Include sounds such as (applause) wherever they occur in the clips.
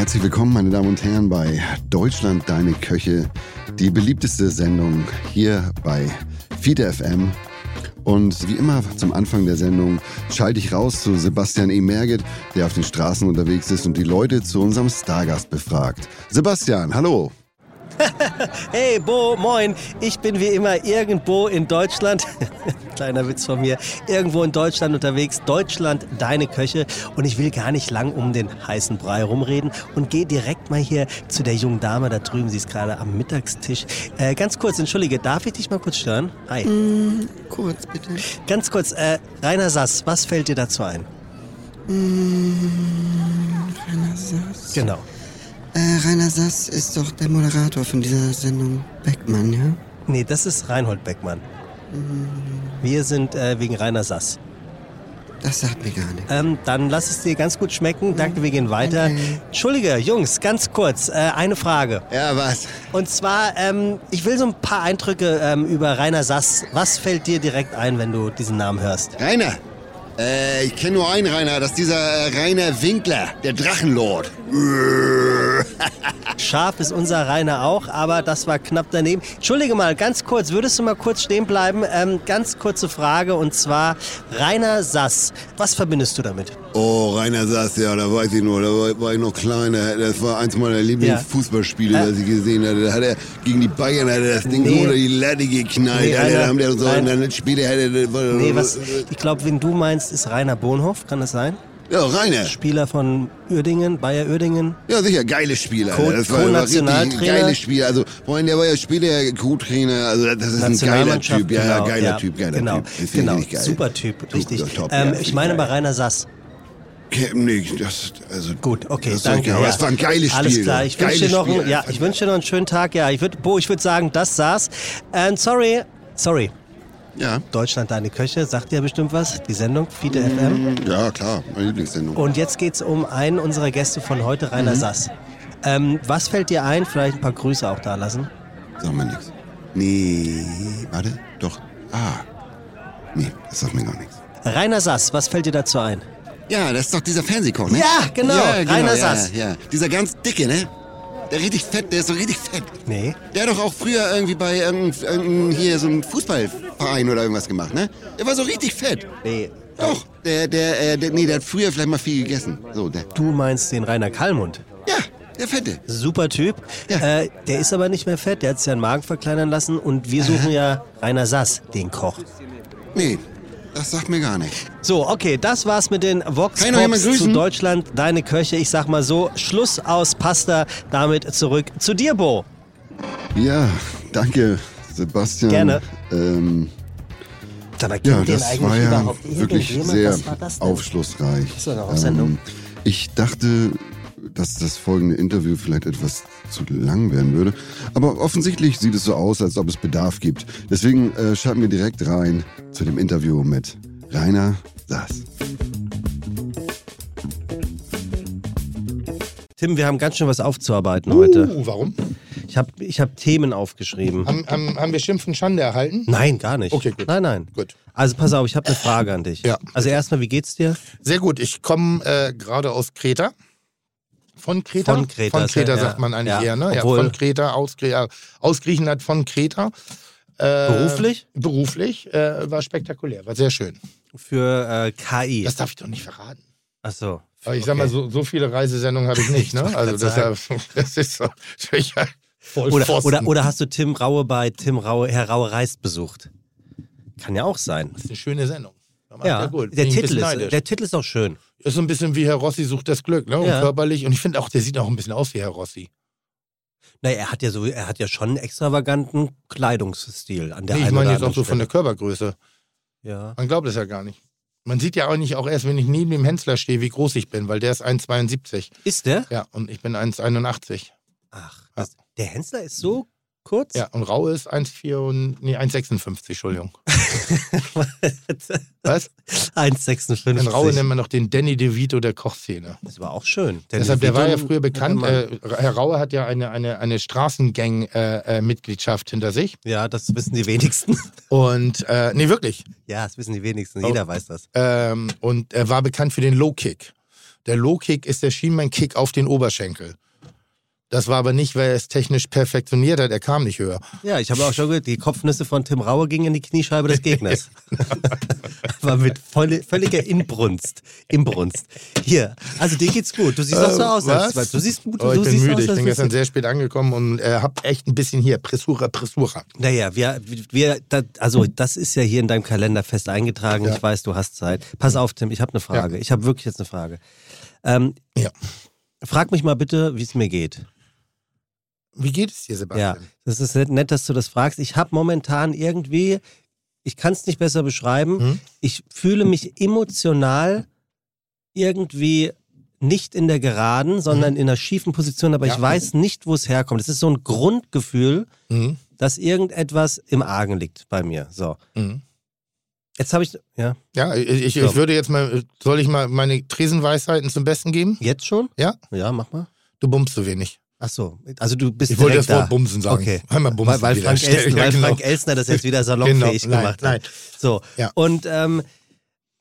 herzlich willkommen, meine Damen und Herren, bei Deutschland Deine Köche, die beliebteste Sendung hier bei Fiete FM. Und wie immer zum Anfang der Sendung schalte ich raus zu Sebastian E. Merget, der auf den Straßen unterwegs ist und die Leute zu unserem Stargast befragt. Sebastian, hallo. (laughs) Hey Bo, moin. Ich bin wie immer irgendwo in Deutschland. Kleiner Witz von mir. Irgendwo in Deutschland unterwegs. Deutschland, deine Köche. Und ich will gar nicht lang um den heißen Brei rumreden und gehe direkt mal hier zu der jungen Dame da drüben. Sie ist gerade am Mittagstisch. Äh, ganz kurz, entschuldige, darf ich dich mal kurz stören? Hi. Mm, kurz, bitte. Ganz kurz, äh, Rainer Sass, was fällt dir dazu ein? Mm, Rainer Sass. Genau. Äh, Rainer Sass ist doch der Moderator von dieser Sendung Beckmann, ja? Nee, das ist Reinhold Beckmann. Wir sind äh, wegen Rainer Sass. Das sagt mir gar nichts. Ähm, dann lass es dir ganz gut schmecken. Danke, wir gehen weiter. Danke. Entschuldige, Jungs, ganz kurz, äh, eine Frage. Ja, was? Und zwar, ähm, ich will so ein paar Eindrücke ähm, über Rainer Sass. Was fällt dir direkt ein, wenn du diesen Namen hörst? Rainer. Äh, ich kenne nur einen Rainer, das ist dieser äh, Rainer Winkler, der Drachenlord. (laughs) Scharf ist unser Rainer auch, aber das war knapp daneben. Entschuldige mal, ganz kurz, würdest du mal kurz stehen bleiben? Ähm, ganz kurze Frage und zwar Rainer Sass. Was verbindest du damit? Oh, Rainer Sass, ja, da weiß ich nur, da war, war ich noch kleiner. Das war eins meiner Lieblingsfußballspiele, Ja. das ich gesehen hatte. Da hat er gegen die Bayern hat er das Ding Nee. so unter die Latte geknallt. Nee, Alter, Rainer, da haben der so, dann später hat er... Nee, was? Ich glaube, wen du meinst, ist Rainer Bohnhoff, kann das sein? Ja, Rainer. Spieler von Uerdingen, Bayer Uerdingen. Ja, sicher, geiles Spiel, Alter. Co- Das war, war richtig ein Co-Nationaltrainer. geiles Spiel. Also, vorhin, der war ja später Co-Trainer. Also, das ist ein geiler Typ. Ja, genau, geiler ja, Typ, geiler genau, Typ. Das genau, geil. super Typ, richtig. Top, ähm, ja, ich meine geil. bei Rainer Sass. Nee, das, also, Gut, okay, das danke. Aber ja. das war ein geiles Spiel. Alles klar, ich wünsche dir noch, ja, ich wünsche dir noch einen schönen Tag. Ja, ich würde, Bo, ich würde sagen, das saß. And sorry, sorry. Ja, Deutschland deine Köche, sagt dir bestimmt was, die Sendung, Fiete FM. ja, klar, meine Lieblingssendung. Und jetzt geht's um einen unserer Gäste von heute, Mhm. Rainer Sass. Ähm, was fällt dir ein? Vielleicht ein paar Grüße auch da lassen. Sag mir nichts. Nee, warte, doch. Ah, nee, das sagt mir gar nichts. Rainer Sass, was fällt dir dazu ein? Ja, das ist doch dieser Fernsehkoch, ne? Ja, genau, Rainer ja, Sass. Ja, dieser ganz dicke, ne? Der richtig fett, der ist so richtig fett. Nee. Der hat doch auch früher irgendwie bei irgendeinem irgendein, hier so einem Fußballverein oder irgendwas gemacht, ne? Der war so richtig fett. Nee. Doch, der, der, äh, der, nee, der hat früher vielleicht mal viel gegessen. So, der. Du meinst den Rainer Kallmund. Ja, der Fette. Super Typ. Ja. Äh, der ist aber nicht mehr fett, der hat sich seinen Magen verkleinern lassen und wir suchen ja Rainer Sass, den Koch. Nee, das sagt mir gar nicht. So, okay, das war's mit den Vox Pops zu? Deutschland, deine Köche. Ich sag mal so, Schluss aus Pasta, damit zurück zu dir, Bo. Ja, danke, Sebastian. Gerne. Ähm, Dann ja, das eigentlich war ja wirklich sehr aufschlussreich. Sendung. ich dachte, dass das folgende Interview vielleicht etwas zu lang werden würde. Aber offensichtlich sieht es so aus, als ob es Bedarf gibt. Deswegen äh, schalten wir direkt rein zu dem Interview mit Rainer Sass. Tim, wir haben ganz schön was aufzuarbeiten heute. Uh, warum? Ich habe ich hab Themen aufgeschrieben. Haben, haben, haben wir Schimpfen Schande erhalten? Nein, gar nicht. Okay, gut. Nein, nein. Gut. Also pass auf, ich habe eine Frage an dich. Ja. Also erstmal, wie geht's dir? Sehr gut. Ich komme äh, gerade aus Kreta. Von Kreta? Von Kreta, Von Kreta sagt man eigentlich eher, ne? Ja, von Kreta, aus, aus Griechenland, von Kreta. Äh, Beruflich? Beruflich. Äh, war spektakulär, war sehr schön. Für äh, KI. Das darf ich doch nicht verraten. Ach so. Aber ich sag mal, so, so viele Reisesendungen habe ich nicht, ne? Also das, (laughs) das ist so. Ich, voll Oder, Pfosten. oder, oder hast du Tim Raue bei Tim Raue, Herr Raue reist besucht? Kann ja auch sein. Das ist eine schöne Sendung. Ja, er gut. der Titel, ist, der Titel ist auch schön. Ist so ein bisschen wie Herr Rossi sucht das Glück, ne? Und Ja. körperlich. Und ich finde auch, der sieht auch ein bisschen aus wie Herr Rossi. Naja, er hat ja so, er hat ja schon einen extravaganten Kleidungsstil an der Nee, ich meine jetzt auch so von der. Körpergröße. Ja. Man glaubt es ja gar nicht. Man sieht ja auch nicht auch erst, wenn ich neben dem Hensler stehe, wie groß ich bin, weil der ist 1,72. Ist der? Ja, und ich bin 1,81. Ach, das, der Hensler ist so kurz? Ja, und Rau ist 1,4 und, nee, 1,56, Entschuldigung. (laughs) Was? 1,56. In Raue nennt man noch den Danny DeVito der Kochszene. Das war auch schön. Der Deshalb, der war ja früher bekannt. Äh, Herr Raue hat ja eine, eine, eine Straßengang-Mitgliedschaft hinter sich. ja, das wissen die wenigsten. Und, äh, nee, wirklich. ja, das wissen die wenigsten. Oh. Jeder weiß das. Ähm, und er war bekannt für den Low Kick. Der Low-Kick ist der Schienbein-Kick auf den Oberschenkel. Das war aber nicht, weil er es technisch perfektioniert hat, er kam nicht höher. Ja, ich habe auch schon gehört, die Kopfnüsse von Tim Raue gingen in die Kniescheibe des Gegners. (laughs) war mit voll, völliger Inbrunst. Inbrunst. Hier, also dir geht's gut. Du siehst auch so aus. Als, was? du siehst gut. Oh, du ich bin müde, aus, ich als bin gestern sehr spät angekommen und äh, hab echt ein bisschen hier, Pressura, Pressura. Naja, wir, wir, das, also das ist ja hier in deinem Kalender fest eingetragen. Ja. Ich weiß, du hast Zeit. Pass auf, Tim, ich habe eine Frage. Ich habe wirklich jetzt eine Frage. Ähm, Ja. Frag mich mal bitte, wie es mir geht. Wie geht es dir, Ja, Sebastian? das ist nett- dass du das fragst. Ich habe momentan irgendwie, ich kann es nicht besser beschreiben, Hm? ich fühle mich emotional irgendwie nicht in der geraden, sondern in einer schiefen Position, aber. Ja. ich weiß nicht, wo es herkommt. Es ist so ein Grundgefühl, Mhm. dass irgendetwas im Argen liegt bei mir. So. Mhm. Jetzt habe ich, ja, Ja, ich, ich, So. ich würde jetzt mal, soll ich mal meine Tresenweisheiten zum Besten geben? jetzt schon? Ja. Ja, mach mal. Du bummst zu wenig. Ach so, also du bist Ich wollte das Wort da. Bumsen sagen. Okay. Einmal Bumsen Weil, weil, Frank. Elstner, Ja, weil genau. Frank Elstner das jetzt wieder salonfähig Genau. Nein, gemacht nein. hat. So, Ja. und ähm,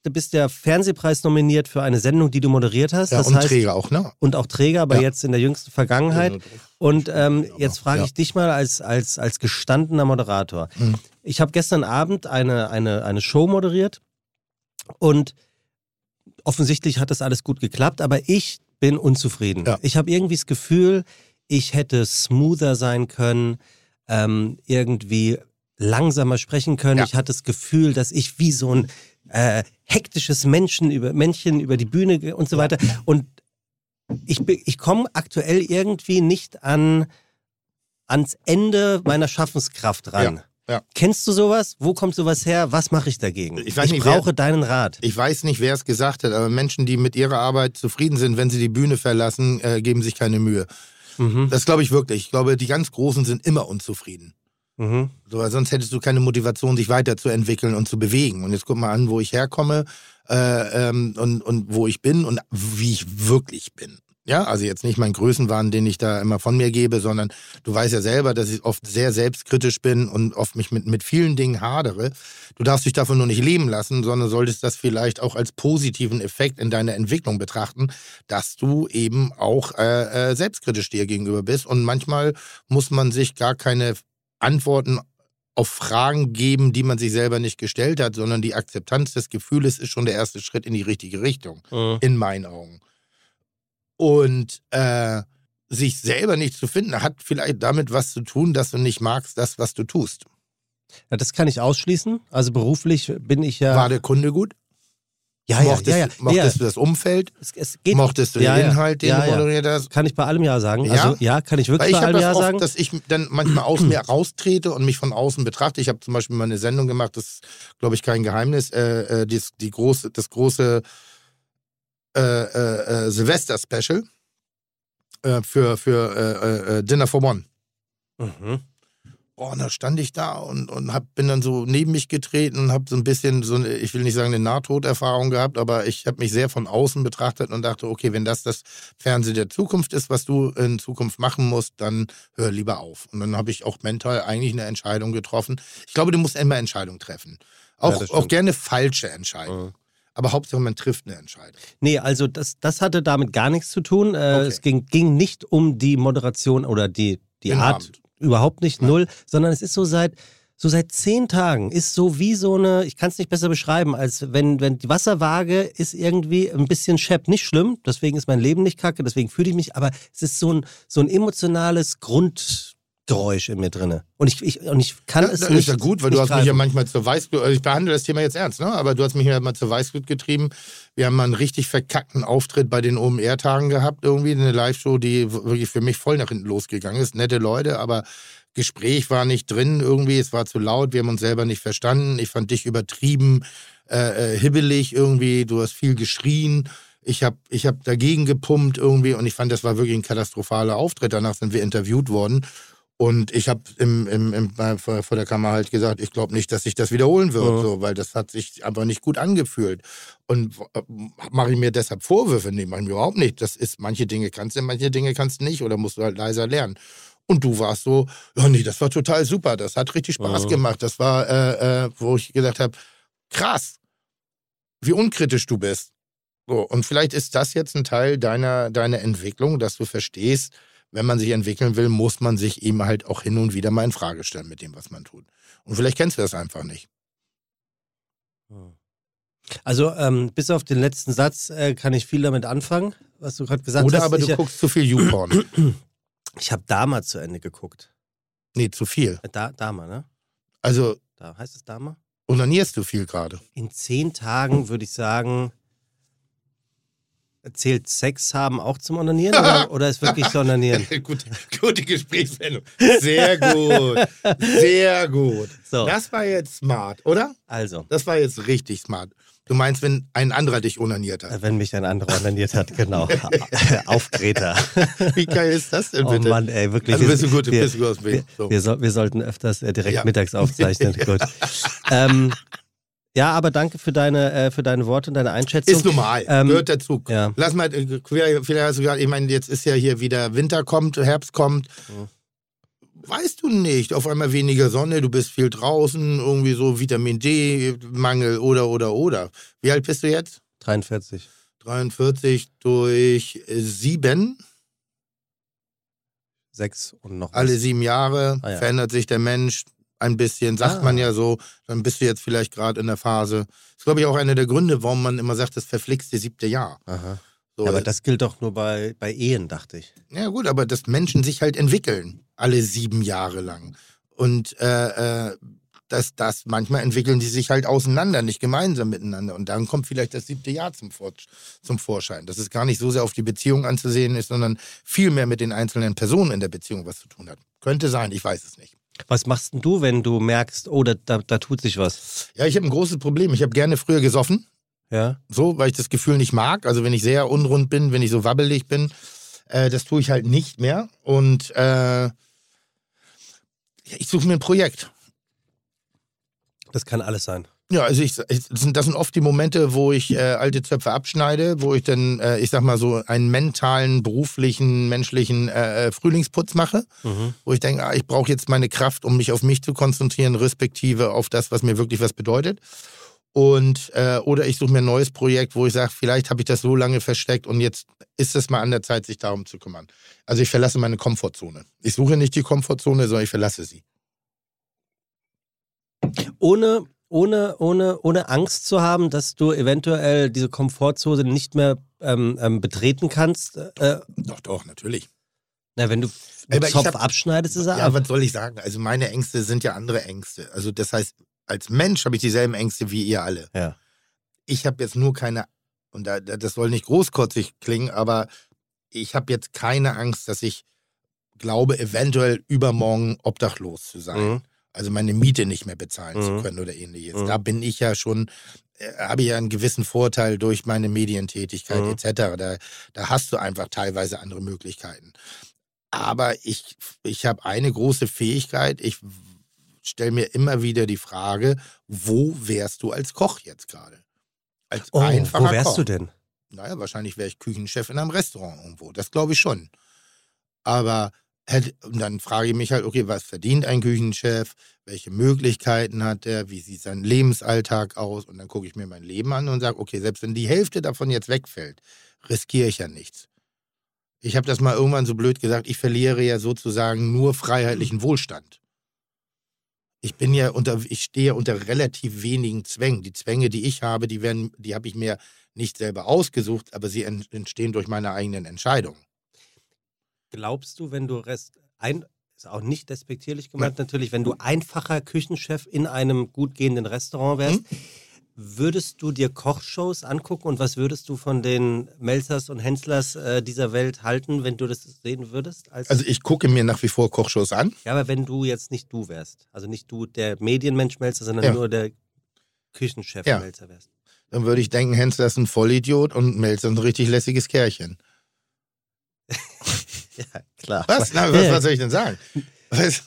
du bist ja Fernsehpreis nominiert für eine Sendung, die du moderiert hast. Ja, das und heißt, Träger auch, ne? Und auch Träger, aber jetzt in der jüngsten Vergangenheit. Und ähm, jetzt frage Ja. ich dich mal als, als, als gestandener Moderator. Mhm. Ich habe gestern Abend eine, eine, eine Show moderiert und offensichtlich hat das alles gut geklappt, aber ich bin unzufrieden. Ich habe irgendwie das Gefühl, ich hätte smoother sein können, ähm, irgendwie langsamer sprechen können. Ja. Ich hatte das Gefühl, dass ich wie so ein äh, hektisches Menschen über, Männchen über die Bühne und so weiter. Und ich, ich komme aktuell irgendwie nicht an, ans Ende meiner Schaffenskraft ran. Ja, ja. Kennst du sowas? Wo kommt sowas her? Was mache ich dagegen? Ich weiß nicht, wer- brauche deinen Rat. Ich weiß nicht, wer es gesagt hat, aber Menschen, die mit ihrer Arbeit zufrieden sind, wenn sie die Bühne verlassen, äh, geben sich keine Mühe. Mhm. Das glaube ich wirklich. Ich glaube, die ganz Großen sind immer unzufrieden. Mhm. So, weil sonst hättest du keine Motivation, sich weiterzuentwickeln und zu bewegen. Und jetzt guck mal an, wo ich herkomme äh, ähm, und, und wo ich bin und wie ich wirklich bin. Ja, also jetzt nicht mein Größenwahn, den ich da immer von mir gebe, sondern du weißt ja selber, dass ich oft sehr selbstkritisch bin und oft mich mit, mit vielen Dingen hadere. Du darfst dich davon nur nicht leben lassen, sondern solltest das vielleicht auch als positiven Effekt in deiner Entwicklung betrachten, dass du eben auch äh, äh, selbstkritisch dir gegenüber bist. Und manchmal muss man sich gar keine Antworten auf Fragen geben, die man sich selber nicht gestellt hat, sondern die Akzeptanz des Gefühles ist schon der erste Schritt in die richtige Richtung, Mhm. in meinen Augen. Und äh, sich selber nicht zu finden, hat vielleicht damit was zu tun, dass du nicht magst, das, was du tust. Ja, das kann ich ausschließen. Also beruflich bin ich ja. War der Kunde gut? ja, ja, mochtest ja, ja. mochtest ja. du das Umfeld? Es, es geht, mochtest du ja, den. Inhalt, den Ja, du moderiert hast? Kann ich bei allem Ja sagen. Ja? Also ja, kann ich wirklich ich bei allem das Ja oft, sagen. dass ich dann manchmal aus mir (clears throat) raustrete und mich von außen betrachte. Ich habe zum Beispiel mal eine Sendung gemacht, das ist, glaube ich, kein Geheimnis, äh, äh, die, die große, das große äh, äh, äh, Silvester-Special äh, für, für äh, äh, Dinner for One. Mhm. Boah, und da stand ich da und, und hab, bin dann so neben mich getreten und habe so ein bisschen so eine, ich will nicht sagen eine Nahtoderfahrung gehabt, aber ich habe mich sehr von außen betrachtet und dachte, okay, wenn das das Fernsehen der Zukunft ist, was du in Zukunft machen musst, dann hör lieber auf. Und dann habe ich auch mental eigentlich eine Entscheidung getroffen. Ich glaube, du musst immer Entscheidungen treffen. Auch, stimmt. auch gerne falsche Entscheidungen. Mhm. Aber Hauptsache, man trifft eine Entscheidung. Nee, also das, das hatte damit gar nichts zu tun. Äh, Okay. Es ging, ging nicht um die Moderation oder die, die Art, Abend. überhaupt nicht, Nein. null, sondern es ist so seit, so seit zehn Tagen, ist so wie so eine, ich kann es nicht besser beschreiben, als wenn, wenn die Wasserwaage ist irgendwie ein bisschen schepp. Nicht schlimm, deswegen ist mein Leben nicht kacke, deswegen fühle ich mich, aber es ist so ein, so ein emotionales Grundgeräusch in mir drinne. Und ich, ich, und ich kann Ja, es das nicht. ist ja gut, weil du hast mich ja manchmal zur Weißglut, also ich behandle das Thema jetzt ernst, ne? aber du hast mich ja mal zur Weißglut getrieben. Wir haben mal einen richtig verkackten Auftritt bei den OMR-Tagen gehabt, irgendwie eine Live-Show, die wirklich für mich voll nach hinten losgegangen ist. Nette Leute, aber Gespräch war nicht drin irgendwie, es war zu laut, wir haben uns selber nicht verstanden. Ich fand dich übertrieben, äh, äh, hibbelig irgendwie, du hast viel geschrien. Ich habe ich hab dagegen gepumpt irgendwie und ich fand, das war wirklich ein katastrophaler Auftritt. Danach sind wir interviewt worden und ich habe im, im, im, vor der Kamera halt gesagt, ich glaube nicht, dass sich das wiederholen wird, Ja. so, weil das hat sich einfach nicht gut angefühlt. Und äh, mache ich mir deshalb Vorwürfe? Nee, mache ich mir überhaupt nicht. Das ist, manche Dinge kannst du, manche Dinge kannst du nicht oder musst du halt leiser lernen. Und du warst so, ja nee, das war total super, das hat richtig Spaß Ja. gemacht. Das war, äh, äh, wo ich gesagt habe, krass, wie unkritisch du bist. So, und vielleicht ist das jetzt ein Teil deiner, deiner Entwicklung, dass du verstehst, wenn man sich entwickeln will, muss man sich eben halt auch hin und wieder mal in Frage stellen mit dem, was man tut. Und vielleicht kennst du das einfach nicht. Also ähm, bis auf den letzten Satz äh, kann ich viel damit anfangen, was du gerade gesagt Oder hast. aber du ich, guckst zu viel YouPorn. (clears throat) ich habe Dama zu Ende geguckt. nee, zu viel. Äh, Da, Dama, ne? Also Da heißt es Dama? onanierst du viel gerade. In zehn Tagen würde ich sagen, zählt Sex haben auch zum Onanieren oder, (laughs) oder ist wirklich so Onanieren? (laughs) gute, gute Gesprächswendung. Sehr gut. Sehr gut. So. Das war jetzt smart, oder? Also, Das war jetzt richtig smart. Du meinst, wenn ein anderer dich onaniert hat. wenn mich ein anderer onaniert hat, genau. (laughs) Auf Greta. Wie geil ist das denn Oh bitte? Mann, ey, wirklich. Also bist du gut, wir, bist du aus dem wir, Weg. So. wir, wir sollten öfters äh, direkt Ja. mittags aufzeichnen. Gut. Ähm, ja, aber danke für deine, äh, für deine Worte und deine Einschätzung. Ist normal, Ähm, gehört dazu. ja. Lass mal, äh, vielleicht hast du gerade, ich meine, jetzt ist ja hier wieder Winter kommt, Herbst kommt. Mhm. Weißt du nicht, auf einmal weniger Sonne, du bist viel draußen, irgendwie so Vitamin D-Mangel oder, oder, oder. Wie alt bist du jetzt? 43. 43 durch äh, sieben, Sechs und noch alle sieben Jahre Ah, ja. verändert sich der Mensch ein bisschen, sagt Ah. man ja so, dann bist du jetzt vielleicht gerade in der Phase. Das ist, glaube ich, auch einer der Gründe, warum man immer sagt, das verflixte siebte Jahr. Aha. So, Ja, aber das gilt doch nur bei, bei Ehen, dachte ich. Ja gut, aber dass Menschen sich halt entwickeln, alle sieben Jahre lang. Und äh, äh, dass das manchmal entwickeln die sich halt auseinander, nicht gemeinsam miteinander. Und dann kommt vielleicht das siebte Jahr zum, Vor zum Vorschein. Dass es gar nicht so sehr auf die Beziehung anzusehen ist, sondern viel mehr mit den einzelnen Personen in der Beziehung was zu tun hat. Könnte sein, ich weiß es nicht. Was machst denn du, wenn du merkst, oh, da, da, da tut sich was? Ja, ich habe ein großes Problem. Ich habe gerne früher gesoffen, Ja? so, weil ich das Gefühl nicht mag. Also wenn ich sehr unrund bin, wenn ich so wabbelig bin, äh, das tue ich halt nicht mehr. Und äh, ich suche mir ein Projekt. Das kann alles sein. Ja, also ich, ich, das, sind, oft die Momente, wo ich äh, alte Zöpfe abschneide, wo ich dann, äh, ich sag mal so, einen mentalen, beruflichen, menschlichen äh, äh, Frühlingsputz mache, Mhm. wo ich denke, ah, ich brauche jetzt meine Kraft, um mich auf mich zu konzentrieren, respektive auf das, was mir wirklich was bedeutet. Und äh, oder ich suche mir ein neues Projekt, wo ich sage, vielleicht habe ich das so lange versteckt und jetzt ist es mal an der Zeit, sich darum zu kümmern. Also ich verlasse meine Komfortzone. Ich suche nicht die Komfortzone, sondern ich verlasse sie. Ohne, ohne, ohne, ohne Angst zu haben, dass du eventuell diese Komfortzone nicht mehr ähm, ähm, betreten kannst. Äh, Doch, doch, natürlich. na, wenn du den Zopf hab- abschneidest, ist er Ja, ab. was soll ich sagen? Also meine Ängste sind ja andere Ängste. Also das heißt, als Mensch habe ich dieselben Ängste wie ihr alle. Ja. Ich habe jetzt nur keine, und da- das soll nicht großkotzig klingen, aber ich habe jetzt keine Angst, dass ich glaube, eventuell übermorgen obdachlos zu sein. Mhm. Also meine Miete nicht mehr bezahlen zu Mhm. können oder ähnliches. Mhm. Da bin ich ja schon, äh, habe ich ja einen gewissen Vorteil durch meine Medientätigkeit Mhm. etc. Da, da hast du einfach teilweise andere Möglichkeiten. Aber ich, ich habe eine große Fähigkeit. Ich stelle mir immer wieder die Frage, wo wärst du als Koch jetzt gerade? Als Oh, einfacher wo wärst Koch. du denn? Naja, wahrscheinlich wäre ich Küchenchef in einem Restaurant irgendwo. Das glaube ich schon. Aber und dann frage ich mich halt, okay, was verdient ein Küchenchef? Welche Möglichkeiten hat er? Wie sieht sein Lebensalltag aus? Und dann gucke ich mir mein Leben an und sage, okay, selbst wenn die Hälfte davon jetzt wegfällt, riskiere ich ja nichts. Ich habe das mal irgendwann so blöd gesagt, ich verliere ja sozusagen nur freiheitlichen Wohlstand. Ich bin ja unter, ich stehe ja unter relativ wenigen Zwängen. Die Zwänge, die ich habe, die werden, die habe ich mir nicht selber ausgesucht, aber sie en- entstehen durch meine eigenen Entscheidungen. Glaubst du, wenn du Rest ein ist auch nicht despektierlich gemeint natürlich, wenn du einfacher Küchenchef in einem gut gehenden Restaurant wärst, Hm? würdest du dir Kochshows angucken und was würdest du von den Melzers und Henslers äh, dieser Welt halten, wenn du das sehen würdest? Als, Also ich gucke mir nach wie vor Kochshows an. ja, aber wenn du jetzt nicht du wärst, also nicht du der Medienmensch Melzer, sondern Ja. nur der Küchenchef Ja. Melzer wärst. Dann würde ich denken, Hensler ist ein Vollidiot und Melzer ein richtig lässiges Kerlchen. Ja, klar. Was? Na, was, was soll ich denn sagen? Was?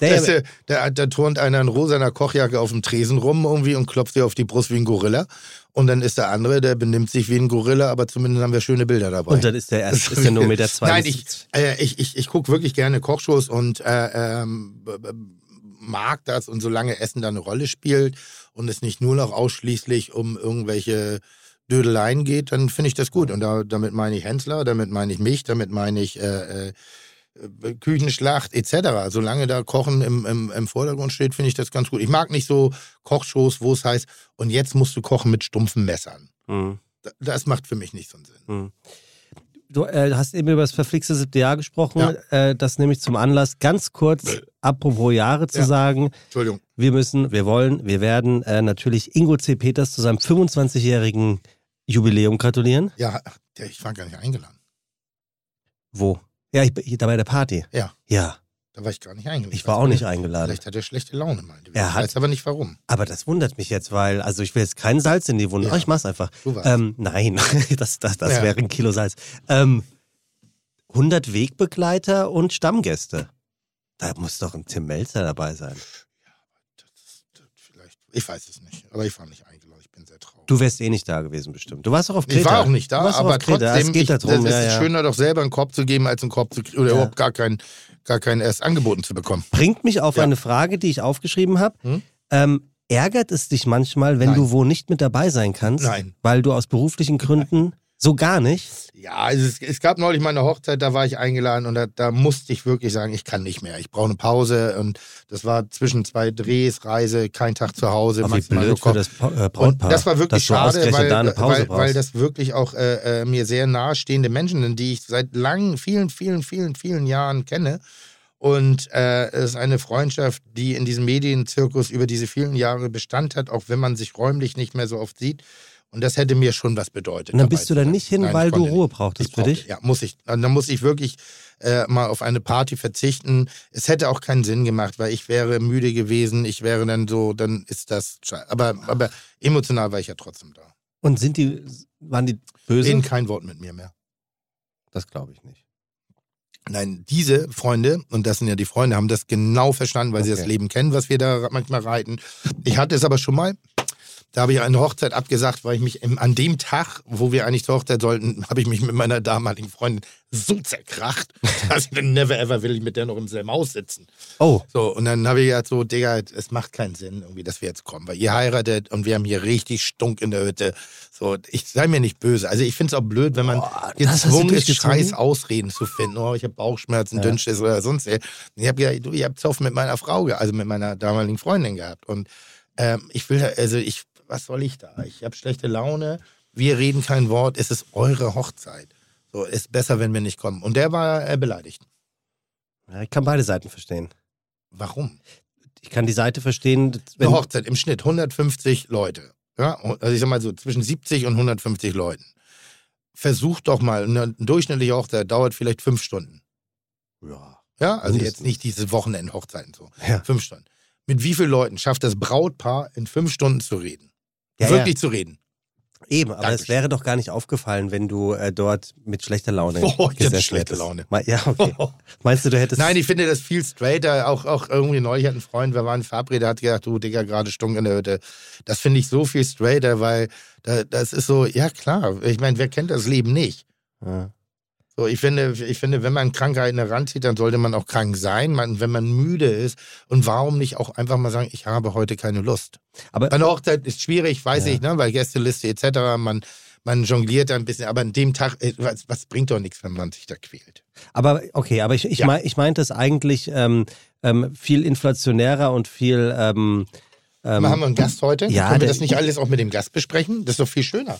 Der- Das, äh, da, turnt einer in rosaner Kochjacke auf dem Tresen rum irgendwie und klopft dir auf die Brust wie ein Gorilla. Und dann ist der andere, der benimmt sich wie ein Gorilla, aber zumindest haben wir schöne Bilder dabei. und dann ist der erst ist der nur Meter zwei. (laughs) Nein, ich, äh, ich, ich, ich gucke wirklich gerne Kochshows und äh, ähm, mag das und solange Essen da eine Rolle spielt und es nicht nur noch ausschließlich um irgendwelche Dödeleien geht, dann finde ich das gut. Und da, damit meine ich Hensler, damit meine ich mich, damit meine ich äh, äh, Küchenschlacht etc. Solange da Kochen im, im, im Vordergrund steht, finde ich das ganz gut. Ich mag nicht so Kochshows, wo es heißt, und jetzt musst du kochen mit stumpfen Messern. Mhm. Da- Das macht für mich nicht so einen Sinn. Mhm. Du äh, hast eben über das verflixte siebte Jahr gesprochen. Äh, das nehme ich zum Anlass, ganz kurz, apropos Jahre zu Ja. sagen. Entschuldigung. Wir müssen, wir wollen, wir werden äh, natürlich Ingo C. Peters zu seinem 25-jährigen Jubiläum gratulieren. Ja, ich war gar nicht eingeladen. Wo? Ja, ich, bin- da bei der Party. Ja. Ja, Da war ich gar nicht eingeladen. ich war auch nicht eingeladen. Vielleicht hat er schlechte Laune, meinte Er Ich hat- weiß aber nicht warum. Aber das wundert mich jetzt, weil, also ich will jetzt kein Salz in die Wunde. Ja. Oh, ich mach's einfach. Du warst. Ähm, nein, (laughs) das, das, das Ja. wäre ein Kilo Salz. Ähm, 100 Wegbegleiter und Stammgäste. Da muss doch ein Tim Melzer dabei sein. Das, das, vielleicht, ich weiß es nicht, aber ich war nicht eingeladen. Ich bin sehr traurig. Du wärst eh nicht da gewesen, bestimmt. Du warst doch auf Kreta. ich war auch nicht da, aber auf Kreta. trotzdem, es geht ich, darum, ja, ist ja. schöner doch selber einen Korb zu geben, als einen Korb zu kriegen oder Ja. überhaupt gar keinen, gar keinen erst angeboten zu bekommen. Bringt mich auf eine Frage, die ich aufgeschrieben habe. Hm? Ähm, ärgert es dich manchmal, wenn Nein. du wo nicht mit dabei sein kannst? Nein. Weil du aus beruflichen Gründen so gar nicht? Ja, es, es gab neulich mal eine Hochzeit, da war ich eingeladen und da, da musste ich wirklich sagen, ich kann nicht mehr. Ich brauche eine Pause und das war zwischen zwei Drehs, Reise, kein Tag zu Hause, Aber wie blöd für das äh, Brautpaar. das war wirklich schade, weil, da weil, weil das wirklich auch äh, äh, mir sehr nahestehende Menschen sind, die ich seit langen, vielen, vielen, vielen, vielen Jahren kenne. Und äh, es ist eine Freundschaft, die in diesem Medienzirkus über diese vielen Jahre Bestand hat, auch wenn man sich räumlich nicht mehr so oft sieht. Und das hätte mir schon was bedeutet. Und dann bist du da nicht hin, Nein, weil du Ruhe nicht. brauchtest Ich für brauchte- dich? Ja, muss ich. Und dann muss ich wirklich äh, mal auf eine Party verzichten. Es hätte auch keinen Sinn gemacht, weil ich wäre müde gewesen. Ich wäre dann so, dann ist das. Aber, aber emotional war ich ja trotzdem da. Und sind die, waren die böse? Reden kein Wort mit mir mehr. das glaube ich nicht. Nein, diese Freunde, und das sind ja die Freunde, haben das genau verstanden, weil sie Okay. das Leben kennen, was wir da manchmal reiten. Ich hatte es aber schon mal. Da habe ich eine Hochzeit abgesagt, weil ich mich an dem Tag, wo wir eigentlich zur Hochzeit sollten, habe ich mich mit meiner damaligen Freundin so zerkracht, (laughs) dass ich dann never ever will ich mit der noch im selben Haus sitzen. Oh, So, und dann habe ich gesagt so, Digga, es macht keinen Sinn, irgendwie, dass wir jetzt kommen, weil ihr heiratet und wir haben hier richtig Stunk in der Hütte. So, ich sei mir nicht böse. Also ich finde es auch blöd, wenn man Boah, gezwungen ist, scheiß Ausreden zu finden. Oh, ich habe Bauchschmerzen, Ja. Dünnschiss oder sonst was. Ich habe gesagt, du, ich habe Zoff mit meiner Frau, also mit meiner damaligen Freundin gehabt. Und ähm, ich will, also ich, was soll ich da? Ich habe schlechte Laune. Wir reden kein Wort. Es ist eure Hochzeit. So, ist besser, wenn wir nicht kommen. Und der war äh, beleidigt. ja, ich kann beide Seiten verstehen. Warum? Ich kann die Seite verstehen, Eine Hochzeit im Schnitt 150 Leute. Ja, also ich sag mal so zwischen 70 und 150 Leuten. Versucht doch mal, eine durchschnittliche Hochzeit dauert vielleicht fünf Stunden. ja, Ja, also Mindestens. jetzt nicht diese Wochenendhochzeiten so. ja. Fünf Stunden. Mit wie vielen Leuten schafft das Brautpaar in fünf Stunden zu reden? Ja, Wirklich zu reden. Eben, aber es Dankeschön. wäre doch gar nicht aufgefallen, wenn du äh, dort mit schlechter Laune (laughs) Oh, ich hatte schlechte hättest. Laune. Ja, okay. (laughs) Meinst du, du hättest... Nein, ich finde das viel straighter. Auch, auch irgendwie neulich hat ein Freund, wir waren verabredet, hat gesagt, du Digga, gerade stunk in der Hütte. Das finde ich so viel straighter, weil da, das ist so, ja klar, ich meine, wer kennt das Leben nicht? Ja. So, ich finde, ich finde, wenn man Krankheiten heranzieht, dann sollte man auch krank sein. Man, wenn man müde ist. Und warum nicht auch einfach mal sagen, ich habe heute keine Lust? Aber Eine Hochzeit ist schwierig, weiß Ja. ich, ne, weil Gästeliste etc. Man, man jongliert da ein bisschen, aber an dem Tag, äh, was, was bringt doch nichts, wenn man sich da quält. Aber okay, aber ich, ich, Ja. mein, ich meinte es eigentlich ähm, ähm, viel inflationärer und viel. Ähm, ähm, haben wir einen Gast heute? ja, Können wir das nicht alles auch mit dem Gast besprechen? Das ist doch viel schöner.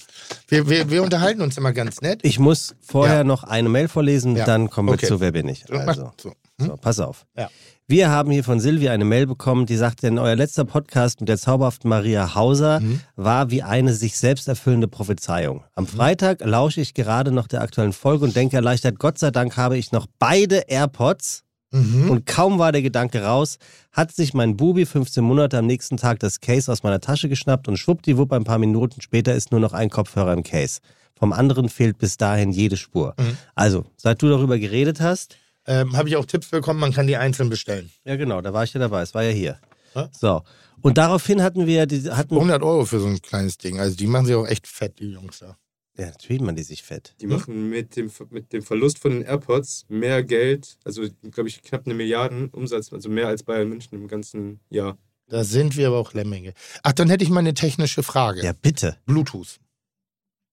Wir, wir, wir unterhalten uns immer ganz nett. ich muss vorher Ja. noch eine Mail vorlesen, Ja. dann kommen wir Okay. zu Wer bin ich. So, Also, so. so, pass auf. Ja. Wir haben hier von Silvia eine Mail bekommen, die sagt, denn euer letzter Podcast mit der zauberhaften Maria Hauser Mhm. war wie eine sich selbst erfüllende Prophezeiung. Am Freitag lausche ich gerade noch der aktuellen Folge und denke erleichtert, Gott sei Dank habe ich noch beide AirPods. Mhm. Und kaum war der Gedanke raus, hat sich mein Bubi 15 Monate am nächsten Tag das Case aus meiner Tasche geschnappt und schwuppdiwupp ein paar Minuten später ist nur noch ein Kopfhörer im Case. Vom anderen fehlt bis dahin jede Spur. Mhm. Also, seit du darüber geredet hast, Ähm, Habe ich auch Tipps bekommen, man kann die einzeln bestellen. ja genau, da war ich ja dabei, es war ja hier. Ja. So. Und daraufhin hatten wir, die, hatten, 100 Euro für so ein kleines Ding. Also die machen sich auch echt fett, die Jungs da. Ja, natürlich machen die sich fett. Die machen mit dem, mit dem Verlust von den AirPods mehr Geld, also glaube ich knapp eine Milliarden Umsatz, also mehr als Bayern München im ganzen Jahr. Da sind wir aber auch Lemminge. Ach, dann hätte ich mal eine technische Frage. Ja, bitte. Bluetooth.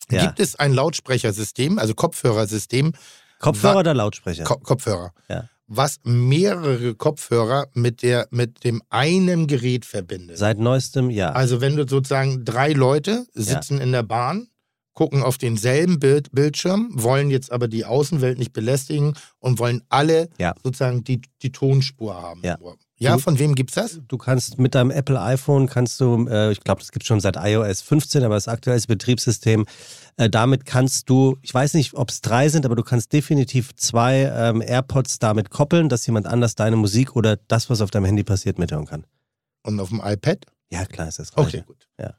Ja. Gibt es ein Lautsprechersystem, also Kopfhörersystem, Kopfhörer oder Lautsprecher? Ko Kopfhörer, Ja. was mehrere Kopfhörer mit, der, mit dem einen Gerät verbindet? Seit neuestem Jahr. Also wenn du sozusagen drei Leute sitzen in der Bahn, gucken auf denselben Bild, Bildschirm, wollen jetzt aber die Außenwelt nicht belästigen und wollen alle Ja. sozusagen die, die Tonspur haben. Ja. Ja, von wem gibt's das? Du kannst mit deinem Apple iPhone, kannst du, äh, ich glaube, das gibt schon seit iOS 15, aber das aktuelle Betriebssystem, äh, damit kannst du, ich weiß nicht, ob es drei sind, aber du kannst definitiv zwei ähm, AirPods damit koppeln, dass jemand anders deine Musik oder das, was auf deinem Handy passiert, mithören kann. Und auf dem iPad? Ja, klar ist das. Okay, Gleiche. gut. Ja.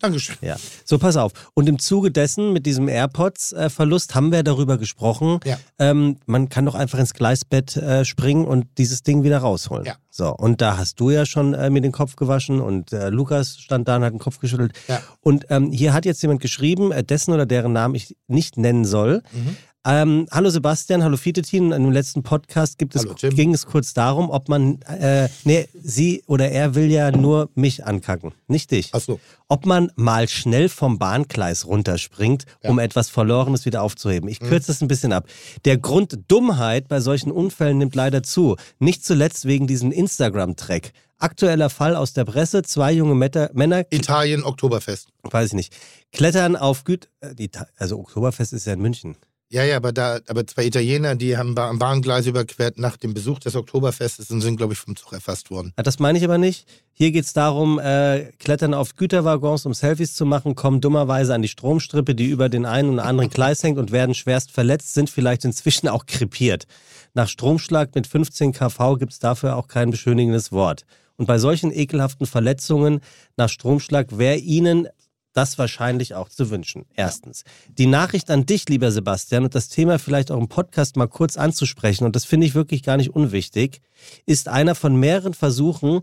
Dankeschön. Ja, so pass auf. Und im Zuge dessen, mit diesem AirPods-Verlust, haben wir darüber gesprochen. Ja. Ähm, man kann doch einfach ins Gleisbett äh, springen und dieses Ding wieder rausholen. Ja. So, und da hast du ja schon äh, mir den Kopf gewaschen und äh, Lukas stand da und hat den Kopf geschüttelt. Ja. Und ähm, hier hat jetzt jemand geschrieben, äh, dessen oder deren Namen ich nicht nennen soll. Mhm. Ähm, hallo Sebastian, hallo Fitetin. In dem letzten Podcast gibt es, Hallo, ging es kurz darum, ob man, äh, nee, sie oder er will ja nur mich ankacken, nicht dich Ach so. ob man mal schnell vom Bahngleis runterspringt, um etwas Verlorenes wieder aufzuheben. Ich kürze das ein bisschen ab. Der Grund Dummheit bei solchen Unfällen nimmt leider zu. Nicht zuletzt wegen diesem Instagram-Track. Aktueller Fall aus der Presse. Zwei junge Meta Männer, Italien, Oktoberfest. weiß ich nicht, klettern auf Güt... äh, also Oktoberfest ist ja in München. Ja, ja, aber da, aber zwei Italiener, die haben am Bahngleis überquert nach dem Besuch des Oktoberfestes und sind, glaube ich, vom Zug erfasst worden. Ah, Das meine ich aber nicht. Hier geht es darum, äh, klettern auf Güterwaggons, um Selfies zu machen, kommen dummerweise an die Stromstrippe, die über den einen oder anderen Gleis hängt und werden schwerst verletzt, sind vielleicht inzwischen auch krepiert. Nach Stromschlag mit 15 kV gibt es dafür auch kein beschönigendes Wort. Und bei solchen ekelhaften Verletzungen nach Stromschlag wäre Ihnen das wahrscheinlich auch zu wünschen. Erstens. Die Nachricht an dich, lieber Sebastian, und das Thema vielleicht auch im Podcast mal kurz anzusprechen, und das finde ich wirklich gar nicht unwichtig, ist einer von mehreren Versuchen,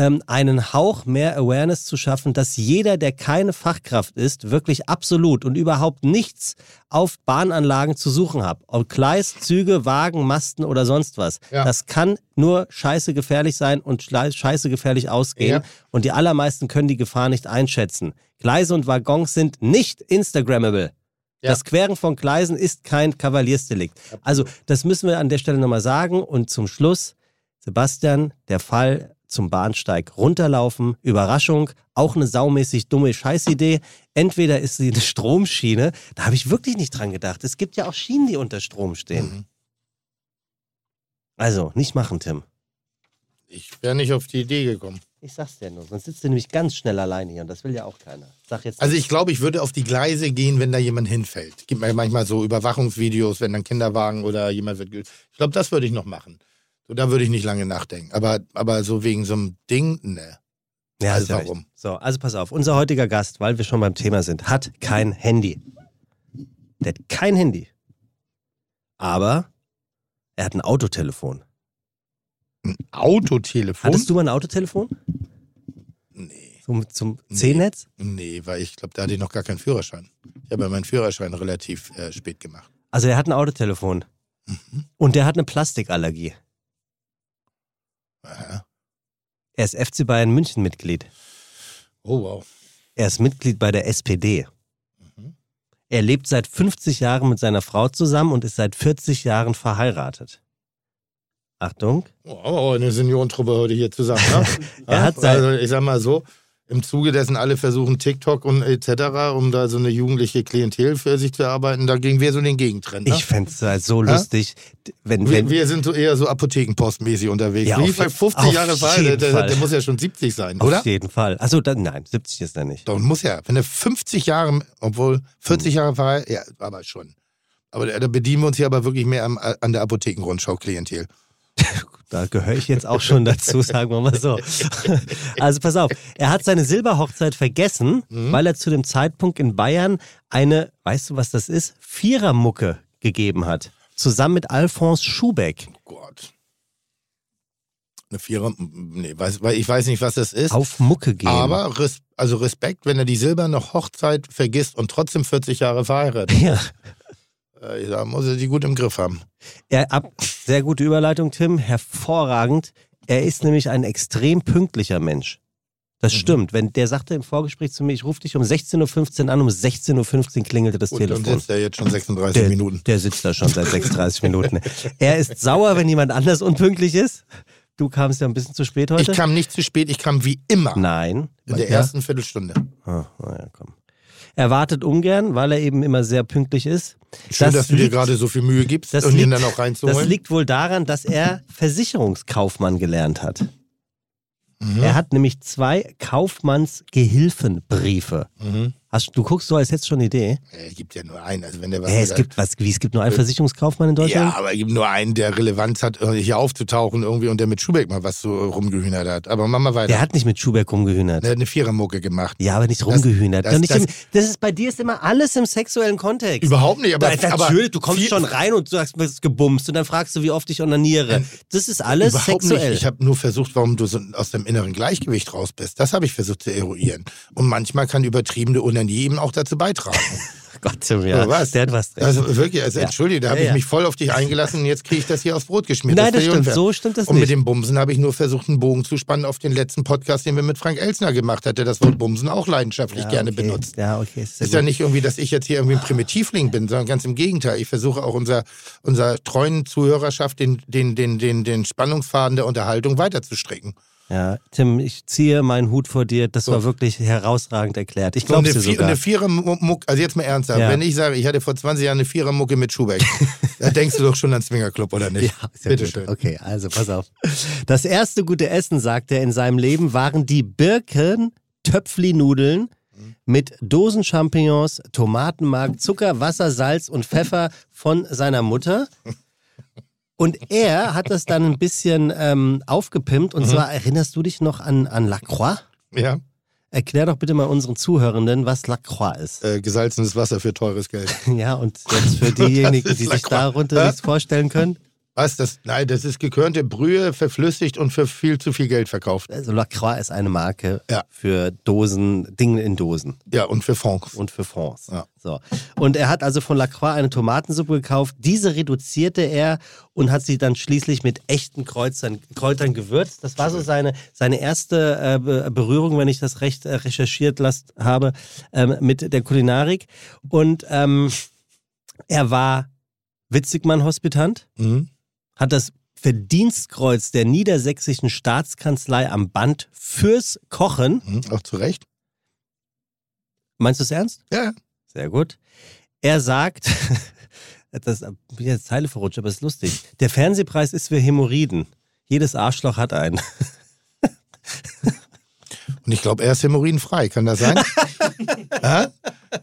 ähm, einen Hauch mehr Awareness zu schaffen, dass jeder, der keine Fachkraft ist, wirklich absolut und überhaupt nichts auf Bahnanlagen zu suchen hat. Ob Gleis, Züge, Wagen, Masten oder sonst was. Ja. Das kann nur scheiße gefährlich sein und scheiße gefährlich ausgehen. Ja. Und die allermeisten können die Gefahr nicht einschätzen. Gleise und Waggons sind nicht Instagrammable. Ja. Das Queren von Gleisen ist kein Kavaliersdelikt. Also, das müssen wir an der Stelle nochmal sagen. Und zum Schluss, Sebastian, der Fall zum Bahnsteig runterlaufen, Überraschung, auch eine saumäßig dumme Scheißidee. Entweder ist sie eine Stromschiene, da habe ich wirklich nicht dran gedacht. Es gibt ja auch Schienen, die unter Strom stehen. Mhm. Also, nicht machen, Tim. Ich wäre nicht auf die Idee gekommen. Ich sag's dir nur, sonst sitzt du nämlich ganz schnell alleine hier und das will ja auch keiner. Sag jetzt Also ich glaube, ich würde auf die Gleise gehen, wenn da jemand hinfällt. Gibt mir manchmal so Überwachungsvideos, wenn dann Kinderwagen oder jemand wird. Ich glaube, das würde ich noch machen. So, da würde ich nicht lange nachdenken. Aber, aber so wegen so einem Ding, ne. Ja, Also warum? recht. So, also pass auf. Unser heutiger Gast, weil wir schon beim Thema sind, hat kein Handy. Der hat kein Handy. Aber er hat ein Autotelefon. Ein Autotelefon? Hattest du mal ein Autotelefon? Nee. Zum, zum. C-Netz? Nee, weil ich glaube, da hatte ich noch gar keinen Führerschein. Ich habe ja meinen Führerschein relativ äh, spät gemacht. Also er hat ein Autotelefon. Mhm. Und der hat eine Plastikallergie. Aha. Er ist FC Bayern München Mitglied. Oh, wow. Er ist Mitglied bei der SPD. Mhm. Er lebt seit 50 Jahren mit seiner Frau zusammen und ist seit 40 Jahren verheiratet. Achtung. Oh, eine Seniorentruppe heute hier zusammen. Ne? (laughs) Er hat sein- also, ich sag mal so, im Zuge dessen alle versuchen TikTok und etc., um da so eine jugendliche Klientel für sich zu erarbeiten, da gingen wir so den Gegentrend. Ne? Ich fände es halt so Ja? lustig, wenn, wir, wenn wir sind so eher so Apothekenpostmäßig unterwegs. Ja, Wie auf- bei 50 auf Jahre jeden der, der muss ja schon 70 sein, auf oder? jeden Fall. Also dann, nein, 70 ist er nicht. Doch, muss ja. Wenn er 50 Jahre, obwohl 40 Jahre verheiratet, ja, aber schon. Aber da bedienen wir uns hier aber wirklich mehr am, an der Apothekenrundschau-Klientel. Da gehöre ich jetzt auch schon dazu, (laughs) sagen wir mal so. Also pass auf, er hat seine Silberhochzeit vergessen, Mhm. weil er zu dem Zeitpunkt in Bayern eine, weißt du, was das ist? Vierermucke gegeben hat. Zusammen mit Alphonse Schubeck. Gott. Eine Vierer, nee, weiß, ich weiß nicht, was das ist. Auf Mucke gehen. Aber also Respekt, wenn er die silberne Hochzeit vergisst und trotzdem 40 Jahre verheiratet. (laughs) Ja. Äh, da muss er die gut im Griff haben. Er ab, sehr gute Überleitung, Tim, hervorragend. Er ist nämlich ein extrem pünktlicher Mensch. Das stimmt. Wenn der sagte im Vorgespräch zu mir, ich rufe dich um 16.15 Uhr an, um 16.15 Uhr klingelte das Und dann Telefon. sitzt er jetzt schon 36 Der, Minuten. der sitzt da schon seit 36 Minuten. Er ist sauer, wenn jemand anders unpünktlich ist. Du kamst ja ein bisschen zu spät heute. Ich kam nicht zu spät, ich kam wie immer Nein. in der Ja? ersten Viertelstunde. Ah, naja, komm. Er wartet ungern, weil er eben immer sehr pünktlich ist. Schön, dass du dir liegt- gerade so viel Mühe gibst, das um ihn dann auch Das reinzuholen. liegt wohl daran, dass er Versicherungskaufmann gelernt hat. Mhm. Er hat nämlich zwei Kaufmannsgehilfenbriefe. Mhm. Hast, du guckst so, als hättest du schon eine Idee. Es gibt ja nur einen. Also wenn der was Hä, es gibt was, wie, es gibt nur einen Versicherungskaufmann in Deutschland? Ja, aber es gibt nur einen, der Relevanz hat, äh, hier aufzutauchen irgendwie und der mit Schubeck mal was so rumgehühnert hat. Aber machen wir weiter. Der hat nicht mit Schubeck rumgehühnert. Der hat eine Vierermucke gemacht. Ja, aber nicht rumgehühnert. das- Doch nicht das- im, das ist bei dir ist immer alles im sexuellen Kontext. Überhaupt nicht, aber, Da- aber Natürlich, du kommst viel- schon rein und sagst, du hast gebumst und dann fragst du, wie oft ich onaniere. Das ist alles Überhaupt sexuell. nicht. Ich habe nur versucht, warum du so aus dem inneren Gleichgewicht raus bist. Das habe ich versucht zu eruieren. Und manchmal kann übertriebene Onanie eben auch dazu beitragen. (laughs) Gott, ja. Was? Der hat was drin. Also wirklich, also Ja. entschuldige, da habe Ja, ich ja. mich voll auf dich eingelassen und jetzt kriege ich das hier aufs Brot geschmiert. Nein, das ich stimmt. unfair. So stimmt das Und mit nicht. dem Bumsen habe ich nur versucht, einen Bogen zu spannen auf den letzten Podcast, den wir mit Frank Elsner gemacht hatten, der das Wort Bumsen auch leidenschaftlich ja, gerne okay. benutzt. Ja, okay. Ist, Ist ja nicht irgendwie, dass ich jetzt hier irgendwie ein Primitivling bin, sondern ganz im Gegenteil. Ich versuche auch unser, unserer treuen Zuhörerschaft den, den, den, den, den Spannungsfaden der Unterhaltung weiterzustrecken. Ja, Tim, ich ziehe meinen Hut vor dir. Das So. war wirklich herausrausragend erklärt. Ich So, glaube eine, Vier- sogar. eine Vierermucke, also jetzt mal ernsthaft, Ja. wenn ich sage, ich hatte vor 20 Jahren eine Vierermucke mit Schubeck, (laughs) da denkst du doch schon an Swingerclub, oder nicht? Ja, ist ja Bitte gut. schön. Okay, also pass auf. Das erste gute Essen, sagt er, in seinem Leben waren die Birken-Töpfli-Nudeln mit Dosenchampignons, Tomatenmark, Zucker, Wasser, Salz und Pfeffer von seiner Mutter. Und er hat das dann ein bisschen ähm, aufgepimpt. Mhm. Und zwar, erinnerst du dich noch an, an Lacroix? Ja, Erklär doch bitte mal unseren Zuhörenden, was Lacroix ist. äh, gesalzenes Wasser für teures Geld. (laughs) Ja, und jetzt für diejenigen, die sich darunter nichts vorstellen können. Was? Das, nein, das ist gekörnte Brühe, verflüssigt und für viel zu viel Geld verkauft. Also Lacroix ist eine Marke Ja. für Dosen, Dinge in Dosen Ja, und für Fonds. und für Fonds. Ja. So. Und er hat also von Lacroix eine Tomatensuppe gekauft. Diese reduzierte er und hat sie dann schließlich mit echten Kreuzern, Kräutern gewürzt. Das war so seine, seine erste äh, Be- Berührung, wenn ich das recht äh, recherchiert las, habe, ähm, mit der Kulinarik. Und ähm, er war Witzigmann-Hospitant. Mhm. Hat das Verdienstkreuz der Niedersächsischen Staatskanzlei am Band fürs Kochen. Mhm. Auch zu Recht. Meinst du es ernst? Ja. Sehr gut. Er sagt, (laughs) das bin jetzt Zeile verrutscht, aber es ist lustig. Der Fernsehpreis ist für Hämorrhoiden. Jedes Arschloch hat einen. (laughs) Und ich glaube, er ist hämorrhoidenfrei. Kann das sein? (laughs) ja?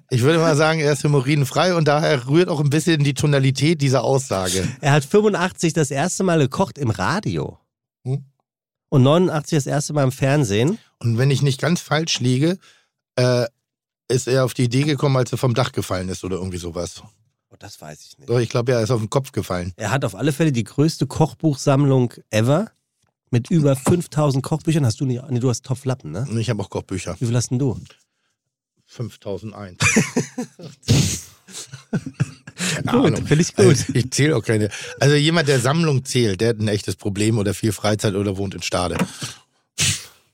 Ich würde mal sagen, er ist hämorrhoidenfrei und daher rührt auch ein bisschen die Tonalität dieser Aussage. Er hat 85 das erste Mal gekocht im Radio. Hm. Und 89 das erste Mal im Fernsehen. Und wenn ich nicht ganz falsch liege, äh, ist er auf die Idee gekommen, als er vom Dach gefallen ist oder irgendwie sowas. Oh, das weiß ich nicht. So, ich glaube, er ist auf den Kopf gefallen. Er hat auf alle Fälle die größte Kochbuchsammlung ever. Mit über 5000 Kochbüchern. Hast du nicht? Nee, du hast Topflappen, ne? Ich habe auch Kochbücher. Wie viel hast denn du? 5001. (laughs) Gut, finde ich gut. Also, ich zähle auch keine. Also jemand, der Sammlung zählt, der hat ein echtes Problem oder viel Freizeit oder wohnt in Stade.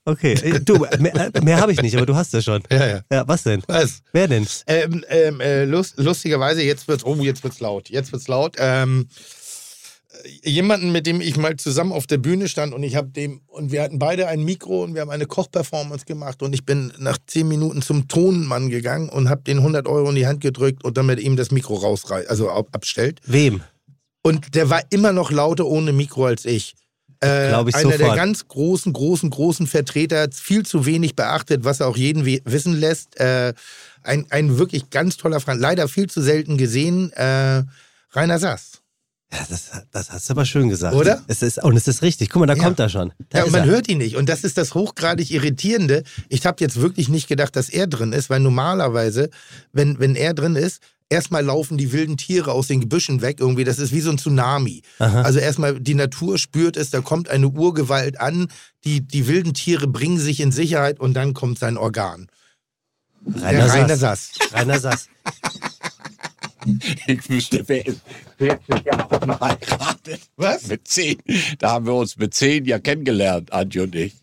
Okay, äh, du, mehr, mehr habe ich nicht, aber du hast ja schon. Ja, ja. Ja, was denn? Was? Wer denn? Ähm, ähm, äh, lust, lustigerweise, jetzt wird's, oh, jetzt wird's laut. Jetzt wird's laut. Ähm, äh, jemanden, mit dem ich mal zusammen auf der Bühne stand und ich habe dem, und wir hatten beide ein Mikro und wir haben eine Kochperformance gemacht und ich bin nach zehn Minuten zum Tonmann gegangen und habe den 100 Euro in die Hand gedrückt und damit ihm das Mikro rausreißt, also ab, abstellt. Wem? Und der war immer noch lauter ohne Mikro als ich. Äh, Glaub ich einer der sofort. ganz großen, großen, großen Vertreter, viel zu wenig beachtet, was er auch jeden wissen lässt. Äh, ein, ein wirklich ganz toller Freund, leider viel zu selten gesehen, äh, Rainer Sass. Ja, das, das hast du aber schön gesagt. Oder? Es ist, und es ist richtig. Guck mal, da Ja. kommt er schon. Da Ja, und man er. hört ihn nicht. Und das ist das hochgradig Irritierende. Ich habe jetzt wirklich nicht gedacht, dass er drin ist, weil normalerweise, wenn, wenn er drin ist, erstmal laufen die wilden Tiere aus den Gebüschen weg. Irgendwie, das ist wie so ein Tsunami. Aha. Also erstmal die Natur spürt es, da kommt eine Urgewalt an, die, die wilden Tiere bringen sich in Sicherheit und dann kommt sein Organ. Rainer, Rainer Sass. Sass. Rainer Sass. (laughs) Ich wüsste, wer ist, wer ist ja auch noch heiratet. Was? Mit zehn. Da haben wir uns mit zehn ja kennengelernt, Antje und ich.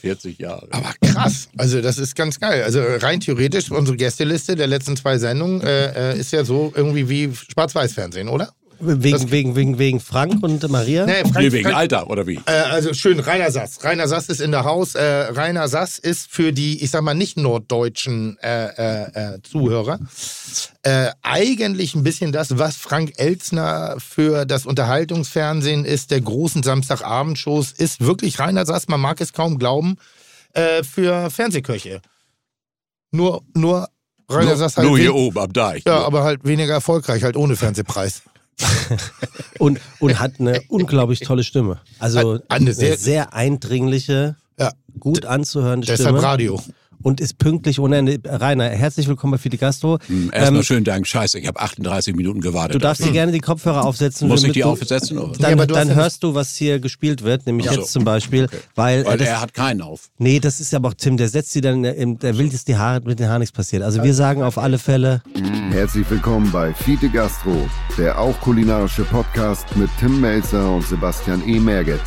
40 Jahre. Aber krass. Also das ist ganz geil. Also rein theoretisch, unsere Gästeliste der letzten zwei Sendungen äh, äh, ist ja so irgendwie wie Schwarz-Weiß-Fernsehen, oder? Wegen, wegen, wegen, wegen Frank und Maria? Nee, Frank, Nee, wegen Frank, Alter, oder wie? äh, also schön, Rainer Sass. Rainer Sass ist in der Haus. Äh, Rainer Sass ist für die, ich sag mal, nicht norddeutschen äh, äh, äh, Zuhörer äh, eigentlich ein bisschen das, was Frank Elzner für das Unterhaltungsfernsehen ist, der großen Samstagabendshows, ist wirklich Rainer Sass, man mag es kaum glauben, äh, für Fernsehköche. Nur, nur Rainer Nur, Sass halt nur hier oben am Deich. Ja, aber halt weniger erfolgreich, halt ohne Fernsehpreis. Und, und hat eine unglaublich tolle Stimme. Also eine sehr- sehr, eindringliche, Ja, gut anzuhörende deshalb Stimme. Radio. Und ist pünktlich ohne Ende. Rainer, herzlich willkommen bei Fide Gastro. Hm, Erstmal Ähm, schönen Dank. Scheiße, ich habe 38 Minuten gewartet. du darfst dir gerne die Kopfhörer aufsetzen. Muss ich die du- aufsetzen? Oder? Dann, Ja, aber du hast dann hörst du, was hier gespielt wird, nämlich so. jetzt zum Beispiel, weil, Weil äh, das, er hat keinen auf. nee, das ist aber auch Tim, der setzt sie dann, im, der will, dass die Haare, mit den Haaren nichts passiert. Also wir sagen auf alle Fälle, Herzlich willkommen bei Fiete Gastro, der auch kulinarische Podcast mit Tim Melzer und Sebastian E. Merget.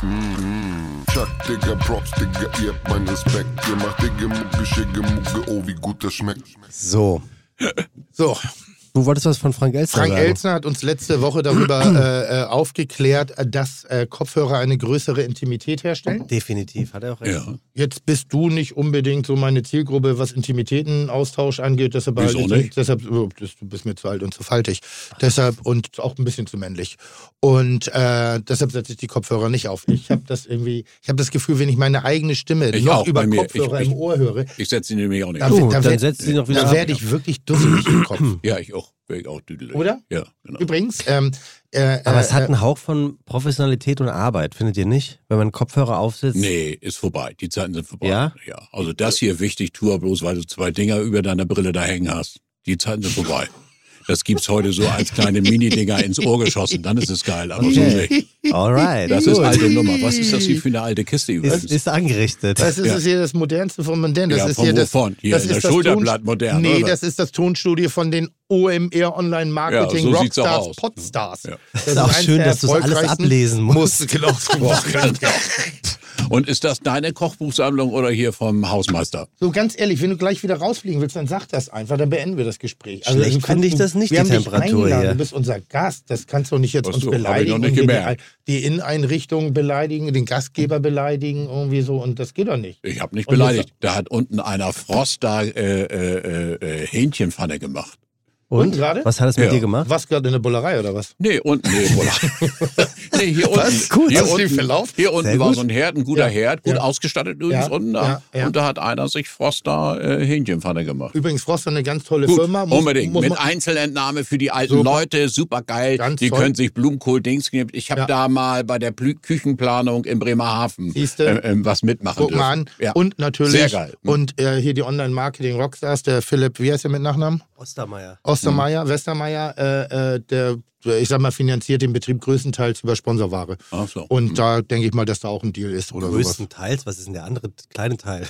Chuck, Digga, Props, Digga, ihr habt meinen Respekt. Ihr macht Digga, Mucke, Schicke, Mucke, oh, wie gut das schmeckt. so. So, Du wolltest was von Frank Elster Frank sagen. Elzner hat uns letzte Woche darüber (clears throat) äh, äh, aufgeklärt, dass äh, Kopfhörer eine größere Intimität herstellen. Definitiv, hat er auch recht. Ja. Jetzt bist du nicht unbedingt so meine Zielgruppe, was Intimitätenaustausch angeht. Deshalb, nicht? deshalb oh, du bist mir zu alt und zu faltig. Deshalb und auch ein bisschen zu männlich. Und äh, deshalb setze ich die Kopfhörer nicht auf. Ich habe das irgendwie, ich habe das Gefühl, wenn ich meine eigene Stimme Ich noch auch, über. Kopfhörer Ich- ich- im Ohr höre, Ich setze sie nämlich auch nicht da, auf. Oh, da, dann werd- setzt sie noch wieder da werde ich wirklich dusselig im Kopf. Ja, ich auch. Wäre ich auch düdelig. Oder? Ja, genau. Übrigens, ähm, äh, Aber es äh, hat einen Hauch von Professionalität und Arbeit, findet ihr nicht? Wenn man Kopfhörer aufsetzt. Nee, ist vorbei. Die Zeiten sind vorbei. Ja? Ja. Also das hier wichtig, tu bloß, weil du zwei Dinger über deiner Brille da hängen hast. Die Zeiten sind vorbei. (laughs) Das gibt's heute so als kleine Mini-Dinger ins Ohr geschossen. Dann ist es geil. Aber so nicht. Alright. Das ist alte Nummer. Was ist das hier für eine alte Kiste ist, übrigens? ist angerichtet. Das ist Ja. das hier das modernste von modern. Das Ja, ist von hier das, wovon? Hier das in der ist das Schulterblatt modern, Nee, oder? das ist das Tonstudio von den OMR Online Marketing Ja, so Rockstars. Podstars. Ja. Das Ist auch schön, dass du's alles ablesen musst. Muss, genau. (laughs) Und ist das deine Kochbuchsammlung oder hier vom Hausmeister? so ganz ehrlich, wenn du gleich wieder rausfliegen willst, dann sag das einfach, dann beenden wir das Gespräch. Schlecht du kannst- finde ich das nicht, wir die haben dich Temperatur eingeladen, hier. Du bist unser Gast, das kannst du nicht jetzt Ach uns noch beleidigen nicht gemerkt. die Inneneinrichtung beleidigen, den Gastgeber beleidigen, irgendwie so und das geht doch nicht. Ich habe nicht Und beleidigt. Da hat unten einer Frost da äh, äh, äh, Hähnchenpfanne gemacht. Und gerade? Was hat es mit Ja. dir gemacht? Was gerade in der Bullerei oder was? Nee, unten, nee, Bruder. (laughs) nee, hier unten. Gut, hier hast du den unten, verlaufen? hier unten Sehr war gut. so ein Herd, ein guter Ja. Herd, gut Ja. ausgestattet übrigens Ja, unten da. ja, ja. Und da hat einer sich Frost da äh, Hähnchenpfanne gemacht. Übrigens, Frost ist eine ganz tolle Gut, Firma. Muss- unbedingt. muss Mit Einzelentnahme für die alten Super. Leute, super geil. Ganz die toll. können sich Blumenkohl-Dings geben. Ich habe Ja. da mal bei der Plü Küchenplanung in Bremerhaven äh, äh, was mitmachen Guck mal dürfen. an. Ja. Und natürlich. Sehr geil. Und äh, hier die Online-Marketing-Rockstars, der Philipp, wie heißt der mit Nachnamen? Ostermeier. Ostermeier, Mhm. Westermeier, äh, äh, der, ich sag mal, finanziert den Betrieb größtenteils über Sponsorware. Ach so. Und da denke ich mal, dass da auch ein Deal ist oder sowas. Größtenteils, was ist denn der andere kleine Teil?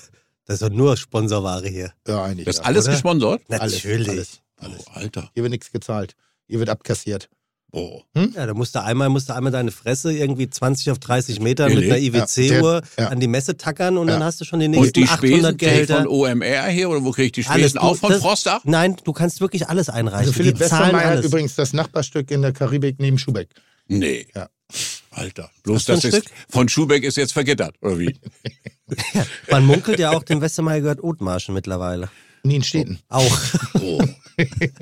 Das ist doch nur Sponsorware hier. Ja, eigentlich. Das ist ja. alles oder? gesponsert? Alles, Natürlich. Alles. Oh, Alter. Hier wird nichts gezahlt. Hier wird abkassiert. Oh. Ja, da musst du einmal, musst du einmal deine Fresse irgendwie 20 auf 30 Meter mit einer IWC-Uhr Ja, ja. an die Messe tackern und Ja. dann hast du schon die Und nächsten die Spesen 800 krieg ich Gehälter. von OMR hier oder wo kriege ich die Alles Spesen? Auch von das- Frostach? Nein, du kannst wirklich alles einreichen. Also Philipp die Westermeier hat übrigens das Nachbarstück in der Karibik neben Schubeck. Nee. Ja. Alter. Bloß du das ist von Schubeck ist jetzt vergittert, oder wie? (laughs) Man munkelt ja auch, dem Westermeier gehört Othmarschen mittlerweile. Nie in Städten. Auch. (laughs) Oh.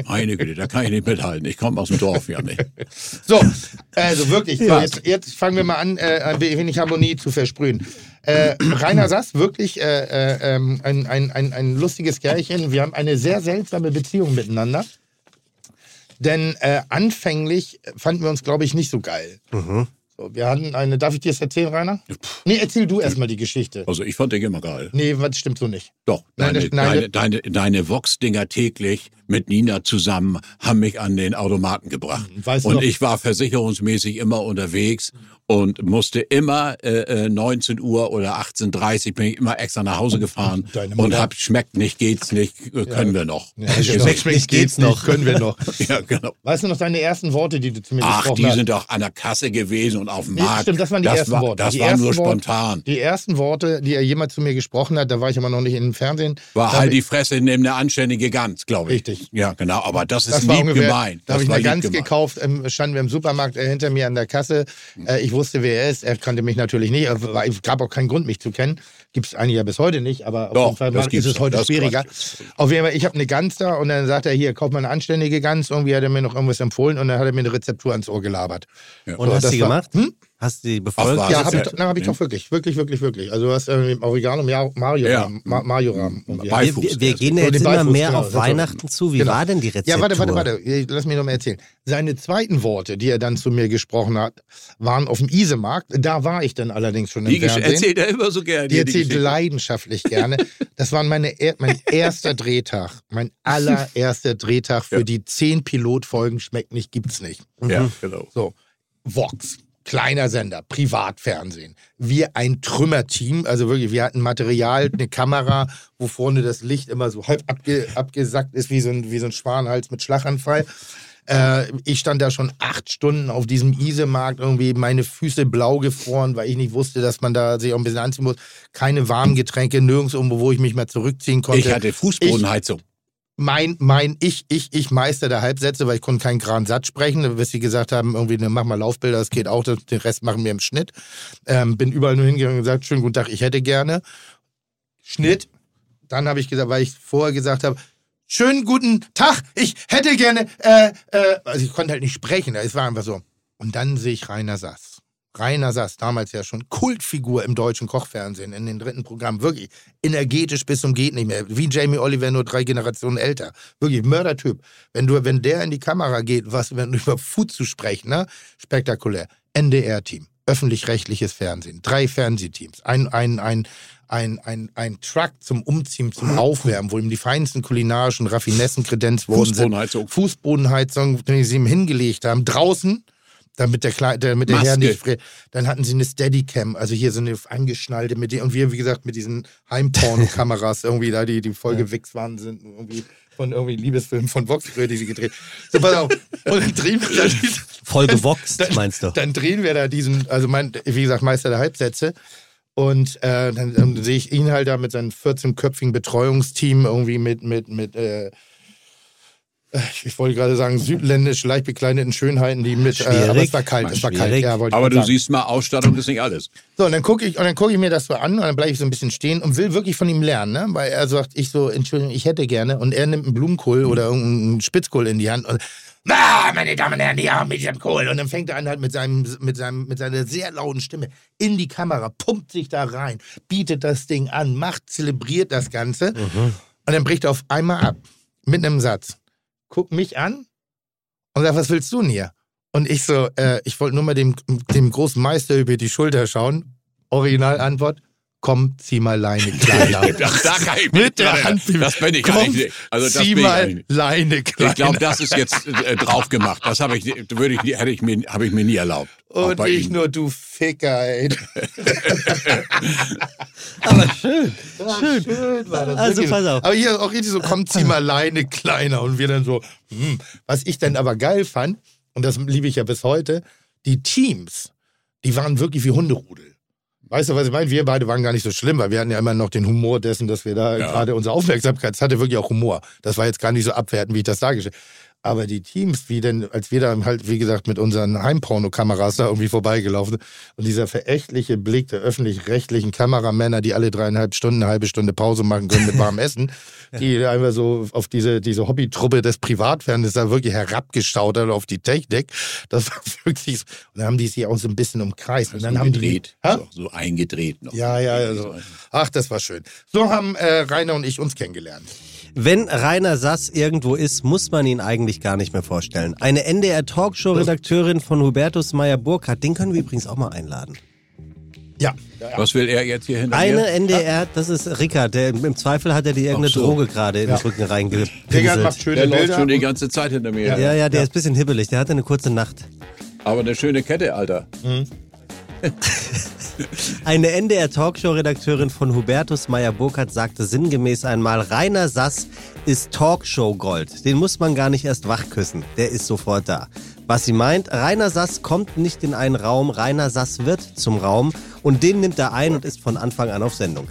Meine Güte, da kann ich nicht mithalten. Ich komme aus dem Dorf ja nicht. So, also wirklich. So, Ja. jetzt, jetzt fangen wir mal an, äh, ein wenig Harmonie zu versprühen. Äh, Rainer Sass, wirklich äh, äh, ähm, ein, ein, ein, ein lustiges Kerlchen. Wir haben eine sehr seltsame Beziehung miteinander. Denn äh, anfänglich fanden wir uns, glaube ich, nicht so geil. So, wir hatten eine, darf ich dir das erzählen, Rainer? Nee, erzähl du erstmal die Geschichte. Also ich fand dich immer geil. Nee, was stimmt so nicht. Doch, Nein, deine, das- nein, deine, deine, deine Vox-Dinger täglich mit Nina zusammen, haben mich an den Automaten gebracht. Weißt du und noch- ich war versicherungsmäßig immer unterwegs und musste immer äh, äh, 19 Uhr oder 18.30 bin ich immer extra nach Hause gefahren und hab schmeckt nicht, geht's nicht, äh, können wir noch. Ja, schmeckt, schmeckt, geht's noch. Können wir noch. (laughs) Ja, genau. Weißt du noch deine ersten Worte, die du zu mir Ach, gesprochen die hast? sind doch an der Kasse gewesen und auf dem Nee, Markt. stimmt, das waren die ersten war, Worte. Das Die war ersten nur Worte- spontan. Die ersten Worte, die er jemals zu mir gesprochen hat, da war ich aber noch nicht im Fernsehen. War halt die Fresse, nimm eine anständige Gans, glaube ich. Richtig. Ja, genau. Aber das ist Das lieb ungefähr, gemeint. Da habe ich lieb Gans gemeint. gekauft, ähm, standen wir im Supermarkt äh, hinter mir an der Kasse. Äh, ich wusste, wer er ist. Er kannte mich natürlich nicht. Es gab auch keinen Grund, mich zu kennen. Gibt es eigentlich ja bis heute nicht, aber auf Doch, jeden Fall mal ist es heute Das schwieriger. Auf jeden Fall, ich habe eine Gans da und dann sagt er, hier, kauf mal eine anständige Gans. Irgendwie hat er mir noch irgendwas empfohlen und dann hat er mir eine Rezeptur ans Ohr gelabert. Und So, hast du die war- gemacht? Hm? Hast du die befolgt? was? Ja, habe ich, ja- hab ich doch wirklich. Wirklich, wirklich, wirklich. Also du hast äh, im Original um Mario Ja. Ma Mario Rahmen. irgendwie. Bei- Wir, wir, wir gehen ja jetzt immer Beifuß, mehr genau, auf Weihnachten zu. Wie Genau. war denn die Rezeptur? Ja, warte, warte, warte. Lass mich noch mal erzählen. Seine zweiten Worte, die er dann zu mir gesprochen hat, waren auf dem Isemarkt. Da war ich dann allerdings schon im Die Fernsehen. erzählt er immer so gerne. Die erzählt Geschichte. leidenschaftlich gerne. Das war meine, er- mein (laughs) erster Drehtag. Mein allererster Drehtag für Ja. die zehn Pilotfolgen Schmeckt nicht, gibt's nicht. Ja, genau. So, Vox, kleiner Sender, Privatfernsehen. Wir ein Trümmerteam, also wirklich, wir hatten Material, eine Kamera, wo vorne das Licht immer so halb abge, abgesackt ist, wie so, ein, wie so ein Schwanenhals mit Schlaganfall. Äh, ich stand da schon acht Stunden auf diesem Isemarkt, irgendwie meine Füße blau gefroren, weil ich nicht wusste, dass man da sich auch ein bisschen anziehen muss. Keine warmen Getränke, nirgends irgendwo, wo ich mich mal zurückziehen konnte Ich hatte Fußbodenheizung. Mein, mein Ich, ich, ich Meister der Halbsätze, weil ich konnte keinen geraden Satz sprechen, bis sie gesagt haben, irgendwie, ne, mach mal Laufbilder, das geht auch, den Rest machen wir im Schnitt. Ähm, bin überall nur hingegangen und gesagt, schönen guten Tag, ich hätte gerne. Schnitt. Dann habe ich gesagt, weil ich vorher gesagt habe, schönen guten Tag, ich hätte gerne, äh, äh, also ich konnte halt nicht sprechen, es war einfach so. Und dann sehe ich Rainer Sass. Rainer Sass, damals ja schon Kultfigur im deutschen Kochfernsehen, in den dritten Programmen, wirklich energetisch bis zum geht nicht mehr. Wie Jamie Oliver, nur drei Generationen älter. Wirklich Mördertyp. Wenn du, wenn der in die Kamera geht, was, wenn (laughs) über Food zu sprechen, ne? Spektakulär. NDR-Team, öffentlich-rechtliches Fernsehen, drei Fernsehteams, ein, ein, ein, ein, ein, ein Truck zum Umziehen, zum (laughs) Aufwärmen, wo ihm die feinsten kulinarischen Raffinessen kredenzt worden sind. Fußbodenheizung. Fußbodenheizung, die sie ihm hingelegt haben, draußen, damit der, Kle damit der Herr nicht friert. Dann hatten sie eine Steadicam, also hier so eine angeschnallte mit und wir, wie gesagt, mit diesen Heimporno-Kameras irgendwie da, die, die voll gewichst waren, sind irgendwie von irgendwie Liebesfilmen von Vox früher, die sie gedreht. So, pass auf. Und dann drehen wir da (laughs) diesen, Voll gewoxt, meinst du? dann drehen wir da diesen, also mein, wie gesagt, Meister der Halbsätze. Und äh, dann, dann sehe ich ihn halt da mit seinem 14-köpfigen Betreuungsteam irgendwie mit, mit, mit, äh, ich wollte gerade sagen, südländisch, leicht bekleideten Schönheiten, die mit, äh, aber es war kalt, es war kalt. Schwierig. Ja, wollte ich Aber du sagen. siehst mal, Ausstattung ist nicht alles. So, und dann gucke ich, und dann gucke ich mir das so an und dann bleibe ich so ein bisschen stehen und will wirklich von ihm lernen, ne? Weil er sagt, ich so, Entschuldigung, ich hätte gerne. Und er nimmt einen Blumenkohl oder irgendeinen Spitzkohl in die Hand und Ah, meine Damen und Herren, ja, mit diesem Kohl. Und dann fängt er an halt mit, seinem, mit, seinem, mit seiner sehr lauten Stimme in die Kamera, pumpt sich da rein, bietet das Ding an, macht, zelebriert das Ganze. Und dann bricht er auf einmal ab, mit einem Satz. Guckt mich an und sagt, was willst du denn hier? Und ich so, äh, ich wollte nur mal dem, dem großen Meister über die Schulter schauen. Originalantwort, komm, zieh mal Leine (laughs) kleiner. Ach, da kann ich Mit der Hand. Das bin ich komm, eigentlich. Also das zieh bin ich mal. Leine kleiner. Ich glaube, das ist jetzt äh, drauf gemacht. Das habe ich, würde ich, hätte ich mir, habe ich mir nie erlaubt. Und ich Ihnen. nur, du Ficker, ey. (laughs) Aber schön. Schön. schön war das. Also pass auf. Aber hier auch richtig so, komm, zieh mal Leine kleiner. Und wir dann so, hm. Was ich dann aber geil fand, und das liebe ich ja bis heute, die Teams, die waren wirklich wie Hunderudel. Weißt du, was ich meine? Wir beide waren gar nicht so schlimm, weil wir hatten ja immer noch den Humor dessen, dass wir da Ja. gerade unsere Aufmerksamkeit, es hatte wirklich auch Humor. Das war jetzt gar nicht so abwertend, wie ich das dargestellt aber die Teams, wie denn, als wir da halt, wie gesagt, mit unseren Heimpornokameras da irgendwie vorbeigelaufen sind und dieser verächtliche Blick der öffentlich-rechtlichen Kameramänner, die alle dreieinhalb Stunden, eine halbe Stunde Pause machen können mit warmem Essen, (laughs) die einfach so auf diese, diese Hobbytruppe des Privatfernsehens da wirklich herabgeschaut hat auf die Technik. Das war (laughs) wirklich so. Und dann haben die sich auch so ein bisschen umkreist. Und dann so haben die, gedreht. Hä? So, so eingedreht noch. Ja, ja, also. Ach, das war schön. So haben äh, Rainer und ich uns kennengelernt. Wenn Rainer Sass irgendwo ist, muss man ihn eigentlich gar nicht mehr vorstellen. Eine NDR Talkshow-Redakteurin von Hubertus Meyer-Burkhardt, den können wir übrigens auch mal einladen. Ja. Was will er jetzt hier hinter Eine mir? NDR, das ist Rickard, der im Zweifel hat er dir irgendeine so. Droge gerade in den Ja. Rücken Rickard reingepinselt. macht schöne Der läuft Bilder. schon die ganze Zeit hinter mir. Ja, ja, der ist ein bisschen hibbelig, der hatte eine kurze Nacht. Aber eine schöne Kette, Alter. (laughs) Eine NDR-Talkshow-Redakteurin von Hubertus Meyer-Burkhardt sagte sinngemäß einmal, Rainer Sass ist Talkshow-Gold. Den muss man gar nicht erst wachküssen. Der ist sofort da. Was sie meint, Rainer Sass kommt nicht in einen Raum, Rainer Sass wird zum Raum und den nimmt er ein und ist von Anfang an auf Sendung.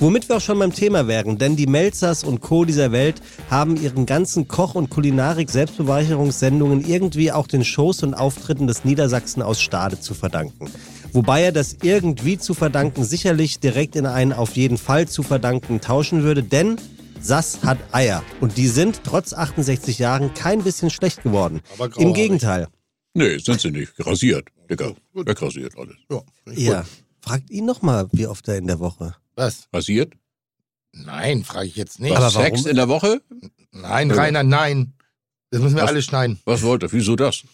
Womit wir auch schon beim Thema wären, denn die Melzers und Co. dieser Welt haben ihren ganzen Koch- und Kulinarik-Selbstbereicherungssendungen irgendwie auch den Shows und Auftritten des Niedersachsen aus Stade zu verdanken. Wobei er das irgendwie zu verdanken sicherlich direkt in einen auf jeden Fall zu verdanken tauschen würde, denn Sass hat Eier. Und die sind trotz 68 Jahren kein bisschen schlecht geworden. Aber Im. Gegenteil. Nee, sind sie nicht. Rasiert, Digga. Wegrasiert alles. Ja, Ja. Fragt ihn noch mal, wie oft er in der Woche. Was? Rasiert? Nein, frage ich jetzt nicht. Aber Was, Sex warum? in der Woche? Nein, Rainer, nein. Das müssen wir Was? alle schneiden. Was wollt ihr? Wieso das?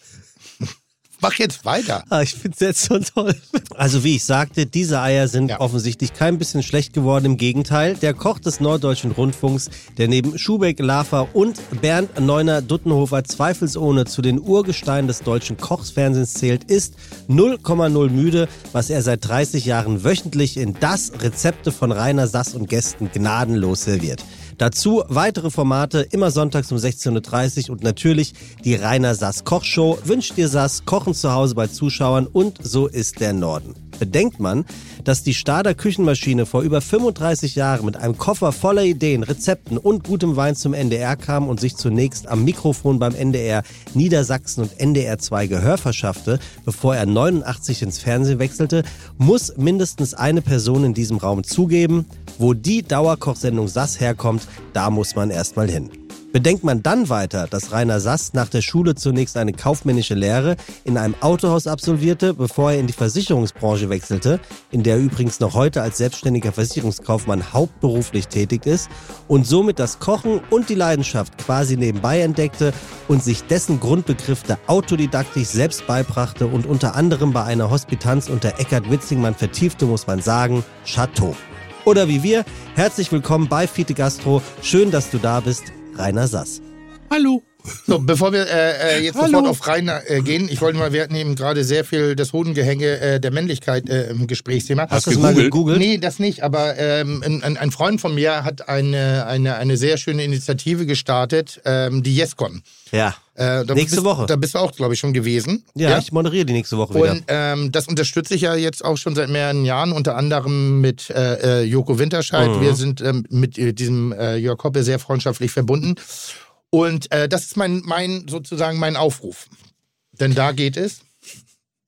Mach jetzt weiter. Ah, ich finde es jetzt so toll. Also wie ich sagte, diese Eier sind Ja. offensichtlich kein bisschen schlecht geworden. Im Gegenteil, der Koch des Norddeutschen Rundfunks, der neben Schubeck, Lafer und Bernd Neuner-Duttenhofer zweifelsohne zu den Urgesteinen des deutschen Kochsfernsehens zählt, ist 0,0 müde, was er seit 30 Jahren wöchentlich in das Rezepte von Rainer Sass und Gästen gnadenlos serviert. Dazu weitere Formate, immer sonntags um 16.30 Uhr und natürlich die Rainer Sass Kochshow. Wünscht dir Sass, Kochen zu Hause bei Zuschauern und so ist der Norden. Bedenkt man, dass die Stader Küchenmaschine vor über 35 Jahren mit einem Koffer voller Ideen, Rezepten und gutem Wein zum NDR kam und sich zunächst am Mikrofon beim NDR Niedersachsen und NDR 2 Gehör verschaffte, bevor er 89 ins Fernsehen wechselte, muss mindestens eine Person in diesem Raum zugeben, wo die Dauerkochsendung Sass herkommt, da muss man erstmal hin. Bedenkt man dann weiter, dass Rainer Sass nach der Schule zunächst eine kaufmännische Lehre in einem Autohaus absolvierte, bevor er in die Versicherungsbranche wechselte, in der er übrigens noch heute als selbstständiger Versicherungskaufmann hauptberuflich tätig ist und somit das Kochen und die Leidenschaft quasi nebenbei entdeckte und sich dessen Grundbegriff der Autodidaktik selbst beibrachte und unter anderem bei einer Hospitanz unter Eckhard Witzingmann vertiefte, muss man sagen, Chateau. Oder wie wir, herzlich willkommen bei Fiete Gastro. Schön, dass du da bist, Rainer Sass. Hallo. So, bevor wir äh, äh, jetzt Hallo. sofort auf Rainer äh, gehen, ich wollte mal, wir hatten eben gerade sehr viel das Hodengehänge äh, der Männlichkeit äh, im Gesprächsthema. Hast du das mal gegoogelt? Nee, das nicht, aber ähm, ein, ein- ein Freund von mir hat eine, eine, eine sehr schöne Initiative gestartet, ähm, die YesCon. Ja. Äh, Nächste bist, Woche. Da bist du auch, glaube ich, schon gewesen. ja. ich moderiere die nächste Woche wieder. Und ähm, das unterstütze ich ja jetzt auch schon seit mehreren Jahren, unter anderem mit äh, äh, Joko Winterscheid. Mhm. Wir sind ähm, mit äh, diesem äh, Jörg Hoppe sehr freundschaftlich verbunden. Und äh, das ist mein, mein sozusagen mein Aufruf. Denn da geht es.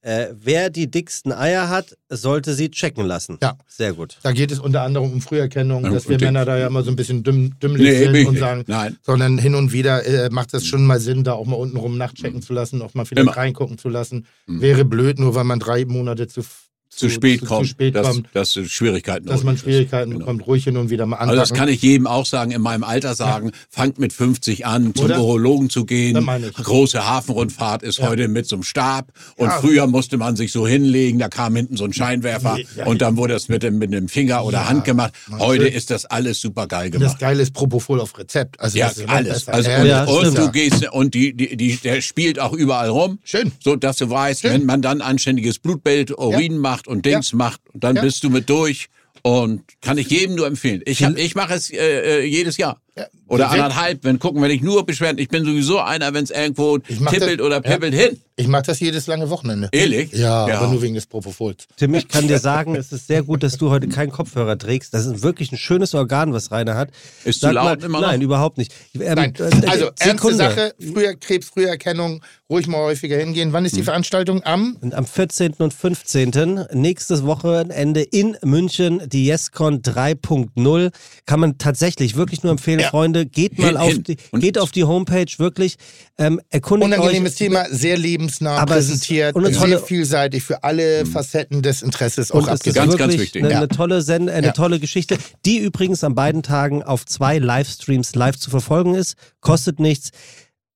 Äh, wer die dicksten Eier hat, sollte sie checken lassen. Ja. Sehr gut. Da geht es unter anderem um Früherkennung, dass wir Männer da ja immer so ein bisschen dümm, dümmlich Nee, sind und sagen, Nein. sondern hin und wieder äh, macht es schon mal Sinn, da auch mal untenrum nachchecken zu lassen, auch mal vielleicht Immer. reingucken zu lassen. Wäre blöd, nur weil man drei Monate zu, Zu, spät zu, kommt. Zu spät dass, kommt, dass Schwierigkeiten dass man. Schwierigkeiten Genau. bekommt, ruhig hin und wieder mal anpacken. Also das kann ich jedem auch sagen, in meinem Alter sagen, fangt mit 50 an, zum Oder? Urologen zu gehen. Das. Große Hafenrundfahrt ist heute mit so einem Stab. Und Ja. früher musste man sich so hinlegen, da kam hinten so ein Scheinwerfer Ja, und dann wurde das mit dem, mit dem Finger oder Hand gemacht. Heute ist das alles super geil das gemacht. Geile ist Propofol auf Rezept. Also Ja, das ist alles. Also, Ja, und, und du gehst und die, die, die, der spielt auch überall rum. Schön. So dass du weißt, wenn man dann anständiges Blutbild, Urin macht und Dings macht, dann Ja. bist du mit durch. Und kann ich jedem nur empfehlen. Ich, hab, ich mache es äh, äh, jedes Jahr. Ja. Oder anderthalb, wenn gucken, wenn ich nur Beschwerden. Ich bin sowieso einer, wenn es irgendwo tippelt das- oder ja. pippelt hin. Ich mache das jedes lange Wochenende. Ehrlich? Ja, Ja. aber nur wegen des Propofols. Tim, ich kann dir sagen, es ist sehr gut, dass du heute keinen Kopfhörer trägst. Das ist wirklich ein schönes Organ, was Rainer hat. Ist Sag zu laut mal, immer noch? Nein, überhaupt nicht. Ähm, Nein, äh, also ernste. Sache, früher Krebs, Früherkennung, ruhig mal häufiger hingehen. Wann ist Hm. die Veranstaltung? Am? Und am 14. und 15. nächstes Wochenende in München, die YesCon 3.0. Kann man tatsächlich wirklich nur empfehlen, Ja. Freunde. Geht mal Hin, auf hin. die, geht auf die Homepage, wirklich. Ähm, erkundigt Unangenehmes euch. Thema, sehr lebensnah Aber es ist- präsentiert, und eine sehr tolle- vielseitig für alle Facetten des Interesses auch Und es ist abgesetzt. Ganz, wirklich ganz wichtig. Eine, eine tolle Send eine Ja. tolle Geschichte, die übrigens an beiden Tagen auf zwei Livestreams live zu verfolgen ist. Kostet nichts.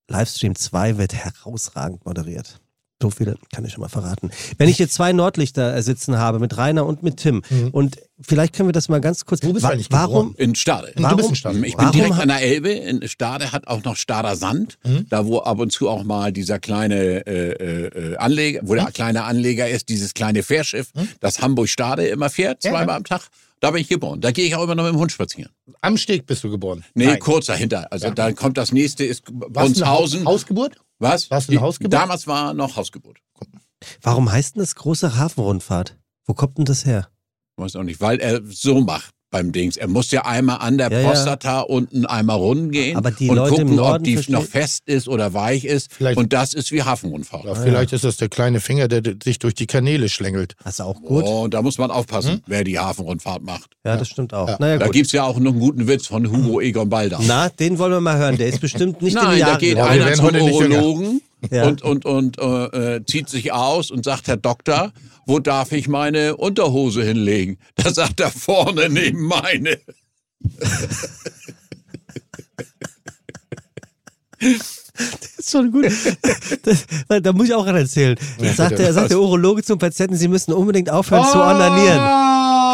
Livestream 2 wird herausragend moderiert. So viele kann ich schon mal verraten. Wenn ich jetzt zwei Nordlichter sitzen habe, mit Rainer und mit Tim, und vielleicht können wir das mal ganz kurz. Wo bist du Wa- eigentlich warum? In Stade. Du Warum- bist ein Stade. Ich bin Warum direkt an der Elbe. In Stade hat auch noch Stader Sand, Mhm. da wo ab und zu auch mal dieser kleine äh, äh, äh, Anleger, wo der kleine Anleger ist, dieses kleine Fährschiff, das Hamburg-Stade immer fährt, Mhm. Ja, zweimal ja. am Tag. Da bin ich geboren. Da gehe ich auch immer noch mit dem Hund spazieren. Am Steg bist du geboren. Nee, Nein. kurz dahinter. Also da kommt das nächste, ist Haus Brunshausen. Hausgeburt? Was? warst du eine Hausgeburt? Damals war noch Hausgeburt. Warum heißt denn das große Hafenrundfahrt? Wo kommt denn das her? Weiß auch nicht, weil er so macht beim Dings. Er muss ja einmal an der Ja, ja. Prostata unten einmal runden gehen Aber die und Leute im gucken, ob die noch fest ist oder weich ist. Vielleicht- und das ist wie Hafenrundfahrt. Ja, vielleicht ist das der kleine Finger, der sich durch die Kanäle schlängelt. Das ist auch gut. Oh, da muss man aufpassen, Hm? wer die Hafenrundfahrt macht. Ja, das stimmt auch. Ja. Naja, Da gut. gibt's ja auch noch einen guten Witz von Hugo Egon Balder. Na, den wollen wir mal hören. Der ist bestimmt nicht in Nein, die da Jahre geht einer zum. Urologen Ja. und, und, und äh, äh, zieht sich aus und sagt, Herr Doktor, wo darf ich meine Unterhose hinlegen? Da sagt er vorne neben meine. (laughs) (laughs) ist schon gut. Das, da muss ich auch ran erzählen. Ja, sagt, bitte. der, sagt der Urologe zum Patienten, Sie müssen unbedingt aufhören zu onanieren.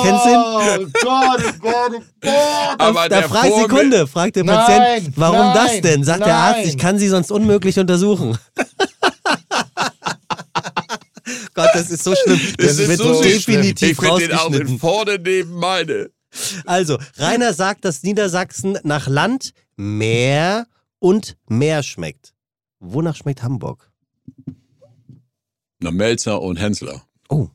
Kennst du ihn? Oh Gott, oh Gott, oh Gott. Aber da der fragt Sekunde, fragt der Nein, Patient, warum nein, das denn? Sagt der Arzt, nein. ich kann Sie sonst unmöglich untersuchen. (laughs) Gott, das ist so schlimm. Das, ist wird so schlimm. definitiv Ich finde den auch rausgeschnitten. vorne neben meine. Also, Rainer sagt, dass Niedersachsen nach Land, Meer und Meer schmeckt. Wonach schmeckt Hamburg? Na, Melzer und Hensler. Oh,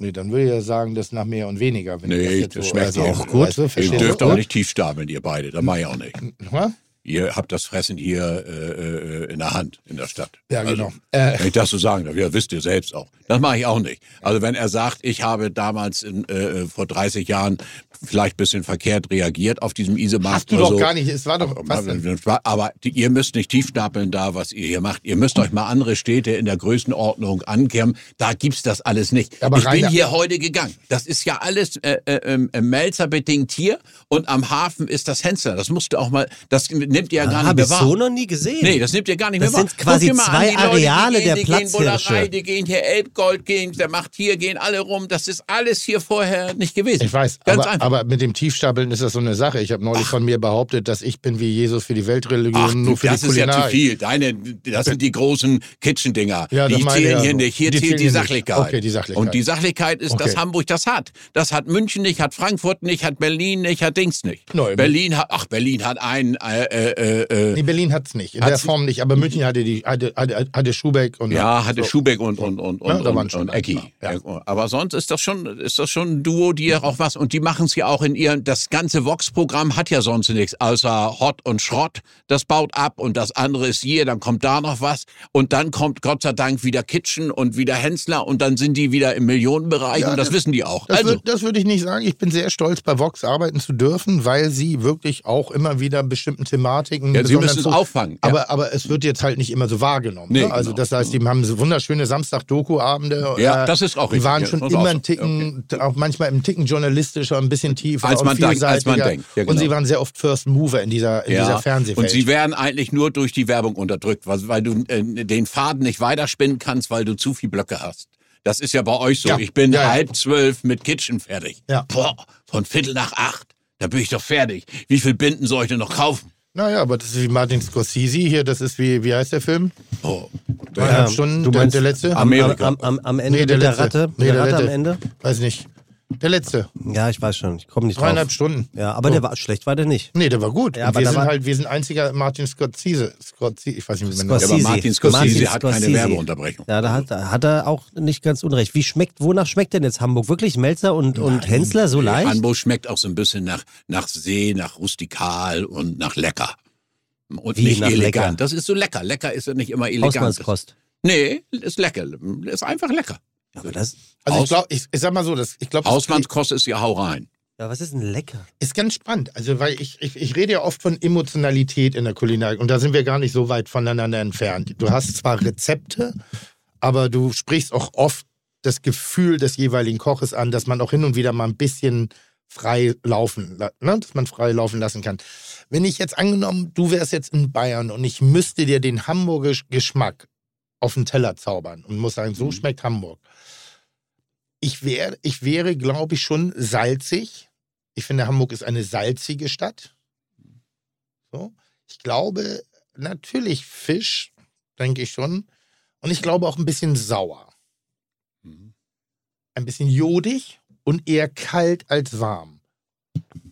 Nee, dann würde ich ja sagen, das nach mehr und weniger. Wenn Nee, ich jetzt das so, schmeckt also, auch gut. Weißt du, Ihr dürft auch nicht tief stapeln, ihr beide. Das mache ich auch nicht. Ha? Ihr habt das Fressen hier äh, äh, in der Hand, in der Stadt. Ja, Also, genau. Äh, Wenn ich das so sagen darf, ja, wisst ihr selbst auch. Das mache ich auch nicht. Also wenn er sagt, ich habe damals in, äh, vor 30 Jahren vielleicht ein bisschen verkehrt reagiert auf diesem Isemarkt hast du doch so. gar nicht. Es war doch. Was denn? Aber die, ihr müsst nicht tief stapeln da, was ihr hier macht. Ihr müsst euch mal andere Städte in der Größenordnung ankehren. Da gibt's das alles nicht. Aber ich bin hier heute gegangen. Das ist ja alles äh, äh, äh, Melzer bedingt hier und am Hafen ist das Hensler. Das musst du auch mal, das nimmt ihr ja gar nicht habe mehr ich wahr. so noch nie gesehen. Nee, das nimmt ihr gar nicht Das mehr wahr. sind quasi zwei an, die Leute, Areale der gehen, die gehen Bullerei, Platzhirsche. die gehen hier Elbgold, gehen, der macht hier, gehen alle rum. Das ist alles hier vorher nicht gewesen. Ich weiß, Ganz aber, einfach. Aber mit dem Tiefstapeln ist das so eine Sache. Ich habe neulich von mir behauptet, dass ich bin wie Jesus für die Weltreligion, Ach, nur für das die ist ja zu viel. Deine, das sind die großen Kitchen-Dinger. Ja, die das zählen ich hier ja. nicht. Hier Die zählt die. Sachlichkeit. Okay, die Sachlichkeit. Und die Sachlichkeit ist, dass Okay. Hamburg das hat. Das hat München nicht, hat Frankfurt nicht, hat Berlin nicht, hat Dings nicht. Neu. Berlin hat, ach, Berlin hat einen, äh, äh, äh, Nee, Berlin hat's nicht. In der Form nicht. Aber München hatte die hatte, hatte, hatte Schubeck und Ja, hatte so. Schubeck und, und, und, Ja, und, waren und, und ein Ecki. ja. Aber sonst ist das schon, ist das schon ein Duo, die ja auch was, und die machen es ja auch in ihrem, das ganze Vox-Programm hat ja sonst nichts, außer Hot und Schrott. Das baut ab und das andere ist hier, dann kommt da noch was und dann kommt Gott sei Dank wieder Kitchen und wieder Hensler und dann sind die wieder im Millionenbereich Ja, und das, das- wissen die auch. Das, also, würd, das würde ich nicht sagen. Ich bin sehr stolz, bei Vox arbeiten zu dürfen, weil sie wirklich auch immer wieder bestimmten Thematiken. ja, sie müssen es auffangen. ja. Aber, aber es wird jetzt halt nicht immer so wahrgenommen. Nee, ne? Also genau, das heißt, die haben so wunderschöne Samstag-Doku-Abende. Ja, äh, das ist auch Die richtig, waren ja, schon immer ein. Ticken, auch manchmal im Ticken journalistischer, ein bisschen tiefer Als und man denkt, als man denkt, ja, Und sie genau. waren sehr oft First Mover in dieser, in dieser Fernsehwelt. Und sie werden eigentlich nur durch die Werbung unterdrückt, weil, weil du äh, den Faden nicht weiterspinnen kannst, weil du zu viel Blöcke hast. Das ist ja bei euch so. Ja. Ich bin Ja, ja. halb zwölf mit Kitchen fertig. Ja. Boah, von Viertel nach acht. Da bin ich doch fertig. Wie viel Binden soll ich denn noch kaufen? naja, aber das ist wie Martin Scorsese hier, das ist wie, wie heißt der Film? Oh, Dreieinhalb Stunden, du der, meinst der letzte? Am, am, Amerika. am, am, am Ende Nee, der der letzte. Ratte? Nee, der der Ratte am letzte. Ende? Weiß nicht. Der letzte. Ja, ich weiß schon. Ich komme nicht Dreieinhalb drauf. Stunden. Ja, aber der war schlecht, war der nicht. Nee, der war gut. Ja, aber wir sind war- halt, wir sind einziger Martin Scorsese. Scorsese ich weiß nicht, wie man das ja, Scorsese. aber Martin Scorsese Martin hat keine Scorsese. Werbeunterbrechung. Ja, da hat, hat er auch nicht ganz unrecht. Wie schmeckt, wonach schmeckt denn jetzt Hamburg? Wirklich Melzer und, und Hensler so leicht? Hamburg schmeckt auch so ein bisschen nach, nach See, nach rustikal und nach lecker. Und Wie nicht nach elegant. lecker? Das ist so lecker. Lecker ist ja nicht immer elegant. Hausmannskost. Nee, ist lecker. Ist einfach lecker. Aber das, Also ich glaube, ich, ich sag mal so, das, ich glaube, das Hausmannskost ist ja hau rein. ja, was ist denn lecker? ist ganz spannend. Also, weil ich, ich, ich rede ja oft von Emotionalität in der Kulinarik und da sind wir gar nicht so weit voneinander entfernt. Du hast zwar Rezepte, aber du sprichst auch oft das Gefühl des jeweiligen Koches an, dass man auch hin und wieder mal ein bisschen frei laufen, la- ne? dass man frei laufen lassen kann. Wenn ich jetzt angenommen, du wärst jetzt in Bayern und ich müsste dir den Hamburger Geschmack auf den Teller zaubern und muss sagen, so Mhm. schmeckt Hamburg. Ich, wär, ich wäre, glaube ich, schon salzig. Ich finde, Hamburg ist eine salzige Stadt. So. Ich glaube, natürlich Fisch, denke ich schon. Und ich glaube auch ein bisschen sauer. Mhm. Ein bisschen jodig und eher kalt als warm.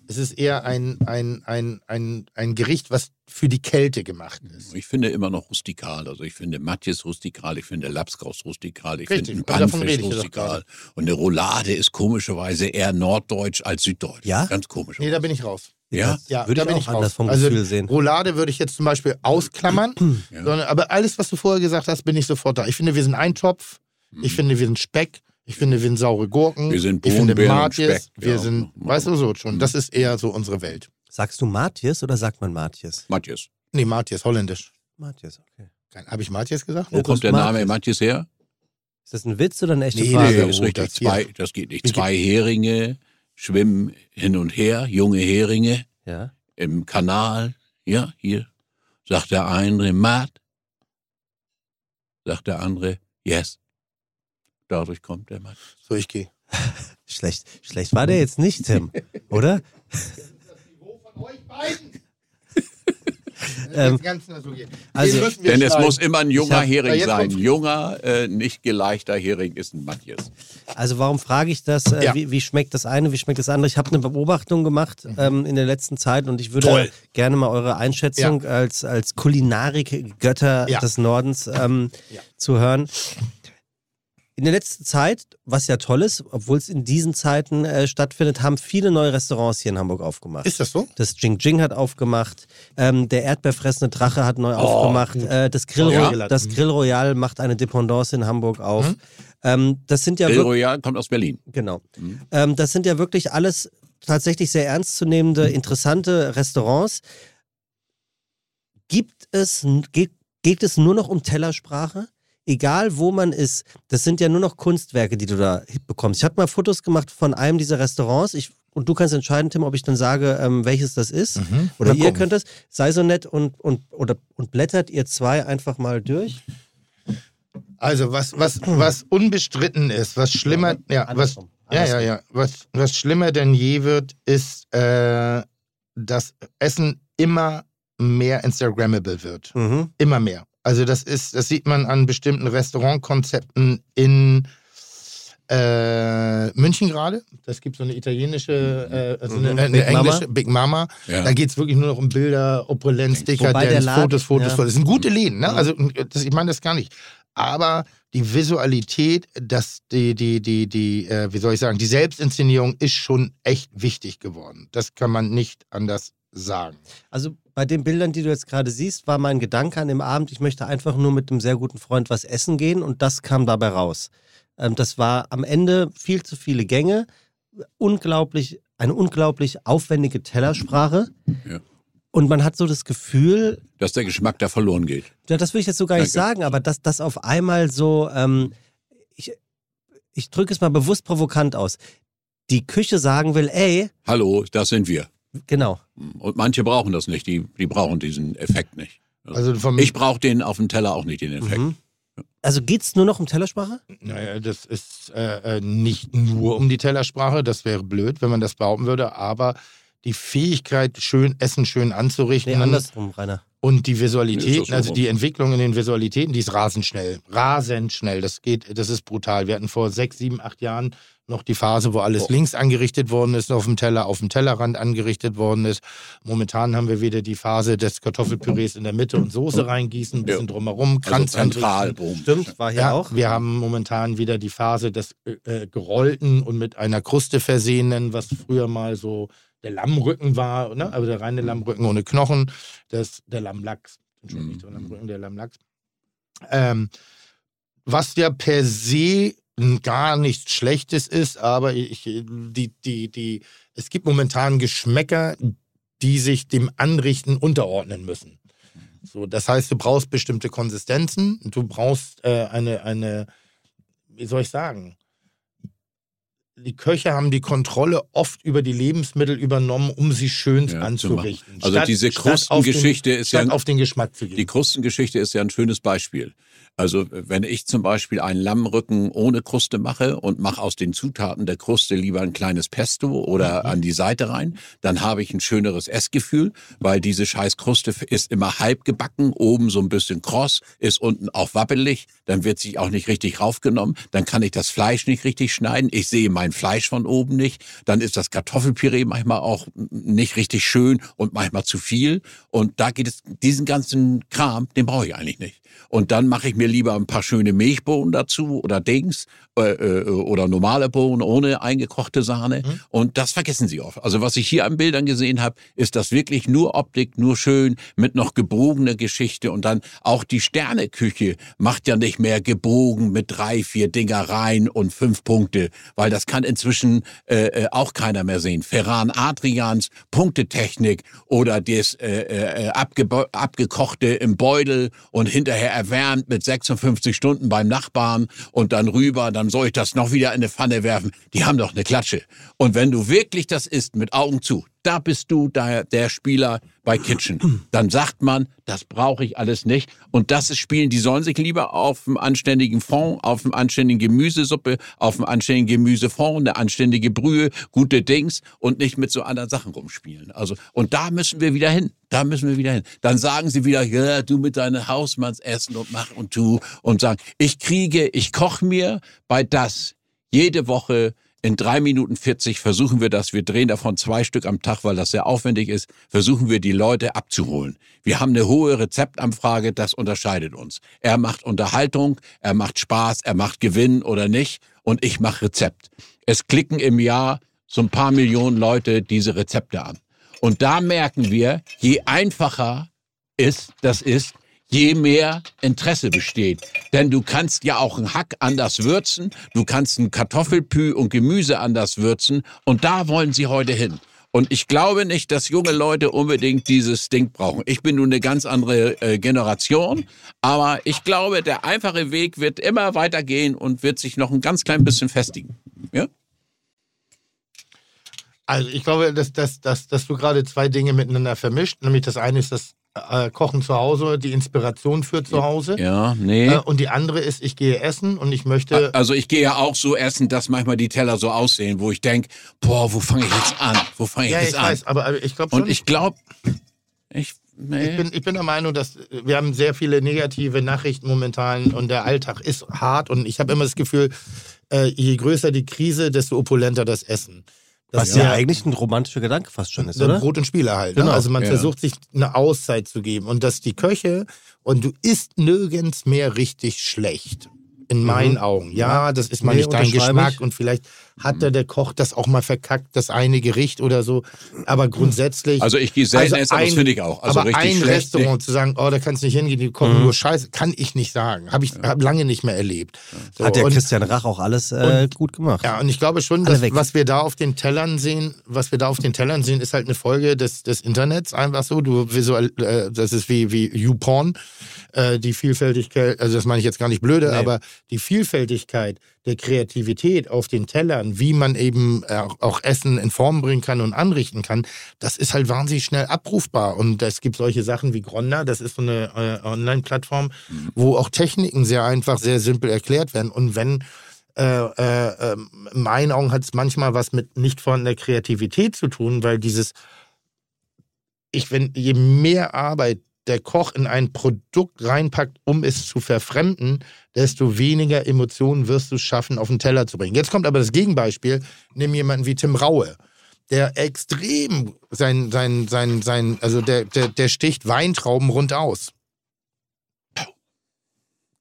Es ist eher ein, ein, ein, ein, ein Gericht, was für die Kälte gemacht ist. Ich finde immer noch rustikal. Also ich finde Matjes rustikal, ich finde Lapskaus rustikal, ich Richtig, finde davon Panfisch rustikal. Und eine Roulade ist komischerweise eher norddeutsch als süddeutsch. Ja? Ganz komisch. Nee, da bin ich raus. Ja? Ja, Würde da ich bin auch ich anders raus. vom also Gefühl sehen. Roulade würde ich jetzt zum Beispiel ausklammern, (clears throat) Ja. sondern, aber alles, was du vorher gesagt hast, bin ich sofort da. Ich finde, wir sind ein Topf. Ich finde, wir sind Speck. Ich finde, wir sind saure Gurken. Wir sind ich finde. Speck, Wir ja. sind, Mhm. weißt du so schon. Das ist eher so unsere Welt. Sagst du Matjes oder sagt man Matjes? Matjes. Nee, Matjes, holländisch. Matjes, okay. Habe ich Matjes gesagt? Wo kommt der. Name Matjes her? Ist das ein Witz oder eine echte Nee, Frage? nee, ist oh, richtig. das. Zwei, das geht nicht. Zwei Heringe schwimmen hin und her, junge Heringe Ja. im Kanal. Ja, hier. Sagt der eine, Matt. Sagt der andere, yes. Dadurch kommt der Matt. So, ich gehe. (laughs) Schlecht, schlecht war der jetzt nicht, Tim, oder? (laughs) Ähm, also- Denn es muss immer ein junger hab- Hering sein. Junger, äh, nicht geleichter Hering ist ein Matjes. Also warum frage ich das? Äh, Ja. wie, wie schmeckt das eine, wie schmeckt das andere? Ich habe eine Beobachtung gemacht ähm, in der letzten Zeit und ich würde Toll. gerne mal eure Einschätzung als, als Kulinarik-Götter Ja. des Nordens ähm, Ja. zu hören. In der letzten Zeit, was ja toll ist, obwohl es in diesen Zeiten äh, stattfindet, haben viele neue Restaurants hier in Hamburg aufgemacht. Ist das so? Das Jing Jing hat aufgemacht, ähm, der erdbeerfressende Drache hat neu Oh, aufgemacht, äh, das, Grill Ja. das Grill Royal macht eine Dependance in Hamburg auf. Mhm. Ähm, das sind ja wirklich, Royal kommt aus Berlin. genau. Mhm. Ähm, das sind ja wirklich alles tatsächlich sehr ernstzunehmende, interessante Restaurants. Gibt es, geht, geht es nur noch um Tellersprache? Egal wo man ist, das sind ja nur noch Kunstwerke, die du da bekommst. Ich habe mal Fotos gemacht von einem dieser Restaurants. Ich, und du kannst entscheiden, Tim, ob ich dann sage, ähm, welches das ist. Mhm. Oder Mal ihr könnt es. Sei so nett und, und, oder, und blättert ihr zwei einfach mal durch. Also, was, was, was unbestritten ist, was schlimmer, ja, was, ja, ja, ja, was, was schlimmer denn je wird, ist, äh, dass Essen immer mehr Instagrammable wird. Mhm. Immer mehr. Also das ist, das sieht man an bestimmten Restaurantkonzepten in äh, München gerade. Das gibt so eine italienische, äh, also eine, eine Big Mama. englische Big Mama. Ja. Da geht es wirklich nur noch um Bilder, Opulenz, Dekadenz, Laden- Fotos, Fotos, ja. Fotos. Das sind gute Läden, ne? Also das, ich meine das gar nicht. Aber die Visualität, das, die, die, die, die, äh, wie soll ich sagen, die Selbstinszenierung ist schon echt wichtig geworden. Das kann man nicht anders sagen. Also bei den Bildern, die du jetzt gerade siehst, war mein Gedanke an dem Abend, ich möchte einfach nur mit einem sehr guten Freund was essen gehen und das kam dabei raus. Ähm, das war am Ende viel zu viele Gänge, unglaublich, eine unglaublich aufwendige Tellersprache. Ja. Und man hat so das Gefühl, Dass der Geschmack da verloren geht. ja, das will ich jetzt so gar nicht Danke. sagen, aber dass das auf einmal so, ähm, ich, ich drücke es mal bewusst provokant aus, die Küche sagen will, ey, Hallo, das sind wir. Genau, Und manche brauchen das nicht, die, die brauchen diesen Effekt nicht. Also vom, Ich brauche den auf dem Teller auch nicht, den Effekt. Mhm. Also geht's nur noch um Tellersprache? Naja, das ist äh, äh, nicht nur um die Tellersprache, das wäre blöd, wenn man das behaupten würde, aber die Fähigkeit, schön Essen schön anzurichten Nee, andersrum, Rainer. und die Visualitäten, also rum. die Entwicklung in den Visualitäten, die ist rasend schnell. Rasend schnell. Das geht, das ist brutal. Wir hatten vor sechs, sieben, acht Jahren noch die Phase, wo alles Oh. links angerichtet worden ist, auf dem Teller, auf dem Tellerrand angerichtet worden ist. Momentan haben wir wieder die Phase des Kartoffelpürees in der Mitte und Soße reingießen, ein bisschen Ja. drumherum, Also Kranz zentral. anrichten. Boom. Stimmt, war hier Ja, auch. wir haben momentan wieder die Phase des äh, äh, gerollten und mit einer Kruste versehenen, was früher mal so der Lammrücken war, ne? also der reine Lammrücken ohne Knochen, das, der Lammlachs. Entschuldigung, nicht der Lammrücken, der Lammlachs. Ähm, was ja per se gar nichts Schlechtes ist, aber ich, die, die, die, es gibt momentan Geschmäcker, die sich dem Anrichten unterordnen müssen. So, das heißt, du brauchst bestimmte Konsistenzen, du brauchst äh, eine, eine, wie soll ich sagen, die Köche haben die Kontrolle oft über die Lebensmittel übernommen, um sie schön Ja, anzurichten. Also diese auf den- Krustengeschichte ist ja- statt auf den Geschmack zu gehen. Die Krustengeschichte ist ja ein schönes Beispiel. Also wenn ich zum Beispiel einen Lammrücken ohne Kruste mache und mache aus den Zutaten der Kruste lieber ein kleines Pesto oder an die Seite rein, dann habe ich ein schöneres Essgefühl, weil diese scheiß Kruste ist immer halb gebacken, oben so ein bisschen kross, ist unten auch wabbelig, dann wird sich auch nicht richtig raufgenommen, dann kann ich das Fleisch nicht richtig schneiden, ich sehe mein Fleisch von oben nicht, dann ist das Kartoffelpüree manchmal auch nicht richtig schön und manchmal zu viel und da geht es, diesen ganzen Kram, den brauche ich eigentlich nicht. Und dann mache ich mir lieber ein paar schöne Milchbohnen dazu oder Dings oder normale Bohnen ohne eingekochte Sahne. Und das vergessen sie oft. Also was ich hier an Bildern gesehen habe, ist das wirklich nur Optik, nur schön, mit noch gebogene Geschichte. Und dann auch die Sterneküche macht ja nicht mehr gebogen mit drei, vier Dinger rein und fünf Punkte, weil das kann inzwischen äh, äh, auch keiner mehr sehen. Ferran Adrians Punktetechnik oder das äh, äh, abgekochte im Beutel und hinterher erwärmt mit 56 Stunden beim Nachbarn und dann rüber, dann soll ich das noch wieder in eine Pfanne werfen. Die haben doch eine Klatsche. Und wenn du wirklich das isst mit Augen zu, da bist du der, der Spieler bei Kitchen. (clears throat) Dann sagt man, das brauche ich alles nicht. Und das ist Spielen, die sollen sich lieber auf einem anständigen Fond, auf einem anständigen Gemüsesuppe, auf einem anständigen Gemüsefond, eine anständige Brühe, gute Dings und nicht mit so anderen Sachen rumspielen. Also, und da müssen wir wieder hin. Da müssen wir wieder hin. Dann sagen sie wieder, ja, du mit deinem Hausmannsessen und mach und tu und sagen, ich kriege, ich koche mir bei das jede Woche in drei Minuten 40 versuchen wir das. Wir drehen davon zwei Stück am Tag, weil das sehr aufwendig ist. Versuchen wir die Leute abzuholen. Wir haben eine hohe Rezeptanfrage, das unterscheidet uns. Er macht Unterhaltung, er macht Spaß, er macht Gewinn oder nicht und ich mache Rezept. Es klicken im Jahr so ein paar Millionen Leute diese Rezepte an. Und da merken wir, je einfacher ist, das ist, je mehr Interesse besteht. Denn du kannst ja auch einen Hack anders würzen, du kannst ein Kartoffelpü und Gemüse anders würzen und da wollen sie heute hin. Und ich glaube nicht, dass junge Leute unbedingt dieses Ding brauchen. Ich bin nun eine ganz andere äh, Generation, aber ich glaube, der einfache Weg wird immer weitergehen und wird sich noch ein ganz klein bisschen festigen. Ja? Also ich glaube, dass, dass, dass, dass du gerade zwei Dinge miteinander vermischt. Nämlich das eine ist das äh, Kochen zu Hause, die Inspiration für zu Hause. Ja, nee. Äh, und die andere ist, ich gehe essen und ich möchte. Also ich gehe ja auch so essen, dass manchmal die Teller so aussehen, wo ich denke, boah, wo fange ich jetzt an? Wo fange ich ja, jetzt ich an? weiß, aber, ich glaube schon. Und ich glaube, ich, nee. Ich bin, ich bin der Meinung, dass wir haben sehr viele negative Nachrichten momentan und der Alltag ist hart und ich habe immer das Gefühl, äh, je größer die Krise, desto opulenter das Essen. Das Was ja. eigentlich ein romantischer Gedanke fast schon ist, oder? Brot und Spiele halt. Ne? Genau. Also man Ja. versucht sich eine Auszeit zu geben und dass die Köche und du isst nirgends mehr richtig schlecht. In meinen Augen. Ja, das ist mal Nee, nicht dein Geschmack ich. und vielleicht hat da der Koch das auch mal verkackt, das eine Gericht oder so. Aber grundsätzlich. Also ich gehe selten essen, aber das ein- finde ich auch. Also aber richtig ein schlecht. Restaurant zu sagen, oh, da kannst du nicht hingehen, die kochen nur Scheiße, kann ich nicht sagen. Habe ich hab lange nicht mehr erlebt. So, Hat der und- Christian Rach auch alles äh, gut gemacht. ja, und ich glaube schon, dass was wir da auf den Tellern sehen, was wir da auf den Tellern sehen, ist halt eine Folge des, des Internets einfach so. Du visuell, äh, das ist wie wie YouPorn, äh, die Vielfältigkeit. Also das meine ich jetzt gar nicht blöde, aber die Vielfältigkeit der Kreativität auf den Tellern, wie man eben äh, auch Essen in Form bringen kann und anrichten kann, das ist halt wahnsinnig schnell abrufbar. Und es gibt solche Sachen wie Gronda, das ist so eine äh, Online-Plattform, wo auch Techniken sehr einfach, sehr simpel erklärt werden. Und wenn äh, äh, äh, in meinen Augen hat es manchmal was mit nicht vorhandener Kreativität zu tun, weil dieses, ich, wenn, je mehr Arbeit der Koch in ein Produkt reinpackt, um es zu verfremden, desto weniger Emotionen wirst du schaffen, auf den Teller zu bringen. Jetzt kommt aber das Gegenbeispiel. Nimm jemanden wie Tim Raue, der extrem sein, sein, sein, sein, also der, der, der sticht Weintrauben rund aus.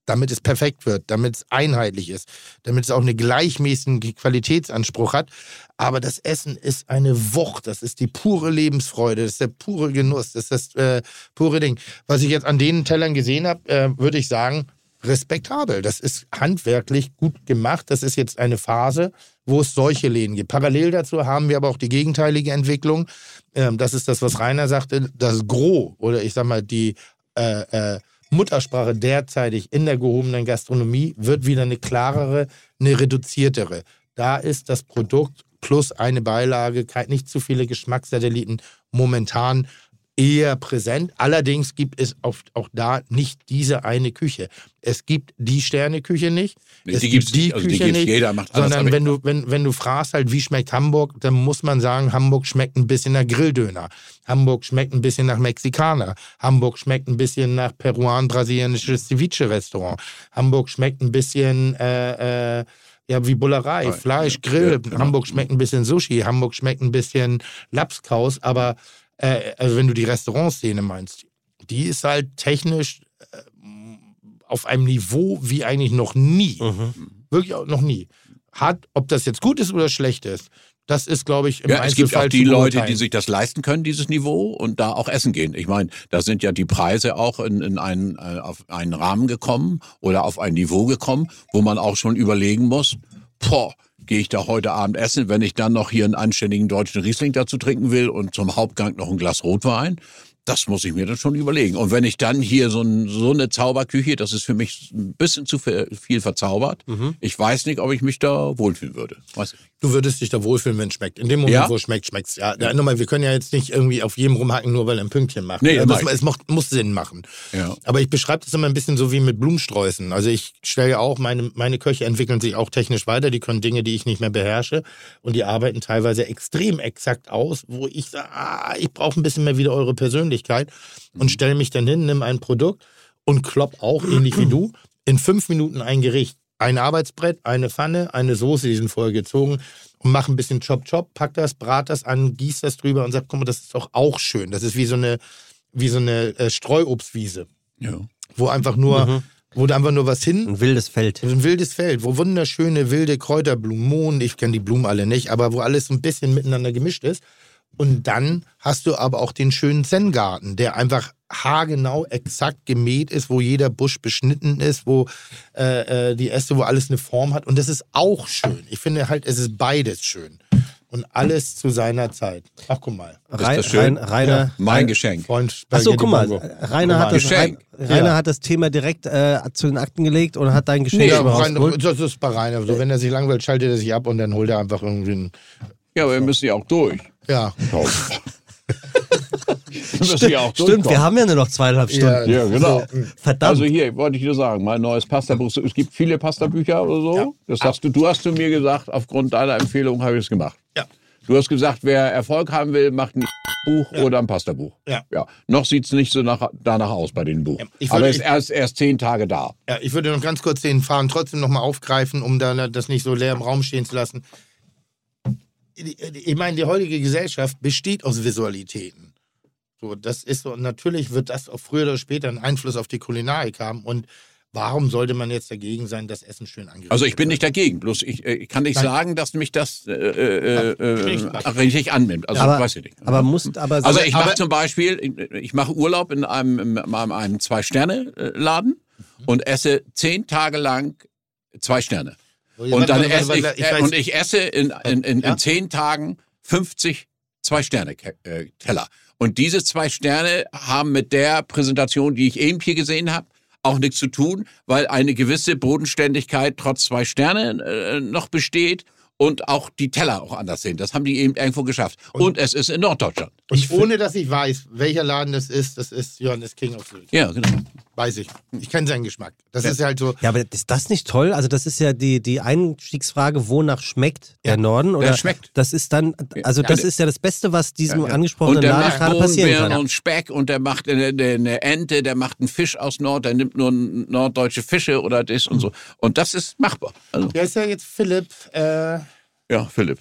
Damit es perfekt wird, damit es einheitlich ist, damit es auch einen gleichmäßigen Qualitätsanspruch hat. Aber das Essen ist eine Wucht, das ist die pure Lebensfreude, das ist der pure Genuss, das ist das äh, pure Ding. Was ich jetzt an den Tellern gesehen habe, äh, würde ich sagen, respektabel. Das ist handwerklich gut gemacht. Das ist jetzt eine Phase, wo es solche Läden gibt. Parallel dazu haben wir aber auch die gegenteilige Entwicklung. Ähm, das ist das, was Rainer sagte, das Gros oder ich sag mal die äh, äh, Muttersprache derzeitig in der gehobenen Gastronomie wird wieder eine klarere, eine reduziertere. Da ist das Produkt plus eine Beilage, nicht zu viele Geschmackssatelliten momentan eher präsent. Allerdings gibt es oft auch da nicht diese eine Küche. Es gibt die Sterneküche nicht. Nee, es die gibt nicht. Also die gibt's, jeder macht alles, Sondern wenn du, wenn, wenn du fragst halt, wie schmeckt Hamburg, dann muss man sagen, Hamburg schmeckt ein bisschen nach Grilldöner. Hamburg schmeckt ein bisschen nach Mexikaner. Hamburg schmeckt ein bisschen nach peruan-brasilianisches Ceviche-Restaurant. Hamburg schmeckt ein bisschen äh, äh, ja, wie Bullerei, Fleisch, Grill. ja, genau. Hamburg schmeckt ein bisschen Sushi. Hamburg schmeckt ein bisschen Lapskaus. Aber äh, also wenn du die Restaurantszene meinst, die ist halt technisch äh, auf einem Niveau wie eigentlich noch nie. Mhm. Wirklich auch noch nie. Hat, ob das jetzt gut ist oder schlecht ist, das ist, glaube ich, im Ja, es gibt auch die Leute, die sich das leisten können, dieses Niveau, und da auch essen gehen. Ich meine, da sind ja die Preise auch in, in einen, äh, auf einen Rahmen gekommen oder auf ein Niveau gekommen, wo man auch schon überlegen muss, boah, gehe ich da heute Abend essen, wenn ich dann noch hier einen anständigen deutschen Riesling dazu trinken will und zum Hauptgang noch ein Glas Rotwein. Das muss ich mir dann schon überlegen. Und wenn ich dann hier so, ein, so eine Zauberküche, das ist für mich ein bisschen zu viel verzaubert. Ich weiß nicht, ob ich mich da wohlfühlen würde. Du würdest dich da wohlfühlen, wenn es schmeckt. In dem Moment, Ja? wo es schmeckt, schmeckt es. Ja, da, nochmal, wir können ja jetzt nicht irgendwie auf jedem rumhacken, nur weil er ein Pünktchen macht. Nee, ich. es muss, muss Sinn machen. Ja. Aber ich beschreibe das immer ein bisschen so wie mit Blumensträußen. Also ich stelle ja auch, meine, meine Köche entwickeln sich auch technisch weiter. Die können Dinge, die ich nicht mehr beherrsche. Und die arbeiten teilweise extrem exakt aus, wo ich sage, ah, ich brauche ein bisschen mehr wieder eure Persönlichkeit. Und stelle mich dann hin, nimm ein Produkt und klopp auch, ähnlich wie du, in fünf Minuten ein Gericht. Ein Arbeitsbrett, eine Pfanne, eine Soße, die sind vorher gezogen und mach ein bisschen Chop Chop, pack das, brat das an, gieß das drüber und sag, guck mal, das ist doch auch schön. Das ist wie so eine, wie so eine äh, Streuobstwiese Ja. wo einfach nur, wo da einfach nur was hin, Ein wildes Feld. ein wildes Feld, wo wunderschöne wilde Kräuterblumen, Mohn, ich kenne die Blumen alle nicht, aber wo alles so ein bisschen miteinander gemischt ist. Und dann hast du aber auch den schönen Zen-Garten, der einfach haargenau exakt gemäht ist, wo jeder Busch beschnitten ist, wo äh, äh, die Äste, wo alles eine Form hat. Und das ist auch schön. Ich finde halt, es ist beides schön. Und alles zu seiner Zeit. Ach, guck mal. Rein, das schön? Rein, Rainer, Mein Geschenk. Freund Achso, guck mal. Rainer, hat das, Geschenk. Rainer Ja. hat das Thema direkt äh, zu den Akten gelegt und hat dein Geschenk Ja, mal rein, rausgeholt. das ist bei Rainer. So, wenn er sich langweilt, schaltet er sich ab und dann holt er einfach irgendwie ein. Ja, aber wir müssen ja auch durch. Ja. (laughs) Wir müssen ja auch Stimmt, wir haben ja nur noch zweieinhalb Stunden. Ja, genau. Verdammt. Also hier wollte ich nur sagen, mein neues Pastabuch. Es gibt viele Pastabücher oder so. Das hast du, du hast zu mir gesagt, aufgrund deiner Empfehlung habe ich es gemacht. Ja. Du hast gesagt, wer Erfolg haben will, macht ein Buch oder ein Pastabuch. Ja. ja. Noch sieht es nicht so nach, danach aus bei den Buch. ich Aber würde- ist erst, erst zehn Tage da. Ja, ich würde noch ganz kurz den Faden trotzdem nochmal aufgreifen, um dann das nicht so leer im Raum stehen zu lassen. Ich meine, die heutige Gesellschaft besteht aus Visualitäten. So, das ist so, und natürlich wird das auch früher oder später einen Einfluss auf die Kulinarik haben. Und warum sollte man jetzt dagegen sein, das Essen schön angerichtet Also ich bin wird? nicht dagegen, bloß ich, äh, ich kann nicht Nein. sagen, dass mich das äh, äh, äh, Richtig. richtig annimmt. Also aber, weiß ich nicht. aber musst, aber Also ich mache zum Beispiel, ich- mache Urlaub in einem, in einem, Zwei-Sterne-Laden und esse zehn Tage lang zwei Sterne. Und dann esse ich, äh, und ich esse in, in, in, Ja? in zehn Tagen 50 Zwei-Sterne-Teller. Und diese zwei Sterne haben mit der Präsentation, die ich eben hier gesehen habe, auch nichts zu tun, weil eine gewisse Bodenständigkeit trotz zwei Sterne äh, noch besteht und auch die Teller auch anders sind. Das haben die eben irgendwo geschafft. Und, es ist in Norddeutschland. Und ohne dass ich weiß, welcher Laden das ist, das ist Johannes King of Sylt. Ja, genau. Weiß ich. Ich kenne seinen Geschmack. Das ist halt so. Ja, aber ist das nicht toll? Also das ist ja die, die Einstiegsfrage, wonach schmeckt der Norden? Oder Der schmeckt. Das ist dann, also das Ja, ist ja das Beste, was diesem Ja, ja. angesprochenen Und der Laden macht gerade passieren kann. und Speck und der macht eine, eine, Ente, der macht einen Fisch aus Nord, der nimmt nur norddeutsche Fische oder das und so. Und das ist machbar. Also, Der ist ja jetzt Philipp. Äh, ja, Philipp.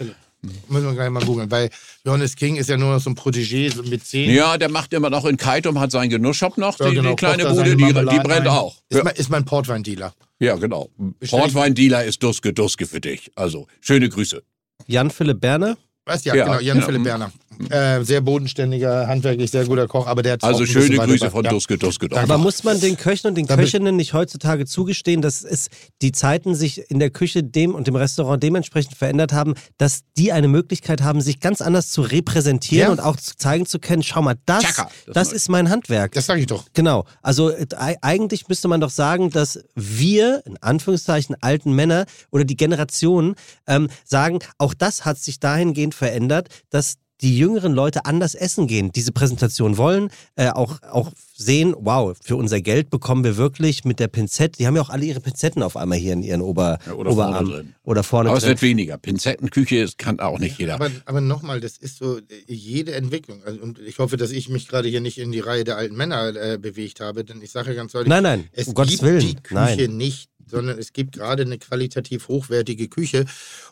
Müssen wir gleich mal googeln, weil Johannes King ist ja nur noch so ein Protégé so mit 10. Ja, der macht immer noch in Kaitum, hat seinen Genussshop noch, Ja, die, genau, die kleine Bude, die, die brennt ein. auch. Ist, Ja, mein, ist mein Portweindealer. ja genau. Portweindealer ist Duske Duske für dich. Also, schöne Grüße. Jan-Philipp Berner? Was? Ja, Ja, genau, Jan ja. Philipp Berner. Äh, sehr bodenständiger, handwerklich sehr guter Koch, aber der hat Also schöne Grüße von ja. Duske Duske. Duske. Aber muss man den Köchen und den Damit- Köchinnen nicht heutzutage zugestehen, dass es die Zeiten sich in der Küche dem und dem Restaurant dementsprechend verändert haben, dass die eine Möglichkeit haben, sich ganz anders zu repräsentieren Ja. und auch zu zeigen zu können, schau mal, das, das das ist mein Handwerk. Das sage ich doch. Genau. Also äh, ei- eigentlich müsste man doch sagen, dass wir, in Anführungszeichen, alten Männer oder die Generationen ähm, sagen, auch das hat sich dahingehend verändert, dass die jüngeren Leute anders essen gehen, diese Präsentation wollen, äh, auch, auch sehen, wow, für unser Geld bekommen wir wirklich mit der Pinzette, die haben ja auch alle ihre Pinzetten auf einmal hier in ihren Ober, Ja, oder vorne Oberarm. drin. Oder vorne Aber es drin. wird weniger. Pinzettenküche kann auch nicht jeder. Aber, aber nochmal, das ist so äh, jede Entwicklung. Also, und ich hoffe, dass ich mich gerade hier nicht in die Reihe der alten Männer äh, bewegt habe, denn ich sage ganz deutlich, Nein, nein, es um Gottes gibt Willen, die Küche nein. nicht, sondern es gibt gerade eine qualitativ hochwertige Küche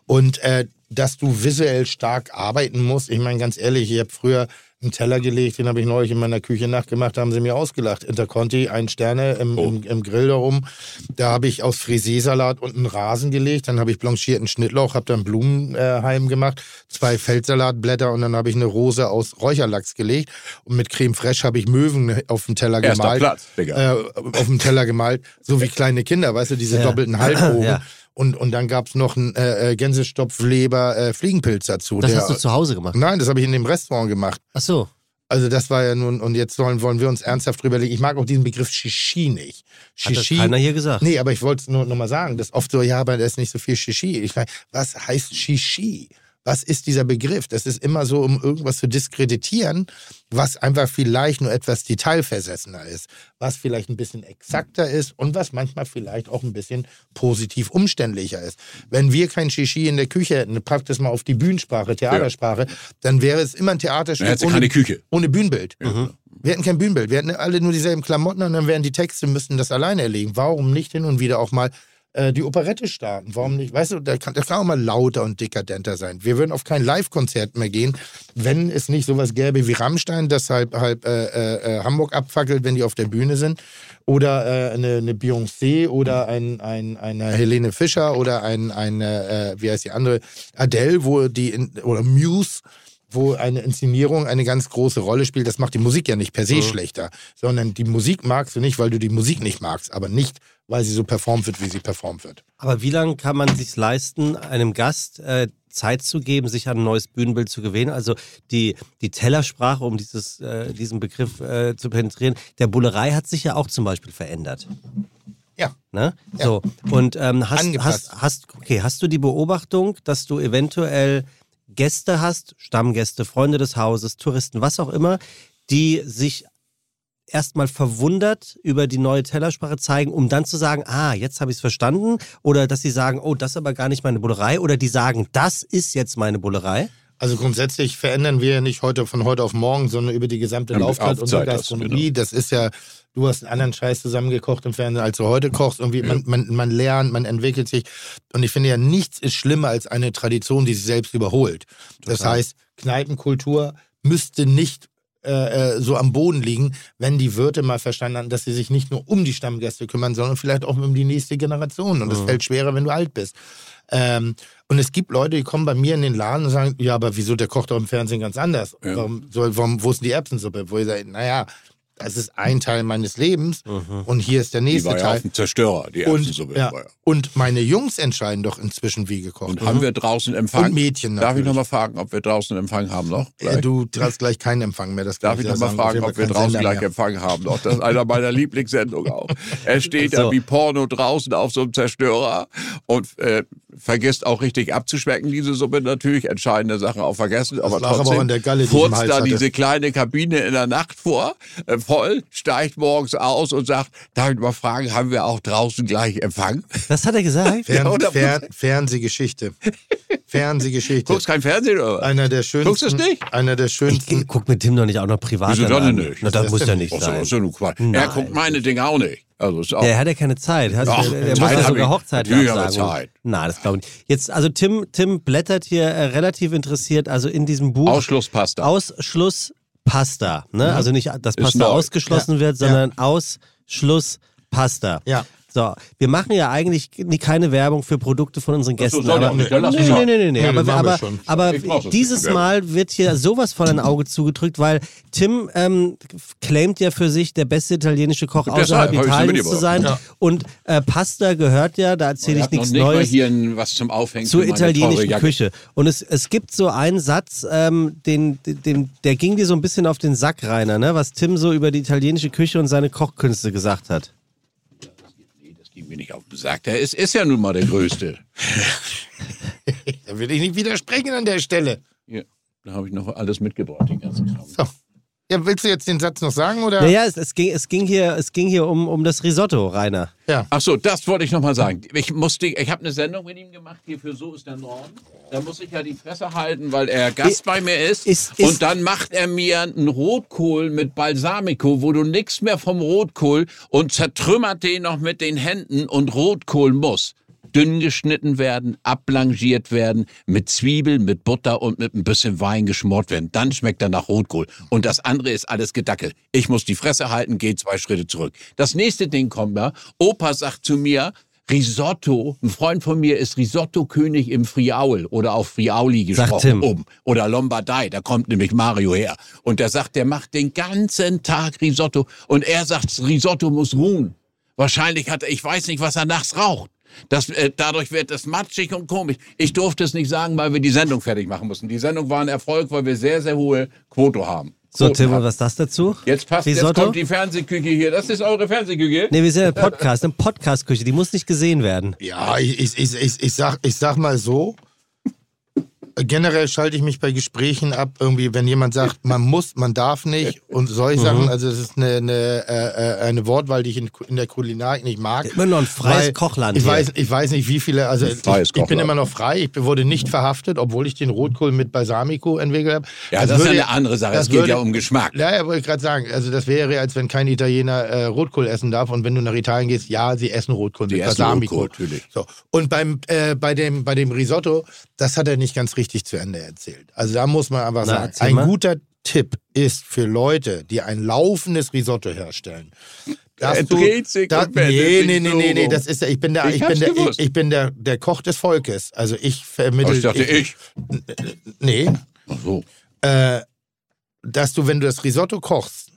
und äh, dass du visuell stark arbeiten musst. Ich meine, ganz ehrlich, ich habe früher einen Teller gelegt, den habe ich neulich in meiner Küche nachgemacht, da haben sie mir ausgelacht. Interconti, ein Sterne im, Oh. im, im Grill darum. Da habe ich aus Frisee-Salat und einen Rasen gelegt, dann habe ich blanchierten Schnittlauch, habe dann Blumenheim gemacht, zwei Feldsalatblätter und dann habe ich eine Rose aus Räucherlachs gelegt und mit Creme Fraiche habe ich Möwen auf den Teller Erster gemalt Platz, Digga. äh, auf dem Teller gemalt, so wie kleine Kinder, weißt du, diese Ja. doppelten (laughs) Halbogen. Ja. Und, und dann gab es noch einen äh, äh, Gänsestopfleber äh, Fliegenpilz dazu. das der, hast du zu Hause gemacht. Nein, das habe ich in dem Restaurant gemacht. Ach so. Also das war ja nun, und jetzt sollen, wollen wir uns ernsthaft drüber legen. Ich mag auch diesen Begriff Shishi nicht. Hat das Shishi. keiner hier gesagt. Nee, aber ich wollte es nur noch mal sagen, das ist oft so, ja, aber da ist nicht so viel Shishi. Ich meine, was heißt Shishi? Was ist dieser Begriff? Das ist immer so, um irgendwas zu diskreditieren, was einfach vielleicht nur etwas detailversessener ist, was vielleicht ein bisschen exakter ist und was manchmal vielleicht auch ein bisschen positiv umständlicher ist. Wenn wir kein Shishi in der Küche hätten, packt es mal auf die Bühnensprache, Theatersprache, dann wäre es immer ein Theaterstück keine Küche. ohne Bühnenbild. Wir hätten kein Bühnenbild. Wir hätten alle nur dieselben Klamotten und dann wären die Texte, müssten das alleine erlegen. Warum nicht hin und wieder auch mal äh, die Operette starten? Warum nicht? Weißt du, da kann, das kann auch mal lauter und dekadenter sein. Wir würden auf kein Live-Konzert mehr gehen, wenn es nicht sowas gäbe wie Rammstein, das halb, halb äh, äh, äh, Hamburg abfackelt, wenn die auf der Bühne sind. Oder äh, eine, eine Beyoncé oder ein, ein, eine Helene Fischer oder ein, eine, wie heißt die andere, Adele, wo die, in, oder Muse, wo eine Inszenierung eine ganz große Rolle spielt. Das macht die Musik ja nicht per se schlechter, sondern die Musik magst du nicht, weil du die Musik nicht magst, aber nicht, weil sie so performt wird, wie sie performt wird. Aber wie lange kann man sich leisten, einem Gast äh, Zeit zu geben, sich an ein neues Bühnenbild zu gewöhnen? Also die, die Tellersprache, um dieses, äh, diesen Begriff äh, zu penetrieren, der Bullerei hat sich ja auch zum Beispiel verändert. Ja. Ne? So. Und ähm, hast, Angepasst. hast, hast, okay, hast du die Beobachtung, dass du eventuell Gäste hast, Stammgäste, Freunde des Hauses, Touristen, was auch immer, die sich erstmal verwundert über die neue Tellersprache zeigen, um dann zu sagen, ah, jetzt habe ich es verstanden. Oder dass sie sagen, oh, das ist aber gar nicht meine Bullerei. Oder die sagen, das ist jetzt meine Bullerei. Also grundsätzlich verändern wir ja nicht heute von heute auf morgen, sondern über die gesamte Ja, Laufzeit unserer das, Gastronomie. Das ist ja, du hast einen anderen Scheiß zusammengekocht im Fernsehen, als du heute kochst. Irgendwie, man, man, man lernt, man entwickelt sich. Und ich finde ja, nichts ist schlimmer als eine Tradition, die sich selbst überholt. Das heißt, Kneipenkultur müsste nicht äh, äh, so am Boden liegen, wenn die Wirte mal verstanden haben, dass sie sich nicht nur um die Stammgäste kümmern, sondern vielleicht auch um die nächste Generation. Und das fällt schwerer, wenn du alt bist. Ähm, und es gibt Leute, die kommen bei mir in den Laden und sagen, ja, aber wieso, der kocht doch im Fernsehen ganz anders. Ja. Warum, soll, warum, wo ist denn die Erbsensuppe? Wo ich sage, naja, das ist ein Teil meines Lebens und hier ist der Die nächste war ja Teil. auf dem Zerstörer, die Und, Erbsensuppe. ja, und meine Jungs entscheiden doch inzwischen, wie gekocht Und wird. haben wir draußen Empfang? Und Mädchen Darf ich natürlich. nochmal fragen, ob wir draußen Empfang haben noch? Äh, Gleich? du hast gleich keinen Empfang mehr. Das Darf ich dir nochmal fragen, ob wir draußen keinen gleich Sender Empfang haben noch? Das ist einer meiner (laughs) Lieblingssendungen auch. Er steht da So. wie Porno draußen auf so einem Zerstörer und äh, vergisst auch richtig abzuschmecken, diese Suppe natürlich. Entscheidende Sachen auch vergessen. aber lag aber trotzdem der Galle, ich furzt da hatte. diese kleine Kabine in der Nacht vor, äh, voll, steigt morgens aus und sagt, darf ich mal fragen, haben wir auch draußen gleich Empfang? Das hat er gesagt. (laughs) Fern, Ja, oder- Fern, Fernsehgeschichte. Fernsehgeschichte. Guckst kein Fernsehen oder? was? Einer der schönsten. Guckst du es nicht? Einer der Ich schönsten. guck mit Tim doch nicht auch noch privat Wieso dann dann an. nicht? Na, das Was muss ja nicht so, sein. Quatsch. Nein. Er guckt meine Dinge auch nicht. Also ist auch, Der hat ja keine Zeit. Hat, Doch, der, der muss Zeit ja hab sogar. Hochzeit Natürlich habe ich absagen. Zeit. Na, das glaube ich nicht. Jetzt, also Tim, Tim blättert hier äh, relativ interessiert, also in diesem Buch. Ausschlusspasta. Ausschlusspasta. Ne? Also nicht, dass Pasta ausgeschlossen wird, sondern Ausschlusspasta. Ja. So, wir machen ja eigentlich nie- keine Werbung für Produkte von unseren so, Gästen. ja aber, nicht, nee, nee, nee, nee, nee, Nee, aber, aber, schon. aber dieses. Mal wird hier sowas von ein Auge zugedrückt, weil Tim ähm, claimt ja für sich, der beste italienische Koch außerhalb Italiens zu sein. Und äh, Pasta gehört ja, da erzähle Er ich nichts nicht mal Neues. hier ein, was zum Aufhängen zur italienischen. Küche. Und es, es gibt so einen Satz, ähm, den, den, der ging dir so ein bisschen auf den Sack, Rainer, ne? was Tim so über die italienische Küche und seine Kochkünste gesagt hat. Ging mir nicht auf den Sack. Der ist, ist ja nun mal der Größte. (laughs) Da will ich nicht widersprechen an der Stelle. Hier, da habe ich noch alles mitgebracht, den ganzen Kram. So. Ja, willst du jetzt den Satz noch sagen oder? Naja, es, es, ging, es ging hier, es ging hier um, um das Risotto, Rainer. Ja. Ach so, das wollte ich noch mal sagen. Ich musste, ich habe eine Sendung mit ihm gemacht hier für So ist der Norden. Da muss ich ja die Fresse halten, weil er Gast bei mir ist. ist- ist- und dann macht er mir einen Rotkohl mit Balsamico, wo du nichts mehr vom Rotkohl und zertrümmert den noch mit den Händen und Rotkohl muss dünn geschnitten werden, abblanchiert werden, mit Zwiebeln, mit Butter und mit ein bisschen Wein geschmort werden. Dann schmeckt er nach Rotkohl. Und das andere ist alles gedackelt. Ich muss die Fresse halten, gehe zwei Schritte zurück. Das nächste Ding kommt ja. Opa sagt zu mir, Risotto, ein Freund von mir ist Risotto-König im Friaul oder auf Friauli gesprochen oben. Oder Lombardei, da kommt nämlich Mario her. Und der sagt, der macht den ganzen Tag Risotto. Und er sagt, Risotto muss ruhen. Wahrscheinlich hat er, ich weiß nicht, was er nachts raucht. Das, äh, dadurch wird es matschig und komisch. Ich durfte es nicht sagen, weil wir die Sendung fertig machen mussten. Die Sendung war ein Erfolg, weil wir sehr, sehr hohe Quote haben. So, Quoten Tim, und haben. was ist das dazu? Jetzt passt, jetzt kommt die Fernsehküche hier. Das ist eure Fernsehküche? Nee, wir sind ein Podcast, eine Podcast-Küche, die muss nicht gesehen werden. Ja, ich, ich, ich, ich, ich, sag, ich sag mal so. Generell schalte ich mich bei Gesprächen ab, irgendwie, wenn jemand sagt, man muss, man darf nicht und solche Mhm. Sachen. Also, es ist eine, eine, äh, äh, eine Wortwahl, die ich in, in der Kulinarik nicht mag. Immer noch ein freies Kochland Ich hier. weiß, ich weiß nicht, wie viele. Also, ich, ich bin immer noch frei. Ich wurde nicht verhaftet, obwohl ich den Rotkohl mit Balsamico entwickelt habe. Ja, das ist ja eine andere Sache. Es geht ja um Geschmack. Ja, ja, wollte ich gerade sagen. Also, das wäre, als wenn kein Italiener äh, Rotkohl essen darf. Und wenn du nach Italien gehst, ja, sie essen Rotkohl Sie mit essen Balsamico. Rotkohl, natürlich. So. Und beim, äh, bei, dem, bei dem Risotto, das hat er nicht ganz richtig zu Ende erzählt. Also da muss man einfach Na, sagen, ein mal. guter Tipp ist für Leute, die ein laufendes Risotto herstellen. dass Er du- dreht sich da, und nee, nee, nee, nee, nee, das ist, der- ich bin der, Ich ich, bin der, ich, ich bin der, der Koch des Volkes. Also ich vermittle. Ich dachte, ich. Nee, Ach so. äh, dass du, wenn du das Risotto kochst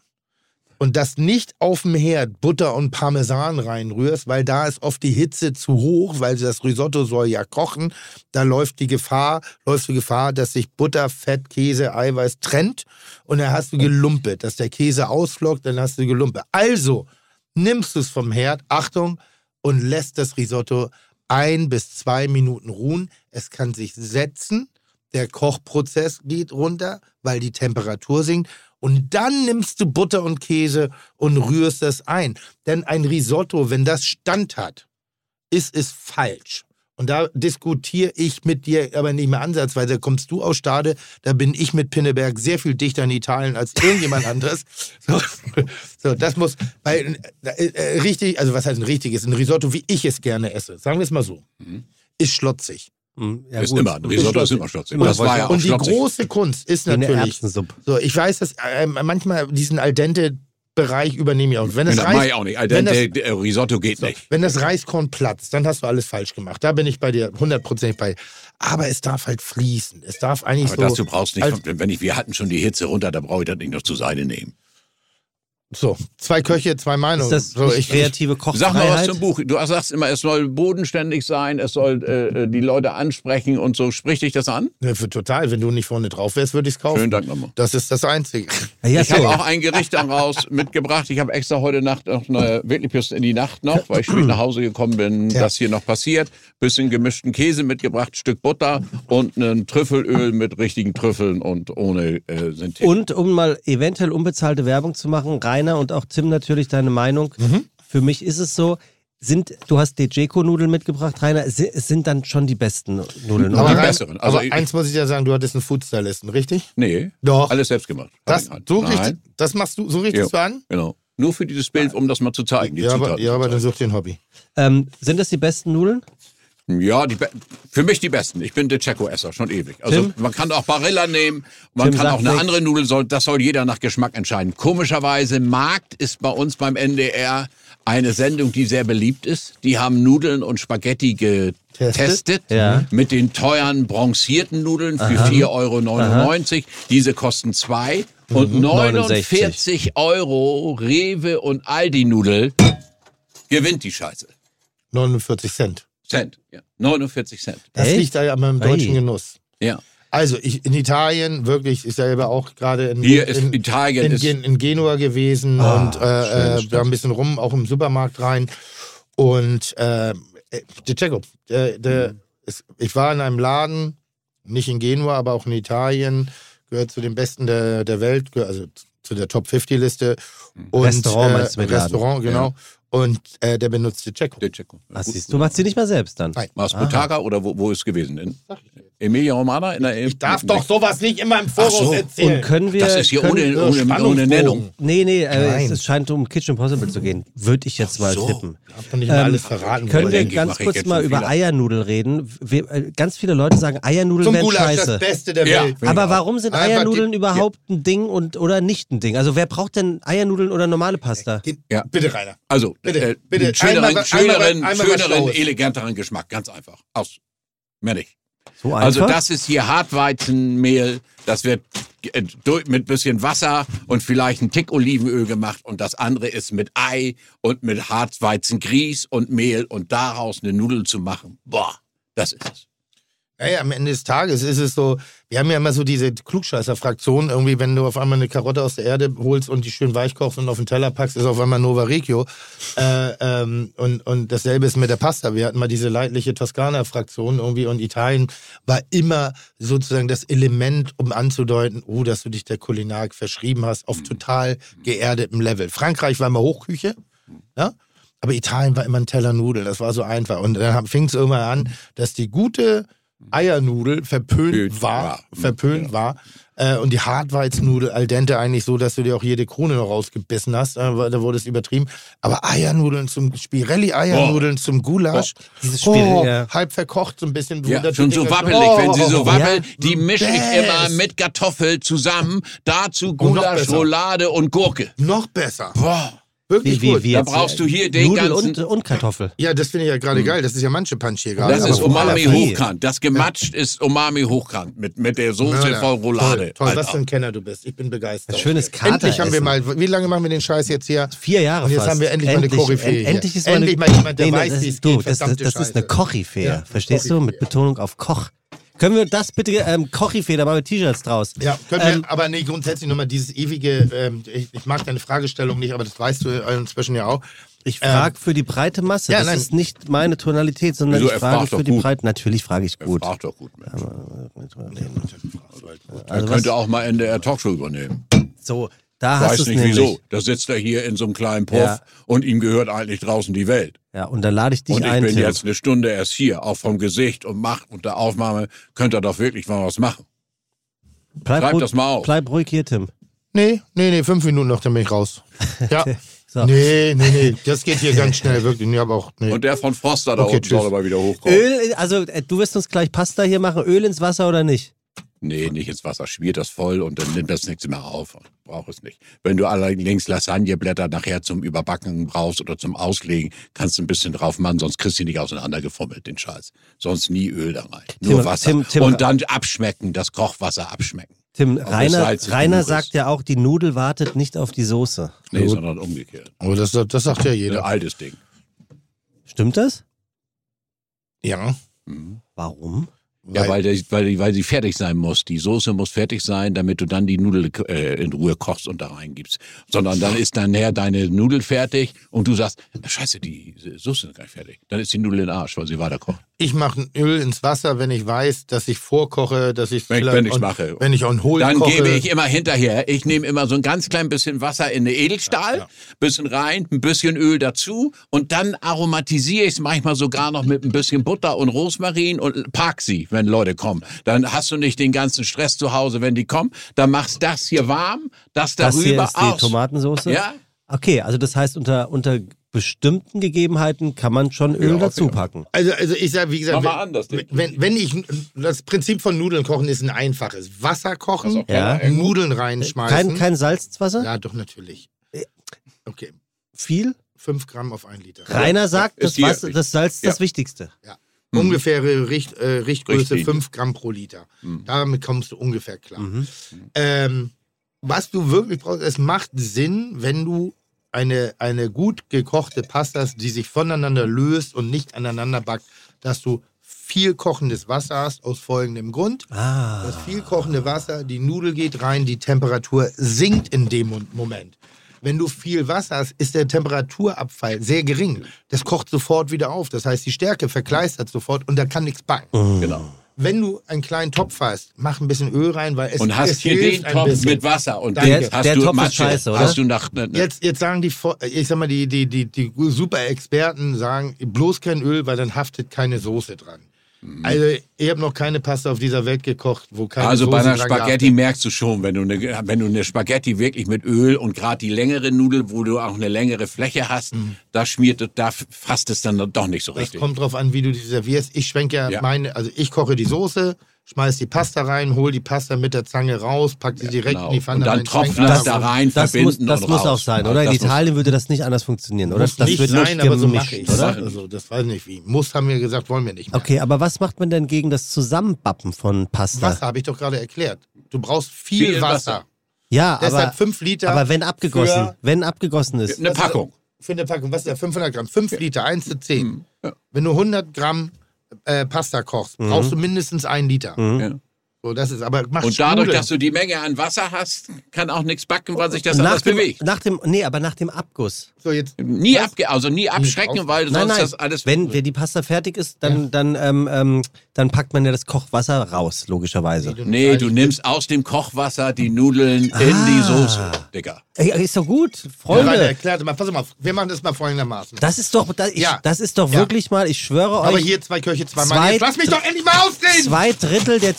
und das nicht auf dem Herd Butter und Parmesan reinrührst, weil da ist oft die Hitze zu hoch, weil das Risotto soll ja kochen, da läuft die Gefahr, läufst du Gefahr, dass sich Butter, Fett, Käse, Eiweiß trennt und dann hast du Gelumpe, dass der Käse ausflockt, dann hast du Gelumpe. Also nimmst du es vom Herd, Achtung, und lässt das Risotto ein bis zwei Minuten ruhen. Es kann sich setzen, der Kochprozess geht runter, weil die Temperatur sinkt. Und dann nimmst du Butter und Käse und rührst das ein. Denn ein Risotto, wenn das Stand hat, ist es falsch. Und da diskutiere ich mit dir aber nicht mehr ansatzweise. Da kommst du aus Stade, da bin ich mit Pinneberg sehr viel dichter in Italien als irgendjemand (laughs) anderes. So, (laughs) so das muss, weil, äh, äh, richtig, also was heißt ein richtiges? Ein Risotto, wie ich es gerne esse, sagen wir es mal so, ist schlotzig. Hm, ja, ist gut. immer. Ein Risotto ist immer schlotzig. War ja auch Und die schlotzig. große Kunst ist natürlich, so, ich weiß, dass äh, manchmal diesen al dente Bereich übernehme ich auch. Wenn das, Das mache Reis, ich auch nicht. wenn das- der, der Risotto geht so, nicht. wenn das Reiskorn platzt, dann hast du alles falsch gemacht. Da bin ich bei dir hundertprozentig bei. Aber es darf halt fließen. Es darf eigentlich Aber so. dazu brauchst du als- nicht, wenn ich, wir hatten schon die Hitze runter, da brauche ich das nicht noch zur Seite nehmen. So, zwei Köche, zwei Meinungen. Ist das so, nicht ich, kreative Sag mal was Kochfreiheit? zum Buch. Du sagst immer, es soll bodenständig sein, es soll äh, die Leute ansprechen und so. Sprich dich das an? Ne, für total. Wenn du nicht vorne drauf wärst, würde ich es kaufen. Schönen Dank nochmal. Das ist das Einzige. Ja, ich so. habe auch ein Gericht daraus (laughs) mitgebracht. Ich habe extra heute Nacht noch eine, wirklich bis in die Nacht noch, weil ich spät nach Hause gekommen bin, Ja. das hier noch passiert. Bisschen gemischten Käse mitgebracht, Stück Butter und ein Trüffelöl mit richtigen Trüffeln und ohne äh, Synthetik. Und um mal eventuell unbezahlte Werbung zu machen, Rainer und auch Tim natürlich deine Meinung. Mhm. Für mich ist es so, sind, du hast Dejeko-Nudeln mitgebracht, Rainer, es si- es sind dann schon die besten Nudeln. Aber- oder? die besseren. Also aber ich- eins muss ich dir sagen, du hattest einen Foodstylisten, richtig? nee, Doch. alles selbst gemacht. Das, Nein. so richtig, das machst du, so richtest du Ja. an? Genau. Nur für dieses Bild, um das mal zu zeigen. Die Ja aber, ja, aber dann such dir ein Hobby. ähm, sind das die besten Nudeln? Ja, die, für mich die besten. Ich bin der Checo-Esser, schon ewig. Also Tim? man kann auch Barilla nehmen, man Tim kann auch eine nichts. andere Nudel, soll, das soll jeder nach Geschmack entscheiden. Komischerweise, Markt ist bei uns beim NDR eine Sendung, die sehr beliebt ist. Die haben Nudeln und Spaghetti getestet Ja. mit den teuren bronzierten Nudeln für 4,99 Euro. Diese kosten zwei und 49 Euro Rewe und Aldi Nudel gewinnt die Scheiße. 49 Cent. Cent, ja. 49 Cent. Das Echt? liegt da ja am deutschen Ei. Genuss. Ja. Also ich, in Italien, wirklich, ich selber auch gerade in, Hier ist in, Italien in, ist Gen- in Genua gewesen Ah, und äh, äh, da ein bisschen rum, auch im Supermarkt rein. Und äh, der Checo, der, der, Mhm. ich war in einem Laden, nicht in Genua, aber auch in Italien, gehört zu den besten der, der Welt, gehört also zu der Top 50 Liste. Und. Restaurant äh, meinst du mit Laden? Restaurant, genau. Und äh, der benutzte Checo. Der Checo. Ja, Was gut. siehst du? Machst du nicht mal selbst dann? Nein. Aus Butaga oder wo, wo ist es gewesen? In Emilia Romana? In der, Ich darf doch sowas nicht immer im Voraus so. erzählen. Und können wir. Das ist hier können, ohne, ohne, ohne. Nennung. Nee, nee, äh, Nein. es, es scheint um Kitchen Impossible zu gehen. Würde ich jetzt mal so. tippen. Darf doch nicht mal Ähm, alles verraten. Können wir ganz kurz mal über Fehler. Eiernudeln reden? Wir, äh, ganz viele Leute sagen, Eiernudeln Zum wären scheiße. das Beste der Ja. Welt. Aber warum sind Einfach die- Eiernudeln überhaupt ein Ding und oder nicht ein Ding? Also wer braucht denn Eiernudeln oder normale Pasta? Die- Ja. Bitte, Rainer. Also, Bitte, äh, bitte, einen schöneren, einmal- schöneren, einmal- einmal schöneren eleganteren Geschmack. Ganz einfach. Aus. Mehr nicht. So Also einfach? das ist hier Hartweizenmehl. Das wird äh, mit bisschen Wasser und vielleicht ein Tick Olivenöl gemacht. Und das andere ist mit Ei und mit Hartweizengrieß und Mehl und daraus eine Nudel zu machen. Boah, das ist es. Naja, am Ende des Tages ist es so, wir haben ja immer so diese Klugscheißer-Fraktion, irgendwie, wenn du auf einmal eine Karotte aus der Erde holst und die schön weich kochst und auf den Teller packst, ist auf einmal Nova Regio. Äh, ähm, und, und dasselbe ist mit der Pasta. Wir hatten mal diese leidliche Toskana-Fraktion irgendwie und Italien war immer sozusagen das Element, um anzudeuten, oh, dass du dich der Kulinarik verschrieben hast, auf total geerdetem Level. Frankreich war immer Hochküche, ja? Aber Italien war immer ein Teller Nudeln, das war so einfach. Und dann fing es irgendwann an, dass die gute Eiernudel verpönt war, verpönt war. Äh, und die Hartweiznudel al dente eigentlich so, dass du dir auch jede Krone noch rausgebissen hast. Äh, da wurde es übertrieben. Aber Eiernudeln zum Spirelli-Eiernudeln zum Gulasch. Dieses Spirelli, oh, ja. halb verkocht, so ein bisschen. Ja, schon so wabbelig. Oh, Wenn sie so oh, wabbeln, ja. die mische ich immer mit Kartoffel zusammen. Dazu Gulasch, besser. Roulade und Gurke. Noch besser. Boah. Wirklich Wie, wie, gut. wie Da brauchst du hier den Nudel ganzen- und, und Kartoffel. Ja, das finde ich ja gerade geil. Das ist ja manche Punch hier gerade. Das aber ist Umami hochkant. Das gematscht ist Umami hochkant mit, mit der Soße Mörder. voll Roulade. Toll, toll was für ein Kenner du bist. Ich bin begeistert. Ein schönes Endlich haben wir mal, wie lange machen wir den Scheiß jetzt hier? Vier Jahre Und jetzt fast. haben wir endlich mal eine Koryphäe. Endlich ist mal, Endlich eine, mal jemand, der Nee, weiß, das, wie es du, geht, das, das, das ist eine. Koryphäe. Ja, Verstehst du? Mit Betonung auf Koch. Können wir das bitte, ähm, da machen wir T-Shirts draus. Ja, können Ähm, wir, aber nee, grundsätzlich nochmal dieses ewige, ähm, ich, ich mag deine Fragestellung nicht, aber das weißt du inzwischen ja auch. Ich frage für die breite Masse. ja, das nein. ist nicht meine Tonalität, sondern Wieso? ich Er frage für die gut. Breite. Natürlich frage ich gut. Frag doch gut. Mensch. er Also was, könnte auch mal NDR Talkshow übernehmen. so, da hast du Weiß es nicht wieso. Da sitzt er hier in so einem kleinen Puff Ja. und ihm gehört eigentlich draußen die Welt. Ja, und dann lade ich dich und ich ein, bin Tim. jetzt eine Stunde erst hier, auch vom Gesicht und macht und der Aufnahme könnte er doch wirklich mal was machen. bleib, schreib ruhig- das mal auf. Bleib ruhig hier, Tim. Nee, nee, nee, fünf Minuten noch, dann bin ich raus. (laughs) Ja. So. Nee, nee, nee, das geht hier ganz schnell, wirklich. Nee, aber auch, nee. Und der von Froster da Okay, unten soll aber wieder hochkommen. Öl, also äh, du wirst uns gleich Pasta hier machen. Öl ins Wasser oder nicht? Nee, nicht ins Wasser. Schmiert das voll und dann nimmt das nichts mehr auf. Braucht es nicht. Wenn du allerdings Lasagneblätter nachher zum Überbacken brauchst oder zum Auslegen, kannst du ein bisschen drauf machen, sonst kriegst du ihn nicht auseinandergefummelt, den Scheiß. Sonst nie Öl da rein. Nur Tim, Wasser. Tim, Tim, und dann abschmecken, das Kochwasser abschmecken. Tim, Rainer, Rainer sagt ja auch, die Nudel wartet nicht auf die Soße. Nee, Gut. sondern umgekehrt. aber das, das sagt ja Ein jeder. altes Ding. Stimmt das? Ja. Warum? Ja, weil, der, weil, die- weil sie fertig sein muss. Die Soße muss fertig sein, damit du dann die Nudel äh, in Ruhe kochst und da reingibst. Sondern dann ist dann näher deine Nudel fertig und du sagst, scheiße, die Soße ist gar nicht fertig. Dann ist die Nudel in den Arsch, weil sie weiter kocht. Ich mache Öl ins Wasser, wenn ich weiß, dass ich vorkoche, dass ich Wenn ich- vielleicht wenn ich's on- mache. Wenn ich on hold Dann koche. gebe ich immer hinterher, ich nehme immer so ein ganz klein bisschen Wasser in eine Edelstahl, Ja, bisschen rein, ein bisschen Öl dazu und dann aromatisiere ich es manchmal sogar noch mit ein bisschen Butter und Rosmarin und park sie, wenn Leute kommen. Dann hast du nicht den ganzen Stress zu Hause, wenn die kommen. Dann machst das hier warm, das Das hier darüber ist die aus. Tomatensoße? Ja, Okay, also das heißt, unter, unter bestimmten Gegebenheiten kann man schon Öl Ja, dazu packen. Also, also ich sage, wie gesagt, Mach mal wenn, an, das Ding. wenn, wenn ich das Prinzip von Nudeln kochen ist ein einfaches. Wasser kochen, Also, Ja. Nudeln reinschmeißen. Kein, kein Salz ins Wasser? Ja, doch natürlich. Okay. Viel? 5 Gramm auf 1 Liter. Rainer sagt, das, Wasser, das Salz ist Ja. das Wichtigste. Ja. Ungefähre Richt, äh, Richtgröße Richtlinie. 5 Gramm pro Liter. Damit kommst du ungefähr klar. Mhm. Ähm, was du wirklich brauchst, es macht Sinn, wenn du eine, eine gut gekochte Pasta, hast, die sich voneinander löst und nicht aneinander backt, dass du viel kochendes Wasser hast, aus folgendem Grund. Ah. Das viel kochende Wasser, die Nudel geht rein, die Temperatur sinkt in dem Mo- Moment. Wenn du viel Wasser hast, ist der Temperaturabfall sehr gering. Das kocht sofort wieder auf. Das heißt, die Stärke verkleistert sofort und da kann nichts backen. Genau. Wenn du einen kleinen Topf hast, mach ein bisschen Öl rein, weil es Und hast es hier den ein Topf bisschen. mit Wasser und Danke. Der- hast der du Topf ist Matsche. scheiße, oder? Hast du nach ne, ne, Jetzt, jetzt sagen die, ich sag mal, die, die, die, die Super-Experten sagen, bloß kein Öl, weil dann haftet keine Soße dran. Also, ich habe noch keine Pasta auf dieser Welt gekocht, wo keine Also Soße bei einer Spaghetti merkst du schon, wenn du eine, wenn du eine Spaghetti wirklich mit Öl und gerade die längere Nudel, wo du auch eine längere Fläche hast, da schmiert, es- da fasst es dann doch nicht so Das richtig. kommt drauf an, wie du die servierst. Ich schwenke ja, Ja. meine, also ich koche die Soße, schmeiß die Pasta rein, hol die Pasta mit der Zange raus, pack sie direkt Genau. in die Pfanne Und dann rein, tropfen das da rein, Das muss, das und muss raus. auch sein, Ja, oder? In das Italien würde das nicht anders funktionieren, oder? Muss das nicht wird sein, nicht aber so mache ich oder? Also, das weiß nicht wie. Muss haben wir gesagt, wollen wir nicht mehr. Okay, aber was macht man denn gegen das Zusammenbappen von Pasta? Wasser habe ich doch gerade erklärt. Du brauchst viel, Viel Wasser. Wasser. Ja, Deshalb aber, 5 Liter. aber wenn abgegossen, für- wenn abgegossen ist. Eine Packung. Für eine Packung, was ist das? 500 Gramm, 5 Liter, 1 zu 10. Hm, ja. Wenn du 100 Gramm äh, Pasta kochst, Mhm. brauchst du mindestens einen Liter. Ja. So, das ist, aber mach Und dadurch, Strudel. dass du die Menge an Wasser hast, kann auch nichts backen, weil sich das nach anders dem, bewegt. nach dem, nee, aber nach dem Abguss. So, jetzt, Nie Was? abge also nie abschrecken, weil Nein, sonst nein. das alles. wenn, wenn die Pasta fertig ist, dann, dann, ähm, ähm, dann packt man ja das Kochwasser raus, logischerweise. nee, du nimmst aus dem Kochwasser die Nudeln in die Soße, Digga. Ey, ist doch gut, Freunde. erklärte mal, pass mal, auf, wir machen das mal folgendermaßen. Das ist doch, das, ich, Ja. das ist doch Ja. wirklich mal, ich schwöre aber euch, hier zwei Köche, zwei Zwei- Mann. Jetzt lass mich doch endlich mal ausreden! zwei Drittel der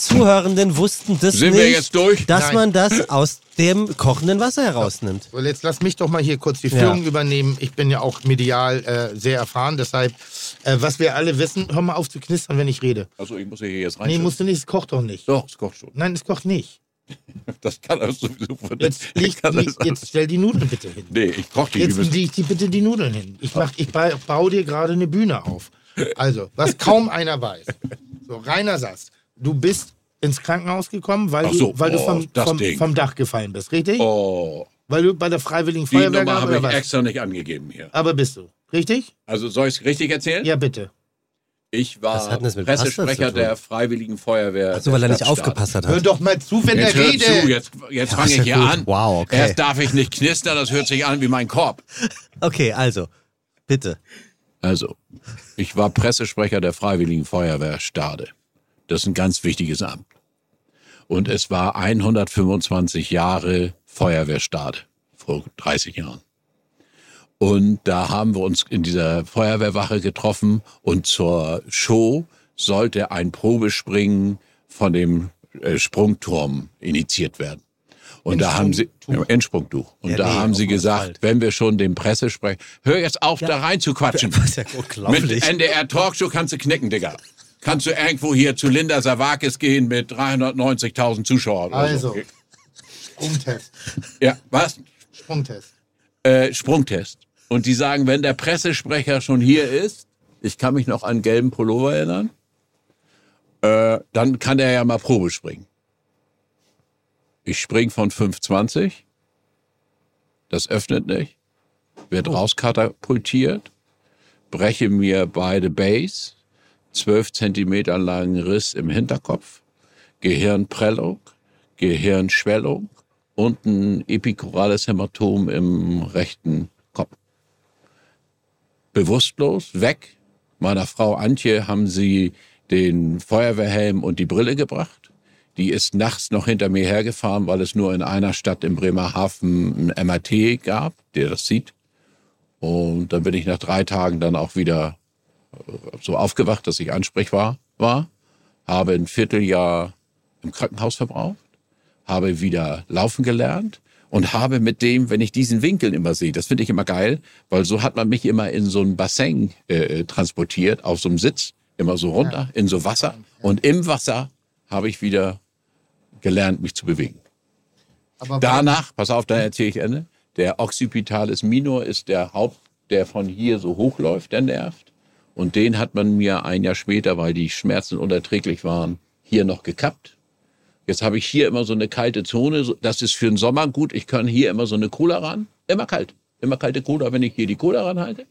Zuhörenden wussten das Sind nicht, wir jetzt durch? dass Nein. man das aus dem kochenden Wasser herausnimmt. So, jetzt lass mich doch mal hier kurz die Ja. Führung übernehmen. Ich bin ja auch medial äh, sehr erfahren, deshalb, äh, was wir alle wissen, hör mal auf zu knistern, wenn ich rede. Also ich muss hier jetzt rein. Nee, musst du nicht, es kocht doch nicht. Doch, es kocht schon. Nein, es kocht nicht. (laughs) Das kann er sowieso von Jetzt, (laughs) leg, kann das jetzt stell die Nudeln bitte hin. Nee, ich koch die. Jetzt die müssen- leg die bitte die Nudeln hin. Ich, mach, ich ba- baue dir gerade eine Bühne auf. Also, was kaum einer weiß. So, Rainer Sass, du bist ins Krankenhaus gekommen, weil Ach du, so, weil du oh, vom, das vom, Ding. vom Dach gefallen bist, richtig? Oh, Weil du bei der Freiwilligen die Feuerwehr Nummer gab, habe ich was? extra nicht angegeben hier. Aber bist du, richtig? Also soll ich es richtig erzählen? Ja, bitte. Ich war hat denn das mit Pasta Pressesprecher der Freiwilligen Feuerwehr. Ach so, weil er nicht aufgepasst hat. Hör doch mal zu, wenn Jetzt er redet. zu, jetzt, jetzt Ja, fange ich ja hier gut. an. Wow, okay. Erst darf ich nicht knistern, das hört sich an wie mein Korb. Okay, also, bitte. Also, ich war Pressesprecher der Freiwilligen Feuerwehr Stade. Das ist ein ganz wichtiges Amt. Und es war 125 Jahre Feuerwehr Stade vor 30 Jahren. Und da haben wir uns in dieser Feuerwehrwache getroffen und zur Show sollte ein Probespringen von dem äh, Sprungturm initiiert werden. Und da haben sie ja, Endsprungtuch. Und Ja, da nee, haben sie gesagt, Fall. wenn wir schon den Pressesprecher, hör jetzt auf, da rein zu quatschen. (laughs) Das ist ja Mit unglaublich. NDR Talkshow kannst du knicken, Digga. Kannst du irgendwo hier zu Linda Savakis gehen mit 390.000 Zuschauern. Also, so. Sprungtest. Ja, was? Sprungtest. Äh, Sprungtest. Und die sagen, wenn der Pressesprecher schon hier ist, ich kann mich noch an gelben Pullover erinnern, äh, dann kann er ja mal Probe springen. Ich spring von 5,20. Das öffnet nicht. Wird rauskatapultiert. Breche mir beide Base. 12 Zentimeter langen Riss im Hinterkopf. Gehirnprellung. Gehirnschwellung. Und ein epikorales Hämatom im rechten Kopf. Bewusstlos, weg. Meiner Frau Antje haben sie den Feuerwehrhelm und die Brille gebracht. Die ist nachts noch hinter mir hergefahren, weil es nur in einer Stadt in Bremerhaven ein MRT gab, der das sieht. Und dann bin ich nach drei Tagen dann auch wieder so aufgewacht, dass ich ansprechbar war. Habe ein Vierteljahr im Krankenhaus verbraucht, habe wieder laufen gelernt und habe mit dem, wenn ich diesen Winkel immer sehe, das finde ich immer geil, weil so hat man mich immer in so ein Bassin äh, transportiert, auf so einem Sitz, immer so runter, in so Wasser. Und im Wasser habe ich wieder gelernt, mich zu bewegen. Aber Danach, pass auf, dann erzähle ich Ende. Der Occipitalis minor ist der der von hier so hochläuft, der nervt. Und den hat man mir ein Jahr später, weil die Schmerzen unerträglich waren, hier noch gekappt. Jetzt habe ich hier immer so eine kalte Zone. Das ist für den Sommer gut. Ich kann hier immer so eine Cola ran. Immer kalt. Immer kalte Cola, wenn ich hier die Cola ranhalte.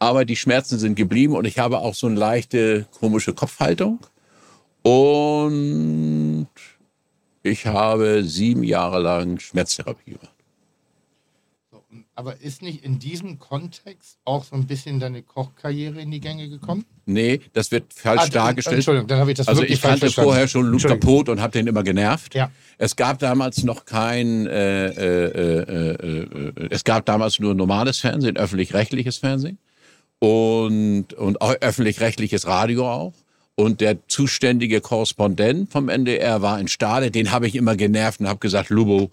Aber die Schmerzen sind geblieben und ich habe auch so eine leichte komische Kopfhaltung. Und ich habe sieben Jahre lang Schmerztherapie gemacht. Aber ist nicht in diesem Kontext auch so ein bisschen deine Kochkarriere in die Gänge gekommen? Nee, das wird falsch Ah, dargestellt. Entschuldigung, dann habe ich das Also wirklich ich kannte verstanden. vorher schon Luke. Capot und habe den immer genervt. Ja. Es gab damals noch kein, äh, äh, äh, äh, äh, es gab damals nur normales Fernsehen, öffentlich-rechtliches Fernsehen und, und öffentlich-rechtliches Radio auch. Und der zuständige Korrespondent vom NDR war in Stade, den habe ich immer genervt und habe gesagt, Lubo,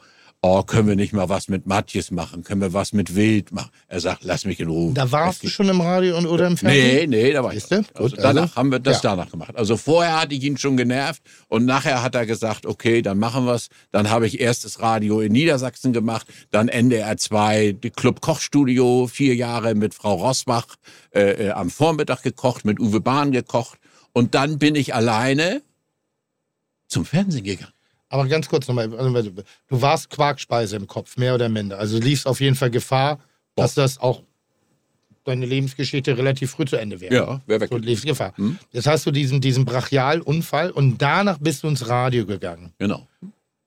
oh, können wir nicht mal was mit Matjes machen? Können wir was mit Wild machen? Er sagt, lass mich in Ruhe. Da warst Es du schon im Radio und oder im Fernsehen? Nee, nee, da war ich. Also Gut, danach also, haben wir das ja. danach gemacht. Also vorher hatte ich ihn schon genervt und nachher hat er gesagt, okay, dann machen wir's. Dann habe ich erst das Radio in Niedersachsen gemacht, dann NDR 2, die Club Kochstudio, vier Jahre mit Frau Rosbach äh, äh, am Vormittag gekocht, mit Uwe Bahn gekocht und dann bin ich alleine zum Fernsehen gegangen. Aber ganz kurz nochmal, also, du warst Quarkspeise im Kopf, mehr oder minder. Also liefst auf jeden Fall Gefahr, dass das auch deine Lebensgeschichte relativ früh zu Ende wäre. Ja, wäre weg. So liefst Gefahr. Hm? Jetzt hast du diesen, diesen Brachialunfall und danach bist du ins Radio gegangen. Genau.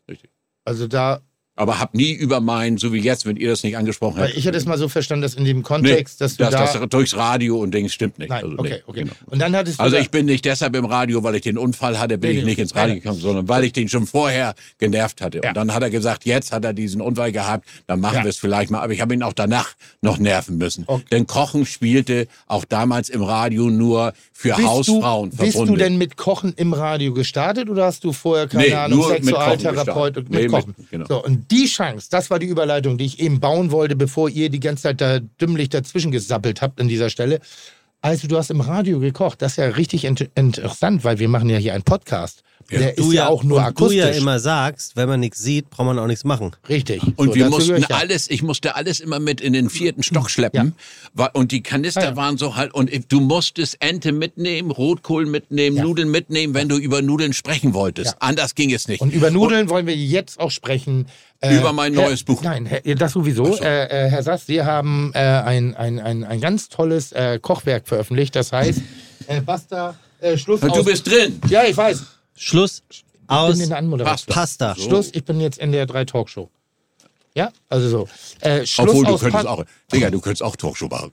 Richtig. Also da, Aber hab nie über mein, so wie jetzt, wenn ihr das nicht angesprochen weil habt. ich hätte es mal so verstanden, dass in dem Kontext, dass du das, da... das durchs Radio und Dings stimmt nicht. nein, Also, okay, nee, okay. genau. Und dann hattest du Also ich bin nicht deshalb im Radio, weil ich den Unfall hatte, bin Nee, ich nee, nicht ins Radio gekommen, sondern weil ich den schon vorher genervt hatte. Ja. Und dann hat er gesagt, jetzt hat er diesen Unfall gehabt, dann machen Ja. wir es vielleicht mal. Aber ich habe ihn auch danach noch nerven müssen. Okay. Denn Kochen spielte auch damals im Radio nur für Bist Hausfrauen du, bist verbunden. du denn mit Kochen im Radio gestartet oder hast du vorher, keine Nee, Ahnung, Sexualtherapeut und mit. Nee, Kochen? mit- genau. So, und die Chance, das war die Überleitung, die ich eben bauen wollte, bevor ihr die ganze Zeit da dümmlich dazwischen gesappelt habt an dieser Stelle. Also du hast im Radio gekocht, das ist ja richtig int interessant, weil wir machen ja hier einen Podcast. Der Du ist ja, auch nur und akustisch. du ja immer sagst, wenn man nichts sieht, braucht man auch nichts machen. Richtig. Und So, wir mussten ich ja. alles, ich musste alles immer mit in den vierten Stock schleppen. Wa- Und die Kanister Ah, ja. waren so halt, und du musstest Ente mitnehmen, Rotkohl mitnehmen, Ja. Nudeln mitnehmen, wenn du über Nudeln sprechen wolltest. Ja. Anders ging es nicht. Und über Nudeln wollen wir jetzt auch sprechen. Äh, Über mein Herr- neues Buch. Nein, Herr, das sowieso. Äh, äh, Herr Sass, Sie haben äh, ein, ein, ein, ein ganz tolles äh, Kochwerk veröffentlicht. Das heißt, äh, Basta, äh, Schluss Und aus... du bist drin. Ja, ich weiß. Schluss Ich aus bin in der Anmoderation. Pasta. Schluss, ich bin jetzt in der 3 Talkshow. Ja, also so. Äh, Schluss Obwohl, du könntest Pa- auch, Digga, du könntest auch Talkshow machen.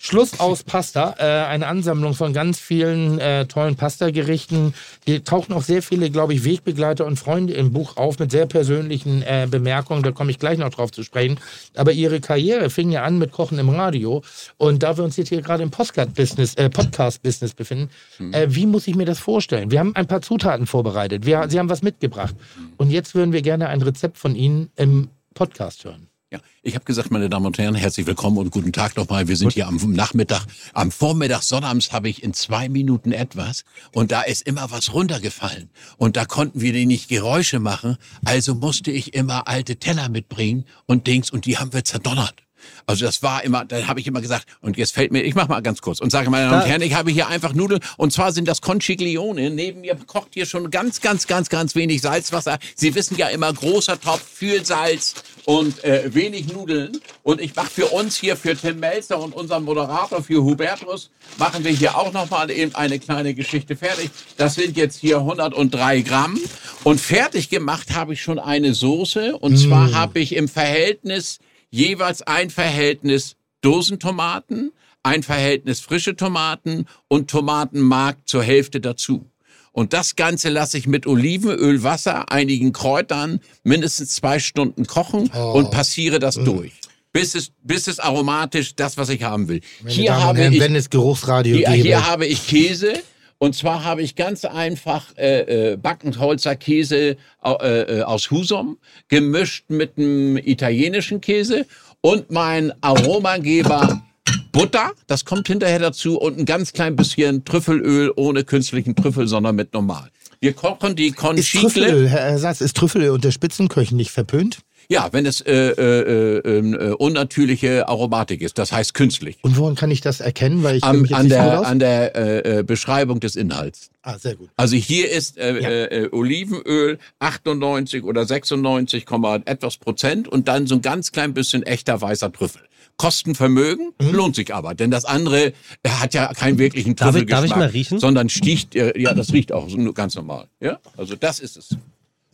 Schluss aus Pasta, äh, eine Ansammlung von ganz vielen äh, tollen Pasta-Gerichten. Hier tauchen auch sehr viele, glaube ich, Wegbegleiter und Freunde im Buch auf mit sehr persönlichen äh, Bemerkungen. Da komme ich gleich noch drauf zu sprechen. Aber ihre Karriere fing ja an mit Kochen im Radio. Und da wir uns jetzt hier gerade im Podcast-Business äh, Podcast-Business befinden, äh, wie muss ich mir das vorstellen? Wir haben ein paar Zutaten vorbereitet. Wir, Sie haben was mitgebracht. Und jetzt würden wir gerne ein Rezept von Ihnen im Podcast hören. Ja, ich habe gesagt, meine Damen und Herren, herzlich willkommen und guten Tag nochmal. Wir sind hier am Nachmittag. Am Vormittag sonnabends habe ich in zwei Minuten etwas und da ist immer was runtergefallen. Und da konnten wir die nicht Geräusche machen. Also musste ich immer alte Teller mitbringen und Dings und die haben wir zerdonnert. Also das war immer, da habe ich immer gesagt, und jetzt fällt mir, ich mache mal ganz kurz und sage, meine Damen und Herren, ich habe hier einfach Nudeln und zwar sind das Conchiglione. Neben mir kocht hier schon ganz, ganz, ganz, ganz wenig Salzwasser. Sie wissen ja immer, großer Topf, viel Salz und äh, wenig Nudeln. Und ich mache für uns hier, für Tim Melzer und unseren Moderator, für Hubertus, machen wir hier auch nochmal eben eine kleine Geschichte fertig. Das sind jetzt hier 103 Gramm. Und fertig gemacht habe ich schon eine Soße. Und zwar habe ich im Verhältnis jeweils ein Verhältnis Dosentomaten, ein Verhältnis frische Tomaten und Tomatenmark zur Hälfte dazu. Und das Ganze lasse ich mit Olivenöl, Wasser, einigen Kräutern mindestens zwei Stunden kochen und passiere das durch. Bis es, bis es aromatisch das, was ich haben will. Meine Hier Damen habe Herren, ich wenn es Geruchsradio hier, gäbe. hier habe ich Käse. Und zwar habe ich ganz einfach äh, äh, Backenholzer Käse äh, äh, aus Husum gemischt mit einem italienischen Käse und mein Aromageber Butter, das kommt hinterher dazu und ein ganz klein bisschen Trüffelöl ohne künstlichen Trüffel, sondern mit normal. Wir kochen die Ist Conchicle. Trüffelöl, Herr Ersatz, ist Trüffelöl unter Spitzenköchen nicht verpönt? Ja, wenn es äh, äh, äh, äh, unnatürliche Aromatik ist, das heißt künstlich. Und woran kann ich das erkennen? Weil ich Am, an der, an der äh, äh, Beschreibung des Inhalts. ah, sehr gut. Also hier ist äh, Ja. äh, äh, Olivenöl 98 oder 96, Komma etwas Prozent und dann so ein ganz klein bisschen echter weißer Trüffel. Kostenvermögen Mhm. lohnt sich aber, denn das andere äh, hat ja keinen wirklichen Darf ich- Trüffelgeschmack, darf ich mal riechen? sondern sticht, äh, ja, das riecht auch ganz normal. Ja, also das ist es.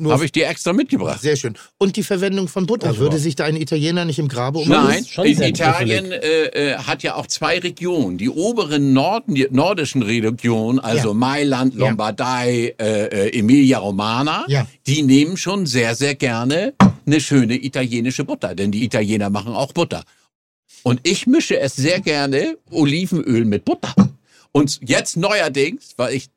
Habe ich dir extra mitgebracht. Sehr schön. Und die Verwendung von Butter. Würde sich da ein Italiener nicht im Grabe um Nein, schon in Italien äh, äh, hat ja auch zwei Regionen. Die oberen Norden, die nordischen Regionen, also Ja. Mailand, Ja. Lombardei, äh, äh, Emilia Romana, Ja. die nehmen schon sehr, sehr gerne eine schöne italienische Butter, denn die Italiener machen auch Butter. Und ich mische es sehr gerne Olivenöl mit Butter. Und jetzt neuerdings, weil ich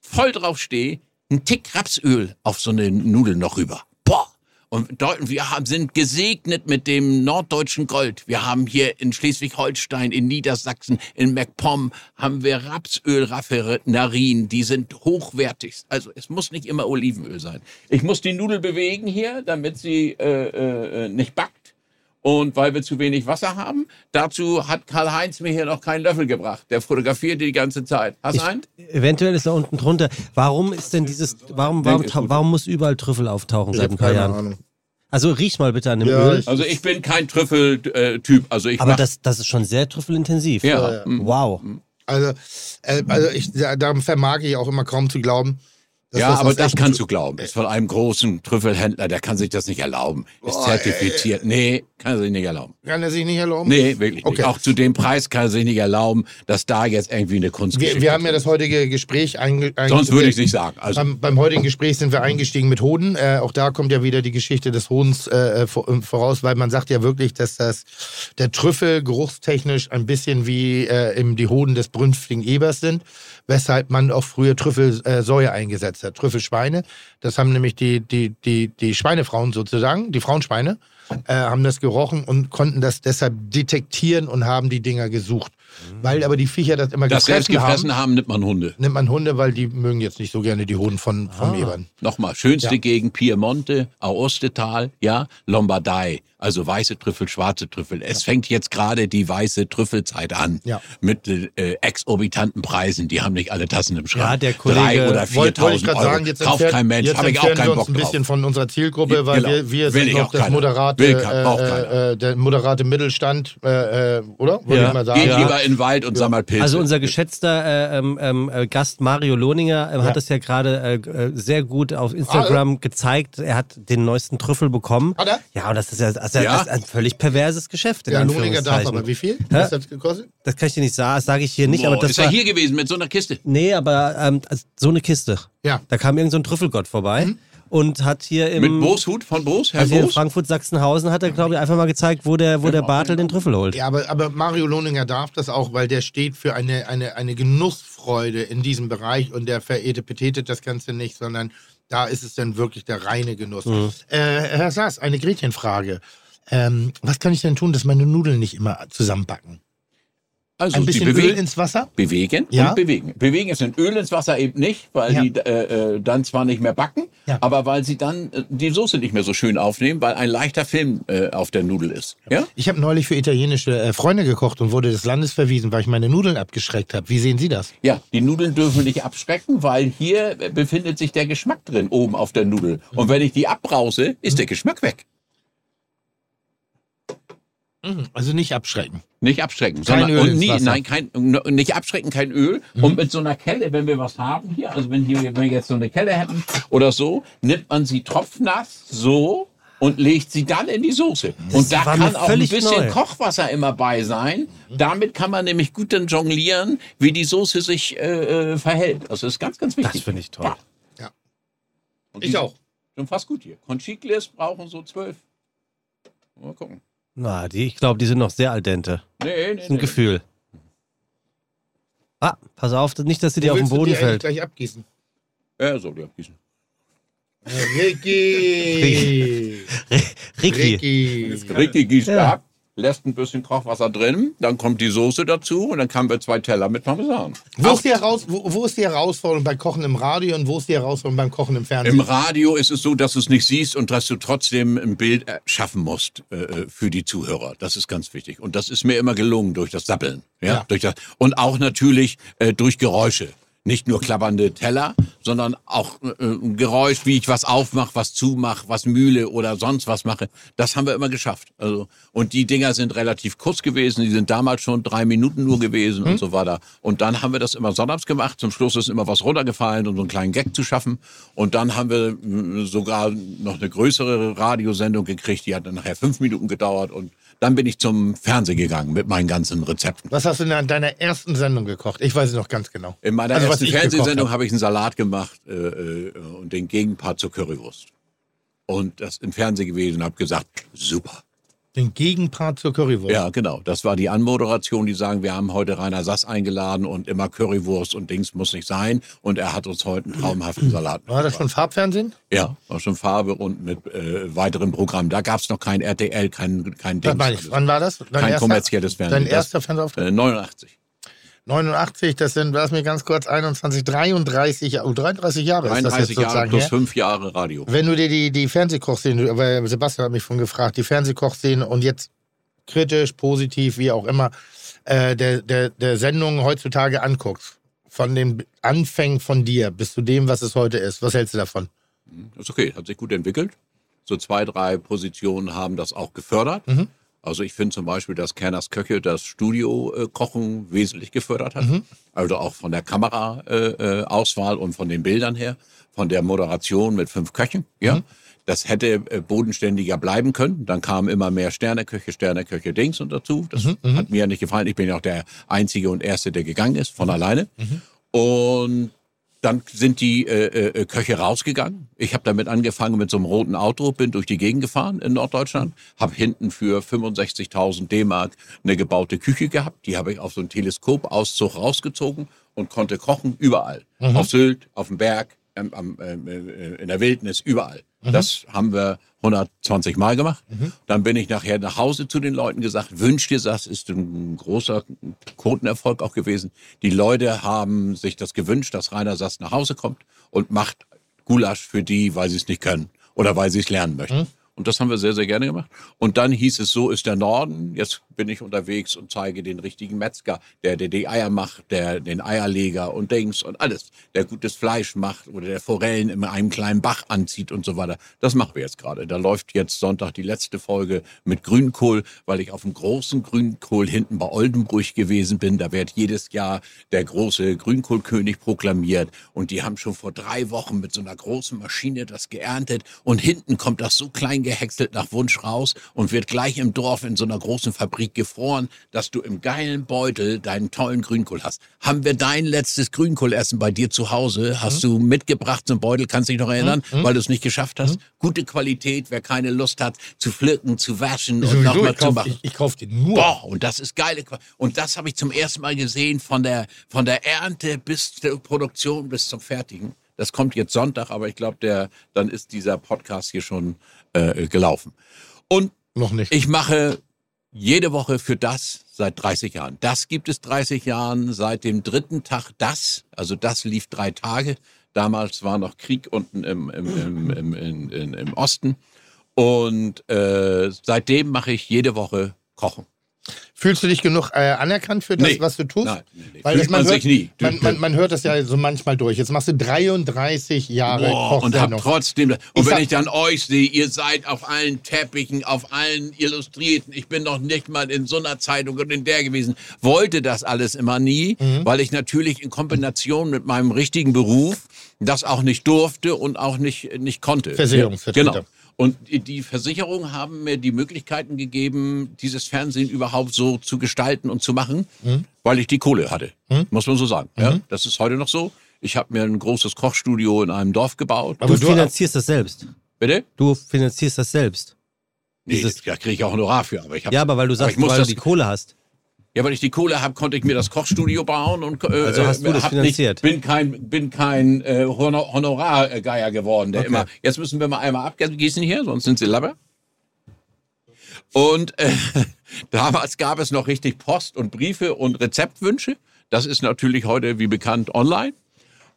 voll drauf stehe, ein Tick Rapsöl auf so eine Nudel noch rüber. Boah! Und wir haben, sind gesegnet mit dem norddeutschen Gold. Wir haben hier in Schleswig-Holstein, in Niedersachsen, in MacPom haben wir Rapsöl-Raffinerien. Die sind hochwertig. Also es muss nicht immer Olivenöl sein. Ich muss die Nudel bewegen hier, damit sie äh, äh, nicht backt. Und weil wir zu wenig Wasser haben, dazu hat Karl-Heinz mir hier noch keinen Löffel gebracht. Der fotografiert die ganze Zeit. Hast du einen? Eventuell ist da unten drunter. Warum ist denn dieses, warum, warum, gut. warum muss überall Trüffel auftauchen seit ein paar keine Jahren? Ahnung. Also riech mal bitte an dem Ja, Öl. ich- Also ich bin kein Trüffeltyp. Also ich Aber das, das ist schon sehr trüffelintensiv. Ja. Mhm. Wow. Also, äh, also ich, da, darum vermag ich auch immer kaum zu glauben. Dass ja, aber das kannst du glauben. Ist von einem großen Trüffelhändler, der kann sich das nicht erlauben. Ist Boah, zertifiziert. Nee, kann er sich nicht erlauben. Kann er sich nicht erlauben? Nee, wirklich Okay. nicht. Auch zu dem Preis kann er sich nicht erlauben, dass da jetzt irgendwie eine Kunstgeschichte Wir, wir haben ja das heutige Gespräch einge, einge Sonst würde ich nicht sagen. Also, Beim, beim heutigen Gespräch sind wir eingestiegen mit Hoden. Äh, auch da kommt ja wieder die Geschichte des Hodens äh, vor- voraus, weil man sagt ja wirklich, dass das der Trüffel geruchstechnisch ein bisschen wie äh, im, die Hoden des brünftigen Ebers sind, weshalb man auch früher Trüffelsäue äh, eingesetzt hat. Trüffelschweine, das haben nämlich die, die, die, die Schweinefrauen sozusagen, die Frauenschweine, äh, haben das gerochen und konnten das deshalb detektieren und haben die Dinger gesucht. Weil aber die Viecher das immer das selbst gefressen haben gefressen haben, nimmt man Hunde. nimmt man Hunde, weil die mögen jetzt nicht so gerne die Hoden von, vom Ebern. Nochmal, schönste Ja. Gegend Piemonte, Aostetal, ja, Lombardei. Also weiße Trüffel, schwarze Trüffel. Es fängt jetzt gerade die weiße Trüffelzeit an. Ja. Mit äh, exorbitanten Preisen. Die haben nicht alle Tassen im Schrank. Ja, der Kollege- Drei oder Wollte wollte ich 4.000 gerade Euro. sagen, jetzt Kauft kein Mensch. jetzt Habe ich auch keinen wir Bock uns ein bisschen drauf. von unserer Zielgruppe, weil Genau. wir, wir Will sind noch auch das moderate, äh, äh, der moderate Mittelstand, äh, äh, oder? Würde Ja. ich mal sagen. Geht Ja. lieber in den Wald und sammelt Pilze. Also unser geschätzter äh, ähm, ähm, äh, Gast Mario Lohninger Ja. hat es ja gerade sehr gut auf Instagram gezeigt. Er hat den neuesten Trüffel bekommen. Hat er? Ja, und das ist ja, das ist ja, Ja. das ist ein völlig perverses Geschäft. In Der Lohninger darf aber wie viel? Hä? Was hat das gekostet? Das kann ich dir nicht sagen, das sage ich hier nicht, Boah, aber das ist war, er hier gewesen mit so einer Kiste? Nee, aber ähm, also so eine Kiste. Ja. Da kam irgend so ein Trüffelgott vorbei und hat hier im Mit Boshut von Bos, Herr also hier in? Frankfurt Sachsenhausen hat er glaube ich einfach mal gezeigt, wo der wo der Bartel den Trüffel holt. Ja, aber, aber Mario Lohninger darf das auch, weil der steht für eine, eine, eine Genussfreude in diesem Bereich und der veretepetetet das Ganze nicht, sondern da ist es dann wirklich der reine Genuss. Mhm. Äh, Herr Saas, eine Gretchenfrage. Ähm, was kann ich denn tun, dass meine Nudeln nicht immer zusammenbacken? Also Ein bisschen Öl bewegen, ins Wasser? bewegen Ja. und bewegen. Bewegen ist in Öl ins Wasser eben nicht, weil Ja. die äh, äh, dann zwar nicht mehr backen, Ja. aber weil sie dann äh, die Soße nicht mehr so schön aufnehmen, weil ein leichter Film äh, auf der Nudel ist. Ja? Ich habe neulich für italienische äh, Freunde gekocht und wurde des Landes verwiesen, weil ich meine Nudeln abgeschreckt habe. Wie sehen Sie das? Ja, die Nudeln dürfen nicht abschrecken, weil hier äh, befindet sich der Geschmack drin, oben auf der Nudel. Und wenn ich die abbrause, ist der Geschmack weg. Also nicht abschrecken. Nicht abschrecken. Kein sondern, Öl und nie, nein, kein, nicht abschrecken, kein Öl. Und mit so einer Kelle, wenn wir was haben hier, also wenn, hier, wenn wir jetzt so eine Kelle hätten oder so, nimmt man sie tropfnass so und legt sie dann in die Soße. Und da kann auch ein bisschen neu. Kochwasser immer bei sein. Damit kann man nämlich gut dann jonglieren, wie die Soße sich äh, äh, verhält. Also das ist ganz, ganz wichtig. Das finde ich toll. Ja. Ja. Und Ich auch. Sind fast gut hier. Conchigles brauchen so zwölf. Mal gucken. Na, die, ich glaube, die sind noch sehr al dente. Nee, nee, Das ist ein nee. Gefühl. Ah, pass auf, nicht, dass sie dir auf den willst du Boden die fällt. gleich abgießen. Ja, so, die abgießen. (laughs) Ricky! Ricky. Ricky! Ricky gießt Ja. ab. Lässt ein bisschen Kochwasser drin, dann kommt die Soße dazu und dann haben wir zwei Teller mit Parmesan. Wo ist, die Heraus wo, wo ist die Herausforderung beim Kochen im Radio und wo ist die Herausforderung beim Kochen im Fernsehen? Im Radio ist es so, dass du es nicht siehst und dass du trotzdem ein Bild äh, schaffen musst äh, für die Zuhörer. Das ist ganz wichtig. Und das ist mir immer gelungen durch das Sappeln. Ja, Ja. Durch das, und auch natürlich äh, durch Geräusche. Nicht nur klappernde Teller, sondern auch äh, ein Geräusch, wie ich was aufmache, was zumache, was mühle oder sonst was mache. Das haben wir immer geschafft. Also, und die Dinger sind relativ kurz gewesen. Die sind damals schon drei Minuten nur gewesen und so weiter. Und dann haben wir das immer sonnabends gemacht. Zum Schluss ist immer was runtergefallen, um so einen kleinen Gag zu schaffen. Und dann haben wir mh, sogar noch eine größere Radiosendung gekriegt. Die hat dann nachher fünf Minuten gedauert. Und dann bin ich zum Fernsehen gegangen mit meinen ganzen Rezepten. Was hast du denn an deiner ersten Sendung gekocht? Ich weiß es noch ganz genau. In meiner Also, ersten Fernsehsendung hab. habe ich einen Salat gemacht äh, äh, und den Gegenpart zur Currywurst. Und das im Fernsehen gewesen und habe gesagt, super. Den Gegenpart zur Currywurst. Ja, genau. Das war die Anmoderation, die sagen, wir haben heute Rainer Sass eingeladen und immer Currywurst und Dings muss nicht sein. Und er hat uns heute einen traumhaften Salat War das schon Farbfernsehen? Ja, war schon Farbe und mit äh, weiteren Programmen. Da gab es noch kein RTL, kein, kein Dings. Wann war das? Dein Kein erster- kommerzielles Fernsehen. Dein erster Fernsehauftritt? Äh, 89. 89, das sind, lass mich ganz kurz, 21, 33, oh, 33 Jahre ist das 33 jetzt Jahre plus her. fünf Jahre Radio. Wenn du dir die, die Fernsehkochszene, weil Sebastian hat mich von gefragt, die Fernsehkochszene und jetzt kritisch, positiv, wie auch immer, äh, der, der, der Sendung heutzutage anguckst, von den Anfängen von dir bis zu dem, was es heute ist, was hältst du davon? ist okay, hat sich gut entwickelt. So zwei, drei Positionen haben das auch gefördert. Mhm. Also ich finde zum Beispiel, dass Kerners Köche das Studio-Kochen wesentlich gefördert hat. Mhm. Also auch von der Kameraauswahl äh, äh, und von den Bildern her, von der Moderation mit fünf Köchen. Ja, Mhm. das hätte äh, bodenständiger bleiben können. Dann kamen immer mehr Sterneköche, Sterneköche, Dings und dazu. Das Mhm, hat mir ja nicht gefallen. Ich bin ja auch der Einzige und Erste, der gegangen ist, von alleine. Mhm. Und dann sind die äh, äh, Köche rausgegangen. Ich habe damit angefangen mit so einem roten Auto, bin durch die Gegend gefahren in Norddeutschland, habe hinten für 65.000 D-Mark eine gebaute Küche gehabt. Die habe ich auf so einen Teleskopauszug rausgezogen und konnte kochen überall. Auf Sylt, auf dem Berg, ähm, am, ähm, äh, in der Wildnis, überall. Das haben wir 120 Mal gemacht. Dann bin ich nachher nach Hause zu den Leuten gesagt, wünscht dir das, ist ein großer Quotenerfolg auch gewesen. Die Leute haben sich das gewünscht, dass Rainer Sass nach Hause kommt und macht Gulasch für die, weil sie es nicht können oder weil sie es lernen möchten. Und das haben wir sehr, sehr gerne gemacht. Und dann hieß es, so ist der Norden. Jetzt bin ich unterwegs und zeige den richtigen Metzger, der, der die Eier macht, der den Eierleger und Dings und alles, der gutes Fleisch macht oder der Forellen in einem kleinen Bach anzieht und so weiter. Das machen wir jetzt gerade. Da läuft jetzt Sonntag die letzte Folge mit Grünkohl, weil ich auf dem großen Grünkohl hinten bei Oldenburg gewesen bin. Da wird jedes Jahr der große Grünkohlkönig proklamiert. Und die haben schon vor drei Wochen mit so einer großen Maschine das geerntet. Und hinten kommt das so klein gehäckselt nach Wunsch raus und wird gleich im Dorf in so einer großen Fabrik gefroren, dass du im geilen Beutel deinen tollen Grünkohl hast. Haben wir dein letztes Grünkohlessen bei dir zu Hause? Hast du mitgebracht einen Beutel? Kannst dich noch erinnern, weil du es nicht geschafft hast? Gute Qualität, wer keine Lust hat zu pflücken, zu waschen und nochmal zu machen. ich, ich kauf den nur. Boah, und das ist geile Qua- Und das habe ich zum ersten Mal gesehen von der, von der Ernte bis zur Produktion bis zum Fertigen. Das kommt jetzt Sonntag, aber ich glaube, der, dann ist dieser Podcast hier schon äh, gelaufen. Und Noch nicht. ich mache jede Woche für das seit 30 Jahren. Das gibt es 30 Jahren seit dem dritten Tag das. Also das lief drei Tage. Damals war noch Krieg unten im, im, im, im, im, Osten. Und äh, seitdem mache ich jede Woche Kochen. Fühlst du dich genug äh, anerkannt für das, Nee. was du tust? Nein, nee. Weil das, man, man hört, nie. Man, man, man hört das ja so manchmal durch. Jetzt machst du 33 Jahre Boah, und hab trotzdem. Und Ich wenn ich dann euch sehe, ihr seid auf allen Teppichen, auf allen Illustrierten. Ich bin noch nicht mal in so einer Zeitung und in der gewesen. Wollte das alles immer nie, Mhm. weil ich natürlich in Kombination mit meinem richtigen Beruf das auch nicht durfte und auch nicht, nicht konnte. Versicherungsvertreter. Genau. Und die Versicherungen haben mir die Möglichkeiten gegeben, dieses Fernsehen überhaupt so zu gestalten und zu machen, Mhm. weil ich die Kohle hatte. Muss man so sagen. Ja, das ist heute noch so. Ich habe mir ein großes Kochstudio in einem Dorf gebaut. Du, finanzierst das selbst. Bitte? Du finanzierst das selbst. Nee, Dieses- da kriege ich auch Honorar für. Aber ich hab, Ja, aber weil du sagst, ich muss weil das, du die Kohle hast. Ja, weil ich die Kohle habe, konnte ich mir das Kochstudio bauen und äh, Also hast du das finanziert? Nicht, bin kein, bin kein äh, Honor Honorargeier geworden, der Okay. immer. Jetzt müssen wir mal einmal abgießen hier, sonst sind sie labber. Und äh, (laughs) Damals gab es noch richtig Post und Briefe und Rezeptwünsche. Das ist natürlich heute, wie bekannt, online.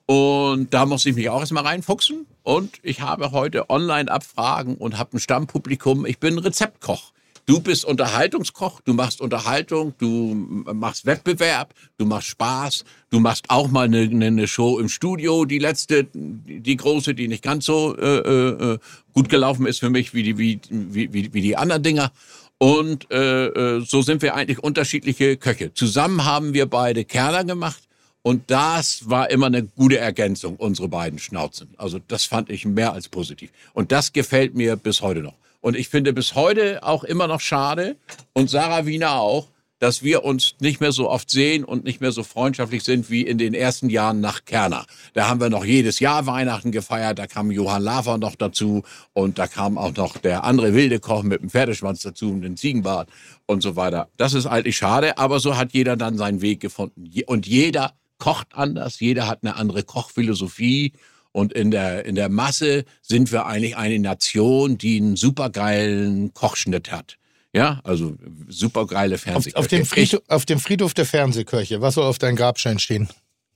Und da muss ich mich auch erstmal reinfuchsen. Und ich habe heute Online-Abfragen und habe ein Stammpublikum. Ich bin Rezeptkoch. Du bist Unterhaltungskoch, du machst Unterhaltung, du machst Wettbewerb, du machst Spaß, du machst auch mal eine, eine Show im Studio, die letzte, die große, die nicht ganz so äh, äh, gut gelaufen ist für mich wie die, wie, wie, wie die anderen Dinger. Und äh, äh, so sind wir eigentlich unterschiedliche Köche. Zusammen haben wir beide Kerner gemacht. Und das war immer eine gute Ergänzung, unsere beiden Schnauzen. Also das fand ich mehr als positiv. Und das gefällt mir bis heute noch. Und ich finde bis heute auch immer noch schade und Sarah Wiener auch, dass wir uns nicht mehr so oft sehen und nicht mehr so freundschaftlich sind wie in den ersten Jahren nach Kerner. Da haben wir noch jedes Jahr Weihnachten gefeiert, da kam Johann Lafer noch dazu und da kam auch noch der andere wilde Koch mit dem Pferdeschwanz dazu und dem Ziegenbart und so weiter. Das ist eigentlich schade, aber so hat jeder dann seinen Weg gefunden. Und jeder kocht anders, jeder hat eine andere Kochphilosophie und in der, in der Masse sind wir eigentlich eine Nation, die einen supergeilen Kochschnitt hat. Ja, also supergeile Auf, Fernsehköche. auf, dem Friedhof, auf dem Friedhof der Fernsehkirche, was soll auf deinem Grabstein stehen?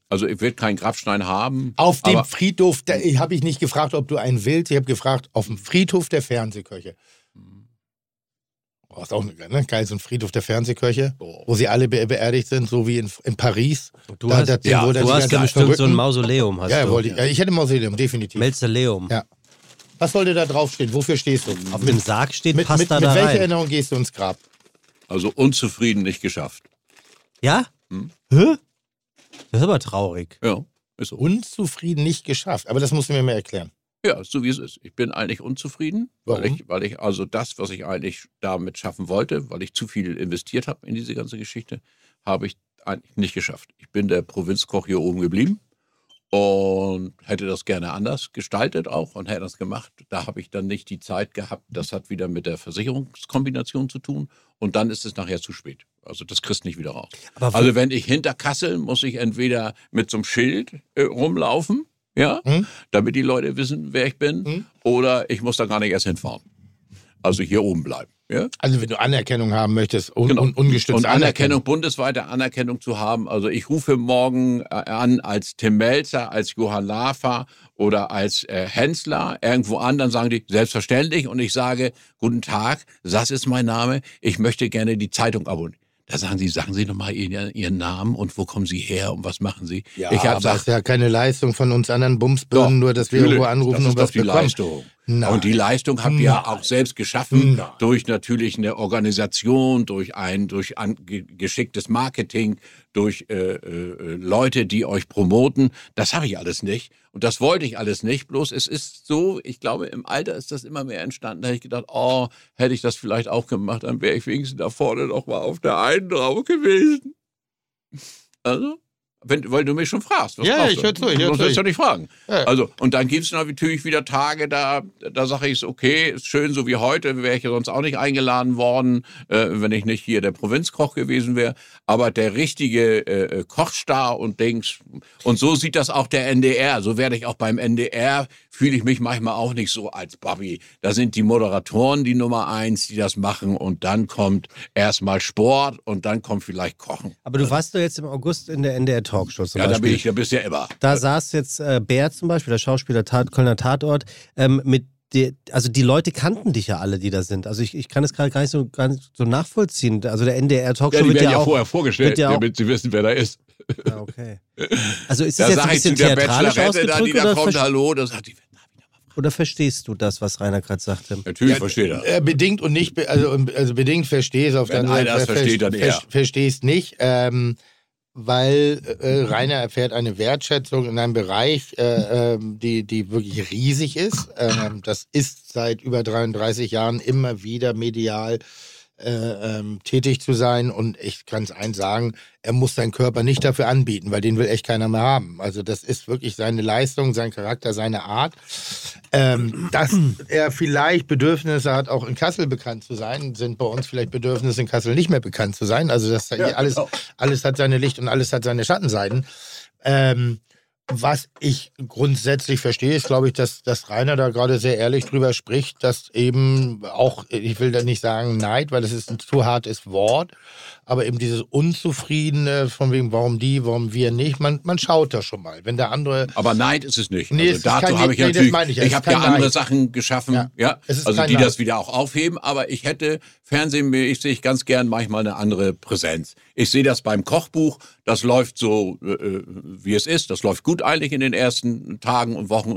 Also ich will keinen Grabstein haben. Auf dem Friedhof, habe ich nicht gefragt, ob du einen willst, ich habe gefragt, auf dem Friedhof der Fernsehkirche. Ist auch ne? geil, so ein Friedhof der Fernsehkirche, Oh. wo sie alle be beerdigt sind, so wie in, in Paris. Du Da- hast, da- ja, wo da du hast bestimmt so ein Verrückten- Mausoleum. Hast Ja, du. wollte ich, ja, ich hätte Mausoleum, definitiv. Mausoleum. Ja. Was sollte da draufstehen? Wofür stehst du? Auf dem Sarg steht mit, Pasta mit, mit da welcher rein. Erinnerung gehst du ins Grab? Also unzufrieden nicht geschafft. Ja? Hm. Hä? Das ist aber traurig. Ja, ist so. Unzufrieden nicht geschafft. Aber das musst du mir mal erklären. Ja, so wie es ist. Ich bin eigentlich unzufrieden, weil Warum? ich, weil ich also das, was ich eigentlich damit schaffen wollte, weil ich zu viel investiert habe in diese ganze Geschichte, habe ich eigentlich nicht geschafft. Ich bin der Provinzkoch hier oben geblieben und hätte das gerne anders gestaltet auch und hätte das gemacht. Da habe ich dann nicht die Zeit gehabt. Das hat wieder mit der Versicherungskombination zu tun und dann ist es nachher zu spät. Also das kriegst du nicht wieder raus. Also wenn ich hinter Kassel muss ich entweder mit so einem Schild äh, rumlaufen, ja, Hm? damit die Leute wissen, wer ich bin, Hm? oder ich muss da gar nicht erst hinfahren. Also hier oben bleiben. Ja? Also wenn du Anerkennung haben möchtest, un Genau. un ungestützte Und Anerkennung, bundesweite Anerkennung zu haben. Also ich rufe morgen äh, an als Tim Melzer, als Johann Lafer oder als äh, Hensler irgendwo an, dann sagen die selbstverständlich und ich sage, guten Tag, das ist mein Name, ich möchte gerne die Zeitung abonnieren. Da sagen sie, sagen Sie doch mal Ihren, Ihren Namen und wo kommen Sie her und was machen Sie? Ja, ich habe aber ist ja keine Leistung von uns anderen Bumsbirnen, nur dass wir irgendwo anrufen das und was bekommen. Leistung. Nein. Und die Leistung habt ihr Nein. auch selbst geschaffen Nein. durch natürlich eine Organisation, durch ein durch ge- geschicktes Marketing, durch äh, äh, Leute, die euch promoten. Das habe ich alles nicht und das wollte ich alles nicht. Bloß es ist so, ich glaube, im Alter ist das immer mehr entstanden. Da hätte ich gedacht, oh, hätte ich das vielleicht auch gemacht, dann wäre ich wenigstens da vorne noch mal auf der einen drauf gewesen. Also, wenn, weil du mich schon fragst. Was Ja, brauchst ich du? hör zu, ich hör Du zu. sollst ja nicht fragen. Ja. Also, und dann gibt es natürlich wieder Tage, da, da sage ich es, okay, ist schön, so wie heute, wäre ich ja sonst auch nicht eingeladen worden, äh, wenn ich nicht hier der Provinzkoch gewesen wäre. Aber der richtige äh, Kochstar und Dings, und so sieht das auch der NDR. So werde ich auch beim NDR, fühle ich mich manchmal auch nicht so als Bobby. Da sind die Moderatoren die Nummer eins, die das machen, und dann kommt erstmal Sport und dann kommt vielleicht Kochen. Aber du warst doch jetzt im August in der NDR Talkshow zum Ja, da Beispiel. bin ich, da bist du ja immer. Da saß jetzt äh, Bär zum Beispiel, der Schauspieler Tat, Kölner Tatort, ähm, mit die, also die Leute kannten dich ja alle, die da sind. Also ich, ich kann es gerade gar nicht so gar nicht so nachvollziehen. Also der NDR Talkshow Ja, die wird werden ja ja auch. vorher vorgestellt, ja auch- damit sie wissen, wer da ist. Ah, okay. Also ist (laughs) Da das jetzt ein sage ich zu bisschen der theatralisch Bachelorette da, die ausgedrückt da oder, kommt, hallo, das hat die. oder verstehst du das, was Rainer gerade sagte? Natürlich versteht er. Äh, bedingt und nicht, also, also bedingt verstehst auf Wenn der das ver- versteht, dann ver- er. Verstehst nicht, ähm, weil äh, Rainer erfährt eine Wertschätzung in einem Bereich, äh, ähm, die, die wirklich riesig ist. Ähm, das ist seit über 33 Jahren immer wieder medial äh, ähm, tätig zu sein und ich kann es eins sagen, er muss seinen Körper nicht dafür anbieten, weil den will echt keiner mehr haben. Also das ist wirklich seine Leistung, sein Charakter, seine Art. Ähm, dass er vielleicht Bedürfnisse hat, auch in Kassel bekannt zu sein, sind bei uns vielleicht Bedürfnisse in Kassel nicht mehr bekannt zu sein. Also das alles, alles hat seine Licht und alles hat seine Schattenseiten. Ähm, Was ich grundsätzlich verstehe, ist, glaube ich, dass, dass Rainer da gerade sehr ehrlich drüber spricht, dass eben auch, ich will da nicht sagen Neid, weil das ist ein zu hartes Wort, aber eben dieses Unzufriedene, von wegen, warum die, warum wir nicht, man, man schaut da schon mal. Wenn der andere. Aber Neid ist es nicht. Nee, also dazu habe ich nee, das natürlich, meine ich ja, ich habe ja andere Neid. Sachen geschaffen, Ja, ja, also die Neid. das wieder auch aufheben, aber ich hätte fernsehmäßig ganz gern manchmal eine andere Präsenz. Ich sehe das beim Kochbuch, das läuft so, äh, äh, wie es ist, das läuft gut eigentlich in den ersten Tagen und Wochen,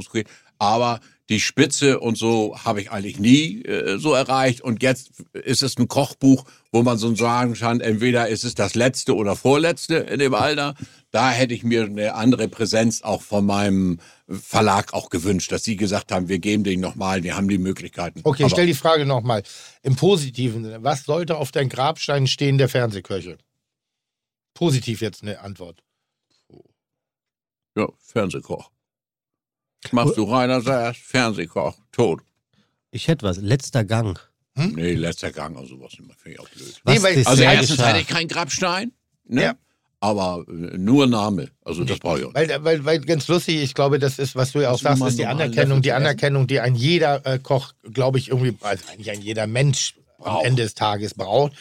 aber die Spitze und so habe ich eigentlich nie äh, so erreicht. Und jetzt ist es ein Kochbuch, wo man so sagen kann, entweder ist es das letzte oder vorletzte in dem Alter. Da hätte ich mir eine andere Präsenz auch von meinem Verlag auch gewünscht, dass sie gesagt haben, wir geben den nochmal, wir haben die Möglichkeiten. Okay, Aber- stell die Frage nochmal. Im positiven Sinne, was sollte auf dein Grabstein stehen der Fernsehköche? Positiv jetzt eine Antwort. Ja, Fernsehkoch. Machst du Rainer Sass, Fernsehkoch, tot. Ich hätte was. Letzter Gang. Nee, letzter Gang oder sowas finde ich auch blöd. Was Nee, weil- Also erstens geschah. hätte ich keinen Grabstein, ne? Ja. aber äh, nur Name. Also das brauche ich auch nicht. Weil, weil, weil ganz lustig, ich glaube, das ist, was du ja auch sagst, ist die Anerkennung, die? Anerkennung, die ein jeder äh, Koch, glaube ich, irgendwie, also eigentlich ein jeder Mensch am Braucht. Ende des Tages braucht.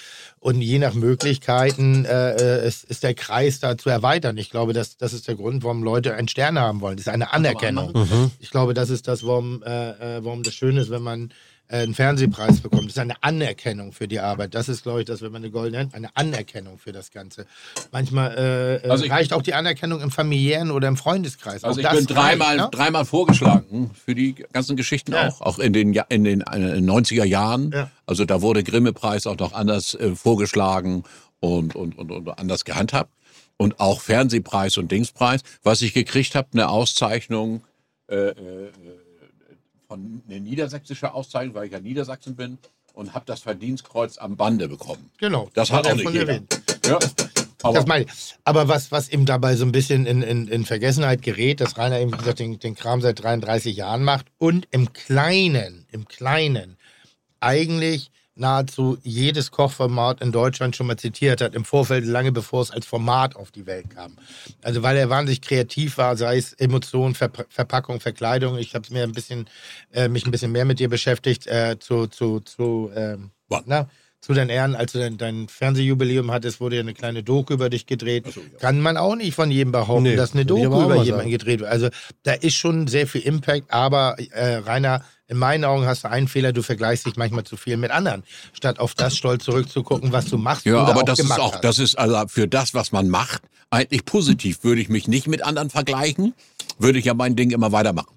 Und je nach Möglichkeiten äh, äh, ist, ist der Kreis da zu erweitern. Ich glaube, das, das ist der Grund, warum Leute einen Stern haben wollen. Das ist eine Anerkennung. Mhm. Ich glaube, das ist das, warum, äh, äh, warum das schön ist, wenn man einen Fernsehpreis bekommt. Das ist eine Anerkennung für die Arbeit. Das ist, glaube ich, das, wenn man eine goldene eine Anerkennung für das Ganze. Manchmal äh, äh, Also ich- reicht auch die Anerkennung im familiären oder im Freundeskreis. Also auch ich bin dreimal, reicht, ne? dreimal vorgeschlagen für die ganzen Geschichten Ja. auch, auch in den, in den äh, 90er Jahren. Ja. Also da wurde Grimme-Preis auch noch anders äh, vorgeschlagen und, und, und, und anders gehandhabt. Und auch Fernsehpreis und Dingspreis. Was ich gekriegt habe, eine Auszeichnung, äh, äh, von eine niedersächsische Auszeichnung, weil ich ja Niedersachsen bin und habe das Verdienstkreuz am Bande bekommen. Genau. Das hat er auch nicht jeder. Ja. Aber Das meine ich. Aber was, was eben dabei so ein bisschen in, in, in Vergessenheit gerät, dass Rainer eben, wie gesagt, den, den Kram seit 33 Jahren macht und im Kleinen, im Kleinen eigentlich nahezu jedes Kochformat in Deutschland schon mal zitiert hat, im Vorfeld lange bevor es als Format auf die Welt kam. Also weil er wahnsinnig kreativ war, sei es Emotionen, Verpa Verpackung, Verkleidung. Ich habe mir ein bisschen, äh, mich ein bisschen mehr mit dir beschäftigt äh, zu, zu, zu ähm, na, zu deinen Ehren, als du dein, dein Fernsehjubiläum hattest, wurde ja eine kleine Doku über dich gedreht. so, ja. Kann man auch nicht von jedem behaupten, Nee, dass eine Doku über jemanden gedreht wird. Also da ist schon sehr viel Impact, aber äh, Rainer, in meinen Augen hast du einen Fehler, du vergleichst dich manchmal zu viel mit anderen, statt auf das stolz zurückzugucken, was du machst. Ja, oder aber auch das ist auch, hast. das ist also für das, was man macht, eigentlich positiv. Würde ich mich nicht mit anderen vergleichen, würde ich ja mein Ding immer weitermachen.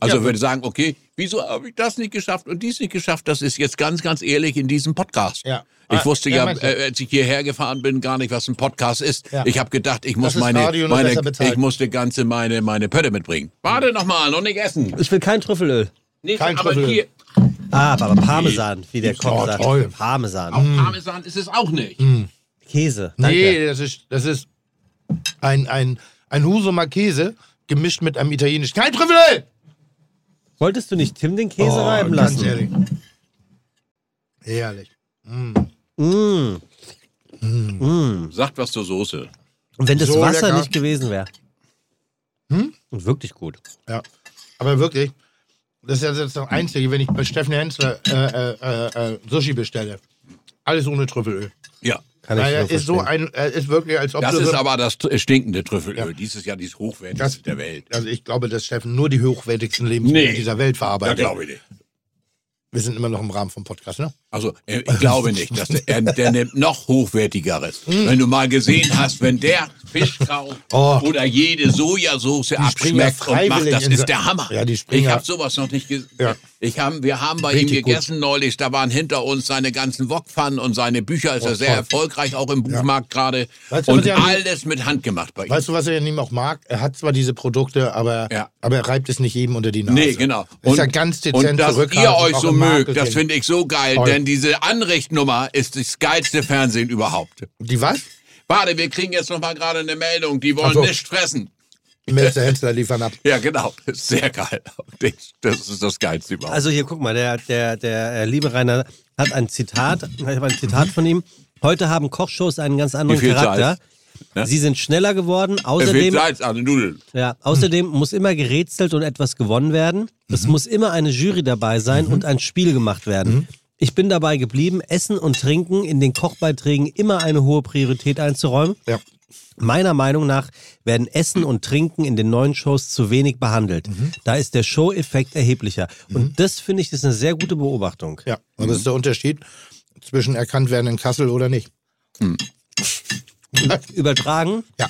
Also ja, würde sagen, okay, wieso habe ich das nicht geschafft und dies nicht geschafft? Das ist jetzt ganz, ganz ehrlich in diesem Podcast. Ja. Ich Ah, wusste ja, ja, äh, als ich hierher gefahren bin, gar nicht, was ein Podcast ist. Ja. Ich habe gedacht, ich muss meine, meine ich musste ganze meine, meine Pötte mitbringen. Warte noch mal, noch nicht essen. Ich will kein Trüffelöl. Nicht, Kein aber Trüffel. hier, Ah, aber Parmesan, wie der Koch Oh, sagt. toll. Parmesan. auch Parmesan ist es auch nicht. Käse. Danke. Nee, das ist, das ist ein, ein, ein Husumer Käse gemischt mit einem italienischen. Kein Trüffel! Wolltest du nicht Tim den Käse Oh, reiben ganz lassen? ehrlich. Herrlich. Mm. Mm. Sagt was zur Soße. Und wenn das So Wasser lecker. nicht gewesen wäre. Hm? Und wirklich gut. Ja. Aber wirklich, das ist ja das Einzige, wenn ich bei Steffen Hensler äh, äh, äh, Sushi bestelle. Alles ohne Trüffelöl. Ja. Kann ich Weil er nur ist so ein, er ist wirklich, als ob Das ist so, aber das stinkende Trüffelöl. Ja. Dieses Jahr dieses hochwertigste Das- der Welt. Also ich glaube, dass Steffen nur die hochwertigsten Lebensmittel Nee. dieser Welt Ja, verarbeitet. glaube ich nicht. Wir sind immer noch im Rahmen vom Podcast, ne? Also ich glaube nicht, dass der, er, der nimmt noch hochwertigeres. Hm. Wenn du mal gesehen hast, wenn der Fisch kauft Oh. oder jede Sojasauce ja abschmeckt und macht, das in ist der Hammer. Ja, die ich ja- habe sowas noch nicht gesehen. Ja. Ich hab, wir haben bei Richtig ihm gegessen neulich, da waren hinter uns seine ganzen Wokpfannen und seine Bücher, ist Oh, er sehr toll. erfolgreich, auch im Buchmarkt gerade. Weißt du, Und alles mit Hand gemacht bei ihm. Weißt du, was er nicht auch mag? Er hat zwar diese Produkte, aber, Ja. aber er reibt es nicht jedem unter die Nase. Nee, genau. Er Ist ja ganz dezent und dass ihr euch so mögt, das finde ich so geil, Toll. Denn diese Anrichtnummer ist das geilste Fernsehen überhaupt. Die was? Warte, wir kriegen jetzt noch mal gerade eine Meldung, die wollen Ach so. nicht fressen. Melzer Hensler liefern ab. Ja, genau. Das ist sehr geil. Das ist das Geilste überhaupt. Also hier, guck mal, der, der, der äh, liebe Rainer hat ein Zitat, ich habe ein Zitat von ihm. Heute haben Kochshows einen ganz anderen Charakter. Ne? Sie sind schneller geworden. Außerdem, Salz an den Nudeln. ja, außerdem muss immer gerätselt und etwas gewonnen werden. Es muss immer eine Jury dabei sein und ein Spiel gemacht werden. Ich bin dabei geblieben, Essen und Trinken in den Kochbeiträgen immer eine hohe Priorität einzuräumen. Ja. Meiner Meinung nach werden Essen und Trinken in den neuen Shows zu wenig behandelt. Da ist der Show-Effekt erheblicher. Und das finde ich ist eine sehr gute Beobachtung. Ja, und das ist der Unterschied zwischen erkannt werden in Kassel oder nicht. (laughs) Übertragen? Ja.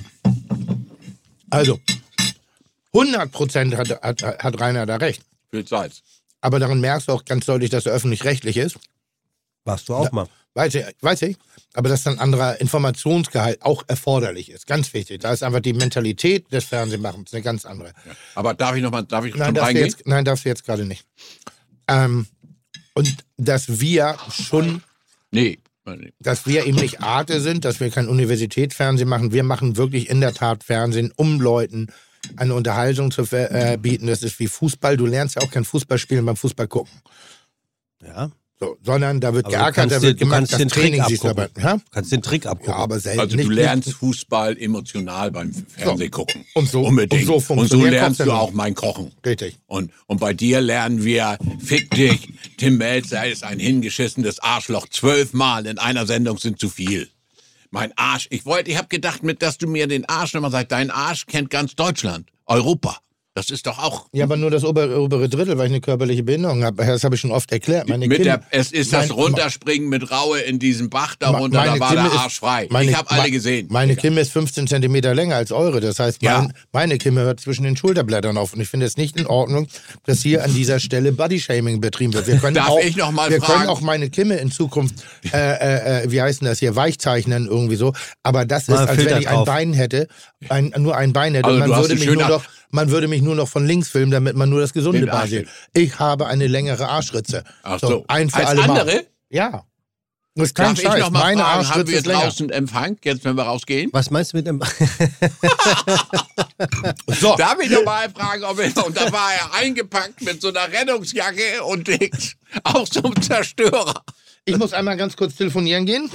Also, 100 Prozent hat, hat, hat Rainer da recht. Viel Salz. Aber daran merkst du auch ganz deutlich, dass er öffentlich-rechtlich ist. Warst du auch mal. Weiß ich, weiß ich. Aber dass dann anderer Informationsgehalt auch erforderlich ist. Ganz wichtig. Da ist einfach die Mentalität des Fernsehmachens eine ganz andere. Aber darf ich noch mal, darf ich Nein, schon reingehen? jetzt, nein, darfst du jetzt gerade nicht. Ähm, und dass wir schon, Nee. nee. dass wir eben nicht Arte sind, dass wir kein Universitätsfernsehen machen. Wir machen wirklich in der Tat Fernsehen, um Leuten eine Unterhaltung zu äh, bieten. Das ist wie Fußball. Du lernst ja auch kein Fußball spielen beim Fußball gucken. Ja. So, sondern da wird Aber geackert, da wird du gemacht, kannst das den Trick Training siehst du dabei. abgucken. Ja? Du kannst den Trick abgucken. ja, aber selten. Also du nicht- lernst Fußball emotional beim Fernsehen gucken. Und so- Unbedingt. und so und so lernst du auch mein Kochen. Richtig. Und, und bei dir lernen wir, fick dich, Tim Melzer ist ein hingeschissenes Arschloch. Zwölfmal in einer Sendung sind zu viel. Mein Arsch, ich wollte, ich habe gedacht, mit, dass du mir den Arsch nochmal sagst, dein Arsch kennt ganz Deutschland, Europa. Das ist doch auch Ja, aber nur das obere, obere Drittel, weil ich eine körperliche Behinderung habe. Das habe ich schon oft erklärt. Meine mit Kinder- der, es ist das mein- Runterspringen mit Raue in diesem Bach darunter, da meine war Kimme der ist- Arsch frei. meine- ich habe alle gesehen. Meine Kimme ist 15 Zentimeter länger als eure. Das heißt, Ja. mein, meine Kimme hört zwischen den Schulterblättern auf. Und ich finde es nicht in Ordnung, dass hier an dieser Stelle Bodyshaming betrieben wird. Wir (laughs) können Darf auch, ich noch mal Wir fragen? können auch meine Kimme in Zukunft, äh, äh, äh, wie heißt denn das hier, weichzeichnen irgendwie so. Aber das ist, Mal einen als wenn ich ein drauf. Bein hätte, ein, nur ein Bein hätte. Also und man würde mich nur noch, man würde mich nur noch von links filmen, damit man nur das gesunde Bein Arsch sieht. Ich habe eine längere Arschritze. Ach so. Ein für Als alle Mal. andere? Ja. Das ist kein Darf ich Scheiß. noch mal Meine fragen, haben Arschritze wir länger. draußen Empfang, jetzt wenn wir rausgehen? Was meinst du mit dem... (laughs) So. Darf ich noch mal fragen, ob er, und da war er eingepackt mit so einer Rettungsjacke und auch so einem Zerstörer. Ich muss einmal ganz kurz telefonieren gehen.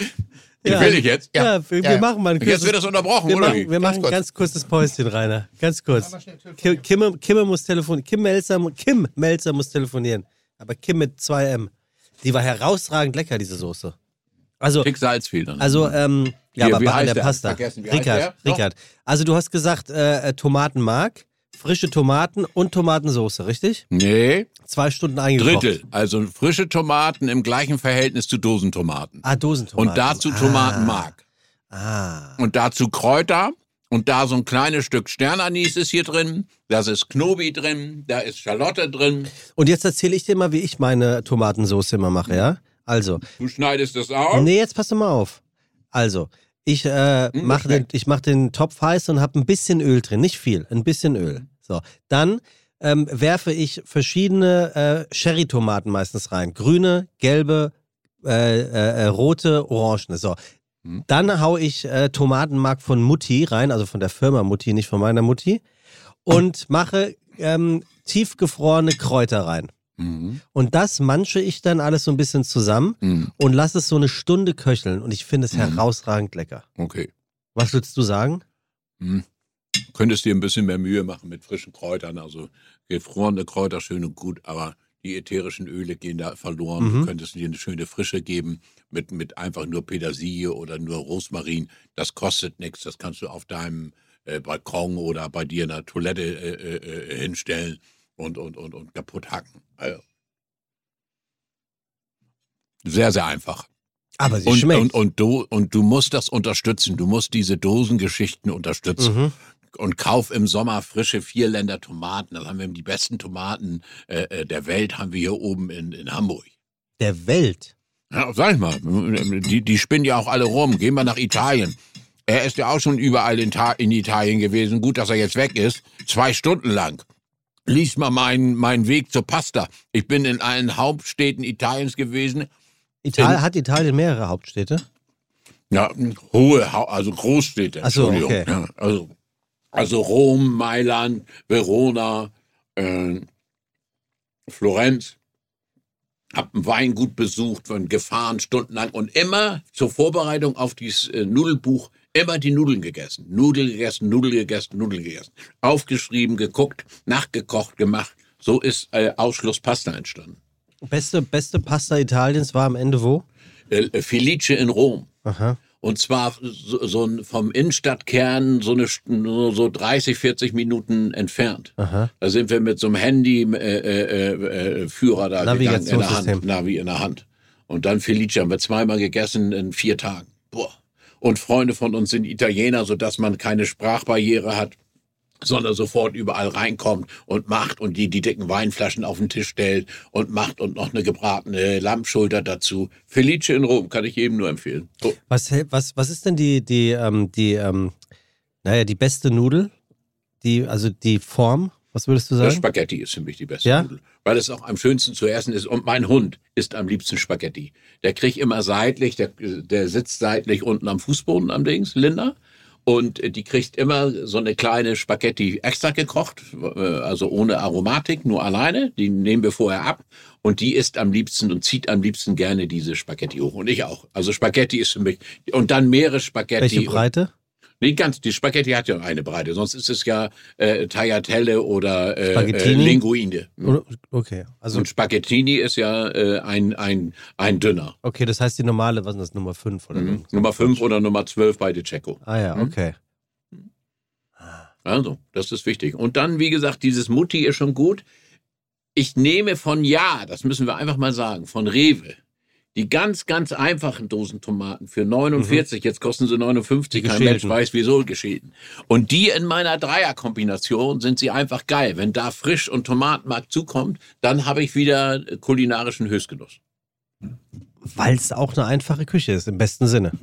Ich will ich jetzt. Ja, wir, Ja. wir machen mal ein Jetzt kurzes, wird das unterbrochen, wir oder machen, wie? wir machen Ganz kurz. ganz kurzes Päuschen, Rainer. Ganz kurz. Kim, Kimme, Kimme muss telefonieren. Kim Melzer, Kim Melzer muss telefonieren. Aber Kim mit 2M. Die war herausragend lecker, diese Soße. Also, Dick Salz fehlt dann. also ähm, ja, Hier, aber bei der? Pasta. Vergessen, wie heißt Rickard? Rickard. Also du hast gesagt, äh, äh, Tomatenmark, frische Tomaten und Tomatensoße, richtig? nee, Zwei Stunden eingekocht. Drittel. Also frische Tomaten im gleichen Verhältnis zu Dosentomaten. Ah, Dosentomaten. Und dazu Tomatenmark. Ah. Und dazu Kräuter. Und da so ein kleines Stück Sternanis ist hier drin. Da ist Knobi drin. Da ist Schalotte drin. Und jetzt erzähle ich dir mal, wie ich meine Tomatensoße immer mache, ja? Also, Du schneidest das auf. Nee, jetzt pass doch mal auf. Also, ich äh, Hm, mache den, ich mach den Topf heiß und habe ein bisschen Öl drin. Nicht viel, ein bisschen Öl. So, dann ähm, werfe ich verschiedene äh, Cherry-Tomaten meistens rein. Grüne, gelbe, äh, äh, äh, rote, orangene. So. Hm. Dann hau ich äh, Tomatenmark von Mutti rein, also von der Firma Mutti, nicht von meiner Mutti. Und mache ähm, tiefgefrorene Kräuter rein. Mhm. Und das manche ich dann alles so ein bisschen zusammen Mhm. und lass es so eine Stunde köcheln und ich finde es herausragend lecker. Okay. Was würdest du sagen? Könntest dir ein bisschen mehr Mühe machen mit frischen Kräutern. Also gefrorene Kräuter schön und gut, aber die ätherischen Öle gehen da verloren. Mhm. Du könntest dir eine schöne Frische geben mit, mit einfach nur Petersilie oder nur Rosmarin. Das kostet nichts. Das kannst du auf deinem äh, Balkon oder bei dir in der Toilette äh, äh, äh, hinstellen und, und, und, und kaputt hacken. Also. Sehr, sehr einfach. Aber sie Und, schmeckt. und, und, du, und du musst das unterstützen. Du musst diese Dosengeschichten unterstützen. Mhm. Und kauf im Sommer frische Vierländer Tomaten. Das haben wir die besten Tomaten äh, äh, der Welt, haben wir hier oben in, in Hamburg. Der Welt. Ja, sag ich mal, die, die spinnen ja auch alle rum. Gehen wir nach Italien. Er ist ja auch schon überall in, in Italien gewesen. Gut, dass er jetzt weg ist. Zwei Stunden lang. Lies mal meinen meinen Weg zur Pasta. Ich bin in allen Hauptstädten Italiens gewesen. Ital In- hat Italien mehrere Hauptstädte? Ja, hohe, also Großstädte. Ach so, Entschuldigung. okay. Ja, also, also Rom, Mailand, Verona, äh, Florenz. Hab ein Weingut besucht, von gefahren stundenlang und immer zur Vorbereitung auf dieses äh, Nudelbuch Immer die Nudeln gegessen. Nudeln gegessen, Nudeln gegessen, Nudeln gegessen. Aufgeschrieben, geguckt, nachgekocht, gemacht. So ist äh, Ausschluss Pasta entstanden. Beste, beste Pasta Italiens war am Ende wo? Äh, Felice in Rom. Aha. Und zwar so, so vom Innenstadtkern so, eine, so 30, 40 Minuten entfernt. Aha. Da sind wir mit so einem Handy äh, äh, äh, Führer da gegangen in der. Hand. Navi in der Hand. Und dann Felice haben wir zweimal gegessen in vier Tagen. Boah. Und Freunde von uns sind Italiener, sodass man keine Sprachbarriere hat, sondern sofort überall reinkommt und macht und die, die dicken Weinflaschen auf den Tisch stellt und macht und noch eine gebratene Lammschulter dazu. Felice in Rom kann ich jedem nur empfehlen. So. Was, was, was ist denn die, die, ähm, die, ähm, naja, die beste Nudel? Die, also die Form? Was würdest du Das sagen? Spaghetti ist für mich die beste Ja? Nudel. Weil es auch am schönsten zu essen ist. Und mein Hund isst am liebsten Spaghetti. Der kriegt immer seitlich, der, der sitzt seitlich unten am Fußboden am Dings, Linda. Und äh, die kriegt immer so eine kleine Spaghetti extra gekocht, äh, also ohne Aromatik, nur alleine. Die nehmen wir vorher ab. Und die isst am liebsten und zieht am liebsten gerne diese Spaghetti hoch. Und ich auch. Also Spaghetti ist für mich. Und dann Meeresspaghetti. Welche und- Breite? Nee, ganz, die Spaghetti hat ja eine Breite, sonst ist es ja äh, Tagliatelle oder äh, äh? Linguine. Okay. Also, Und Spaghettini ist ja äh, ein, ein, ein dünner. okay, das heißt die normale, was ist das, Nummer 5 oder Mhm. Nummer 5 oder Nummer 12 bei De Cecco. Ah ja, Mhm. okay. Also, das ist wichtig. Und dann, wie gesagt, dieses Mutti ist schon gut. Ich nehme von Ja, das müssen wir einfach mal sagen, von Rewe. Die ganz, ganz einfachen Dosen Tomaten für 49, jetzt kosten sie 59, Die kein Mensch weiß wieso geschehen. Und die in meiner Dreierkombination sind sie einfach geil. Wenn da Frisch- und Tomatenmark zukommt, dann habe ich wieder kulinarischen Höchstgenuss. Weil es auch eine einfache Küche ist, im besten Sinne.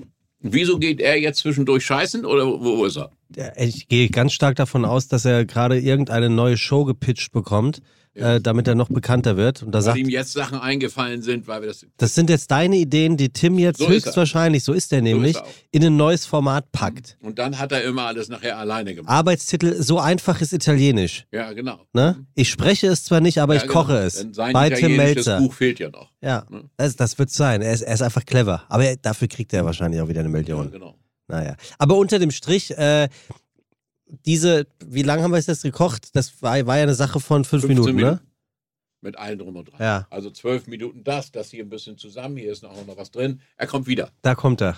Wieso geht er jetzt zwischendurch scheißen oder wo, ist er? Ich gehe ganz stark davon aus, dass er gerade irgendeine neue Show gepitcht bekommt, äh, damit er noch bekannter wird. Und da Weil sagt, ihm jetzt Sachen eingefallen sind, weil wir das. das sind jetzt deine Ideen, die Tim jetzt So ist er. höchstwahrscheinlich, so ist er nämlich, er auch. in ein neues Format packt. Und dann hat er immer alles nachher alleine gemacht. Arbeitstitel, so einfach ist Italienisch. Ja, genau. Ne? Ich spreche es zwar nicht, aber ja, ich koche genau. es. Denn sein Bei Tim Melzer. Buch fehlt ja noch. Ja, Ne? das, das wird sein. Er ist, er ist einfach clever. Aber er, dafür kriegt er wahrscheinlich auch wieder eine Ja, Million. genau. Naja. Aber unter dem Strich, äh, diese, wie lange haben wir jetzt das gekocht? Das war, war ja eine Sache von fünf 15 Minuten, ne? Minuten. Mit allen drum und dran. Ja. Also zwölf Minuten das, das hier ein bisschen zusammen, hier ist auch noch was drin. Er kommt wieder. Da kommt er.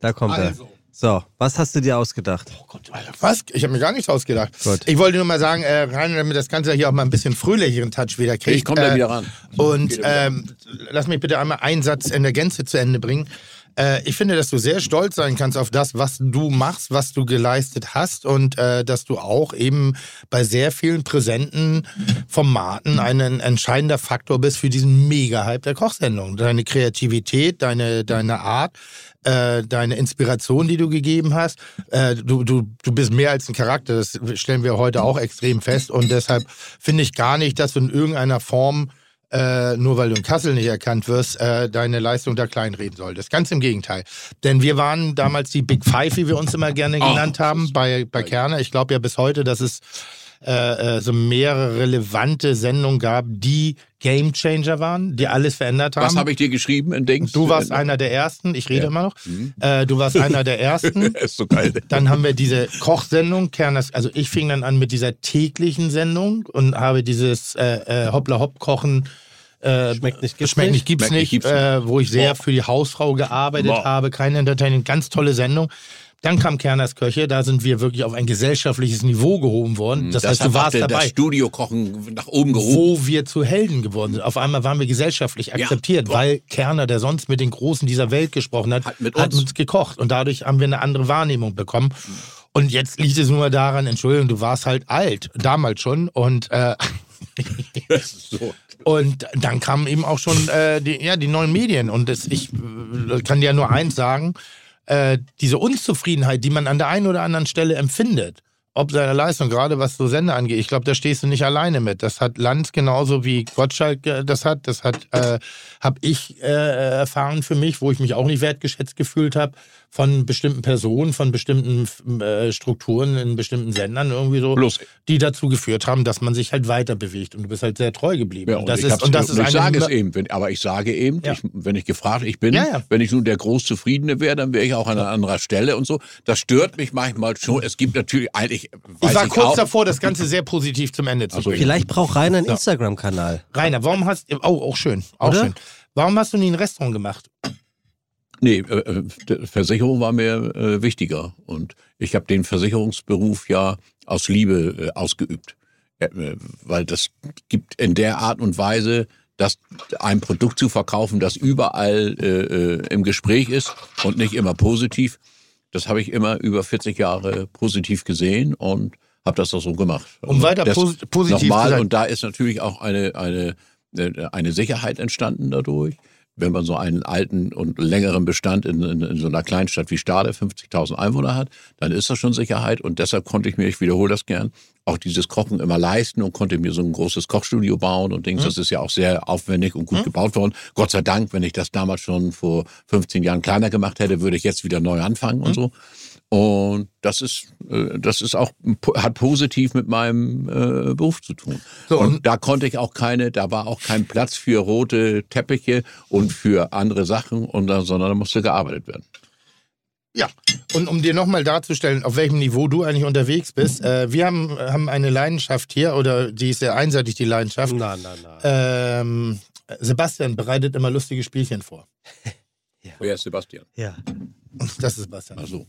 Da kommt Also. er. So, was hast du dir ausgedacht? Oh Gott, Alter, was? Ich habe mir gar nichts ausgedacht. Gut. Ich wollte nur mal sagen, äh, rein, damit das Ganze hier auch mal ein bisschen fröhlicheren Touch wieder kriegt. Ich komme da äh, wieder ran. Und ähm, lass mich bitte einmal einen Satz in der Gänze zu Ende bringen. Äh, ich finde, dass du sehr stolz sein kannst auf das, was du machst, was du geleistet hast und äh, dass du auch eben bei sehr vielen präsenten Formaten ein entscheidender Faktor bist für diesen Mega-Hype der Kochsendung. Deine Kreativität, deine, deine Art, äh, deine Inspiration, die du gegeben hast. Äh, du, du, du bist mehr als ein Charakter, das stellen wir heute auch extrem fest. Und deshalb finde ich gar nicht, dass du in irgendeiner Form äh, nur weil du in Kassel nicht erkannt wirst, äh, deine Leistung da kleinreden solltest. Ganz im Gegenteil. Denn wir waren damals die Big Five, wie wir uns immer gerne Oh, genannt haben, bei, bei Kerner. Ich glaube ja bis heute, dass es äh, äh, so mehrere relevante Sendungen gab, die Game Changer waren, die alles verändert haben. Was habe ich dir geschrieben in Dings? Du warst einer der ersten, ich rede Ja. immer noch. Mhm. Äh, du warst einer der ersten. (laughs) ist so geil. Dann haben wir diese Kochsendung, Kerners, also ich fing dann an mit dieser täglichen Sendung und habe dieses äh, äh, Hoppla Hopp kochen. Äh, Schmeckt nicht, gibt's schmeckt nicht? nicht, gibt's Schmeckt nicht, nicht, gibt's äh, wo ich sehr Boah. für die Hausfrau gearbeitet Boah. habe, kein Entertainment, ganz tolle Sendung. Dann kam Kerners Köche, da sind wir wirklich auf ein gesellschaftliches Niveau gehoben worden. Das, heißt, hat du warst dabei Das Studiokochen nach oben gehoben. wo wir zu Helden geworden sind. Auf einmal waren wir gesellschaftlich akzeptiert, boah. weil Kerner, der sonst mit den Großen dieser Welt gesprochen hat, Hat mit hat uns. uns gekocht. Und dadurch haben wir eine andere Wahrnehmung bekommen. Und jetzt liegt es nur daran, Entschuldigung, du warst halt alt, damals schon. Und, äh, (laughs) (laughs) so. und dann kamen eben auch schon äh, die, ja, die neuen Medien. Und das, ich äh, kann dir nur eins sagen, äh, diese Unzufriedenheit, die man an der einen oder anderen Stelle empfindet, ob seiner Leistung, gerade was so Sender angeht. Ich glaube, da stehst du nicht alleine mit. Das hat Land genauso wie Gottschalk äh, das hat. Das hat, äh, habe ich äh, erfahren für mich, wo ich mich auch nicht wertgeschätzt gefühlt habe von bestimmten Personen, von bestimmten äh, Strukturen in bestimmten Sendern irgendwie so, Bloß- die dazu geführt haben, dass man sich halt weiter bewegt. Und du bist halt sehr treu geblieben. Ja, und und, das ich, ist, und das ist ich sage es eben, wenn, aber ich sage eben, Ja. ich, wenn ich gefragt ich bin, Ja, ja. wenn ich nun der Großzufriedene wäre, dann wäre ich auch an einer anderen Stelle und so. Das stört mich manchmal schon. Es gibt natürlich eigentlich, weiß Ich war kurz auch, davor, das Ganze sehr positiv zum Ende zu Ach so, bringen. Vielleicht braucht Rainer einen Instagram-Kanal. Rainer, warum hast Oh, auch schön. Auch Oder? schön. Warum hast du nie ein Restaurant gemacht? Nee, äh, äh, Versicherung war mir äh, wichtiger. Und ich habe den Versicherungsberuf ja aus Liebe äh, ausgeübt. Äh, äh, weil das gibt in der Art und Weise, dass ein Produkt zu verkaufen, das überall im Gespräch ist und nicht immer positiv, das habe ich immer über 40 Jahre positiv gesehen und habe das auch so gemacht. Um weiter das, posi- positiv zu nochmal, sein. Und da ist natürlich auch eine, eine, eine Sicherheit entstanden dadurch. Wenn man so einen alten und längeren Bestand in, in, in so einer Kleinstadt wie Stade, 50.000 Einwohner hat, dann ist das schon Sicherheit. Und deshalb konnte ich mir, ich wiederhole das gern, auch dieses Kochen immer leisten und konnte mir so ein großes Kochstudio bauen und Dings. Das ist ja auch sehr aufwendig und gut gebaut worden. Gott sei Dank, wenn ich das damals schon vor 15 Jahren kleiner gemacht hätte, würde ich jetzt wieder neu anfangen und so. Und das ist, äh, das ist auch, hat positiv mit meinem äh, Beruf zu tun. So, und und- da konnte ich auch keine, da war auch kein Platz für rote Teppiche und für andere Sachen, und da, sondern da musste gearbeitet werden. Ja, und um dir nochmal darzustellen, auf welchem Niveau du eigentlich unterwegs bist, äh, wir haben, haben eine Leidenschaft hier, oder die ist sehr einseitig, die Leidenschaft. Na, na, na. Ähm, Sebastian bereitet immer lustige Spielchen vor. (laughs) Wer ist Sebastian? Ja. Das ist Sebastian. Ach so.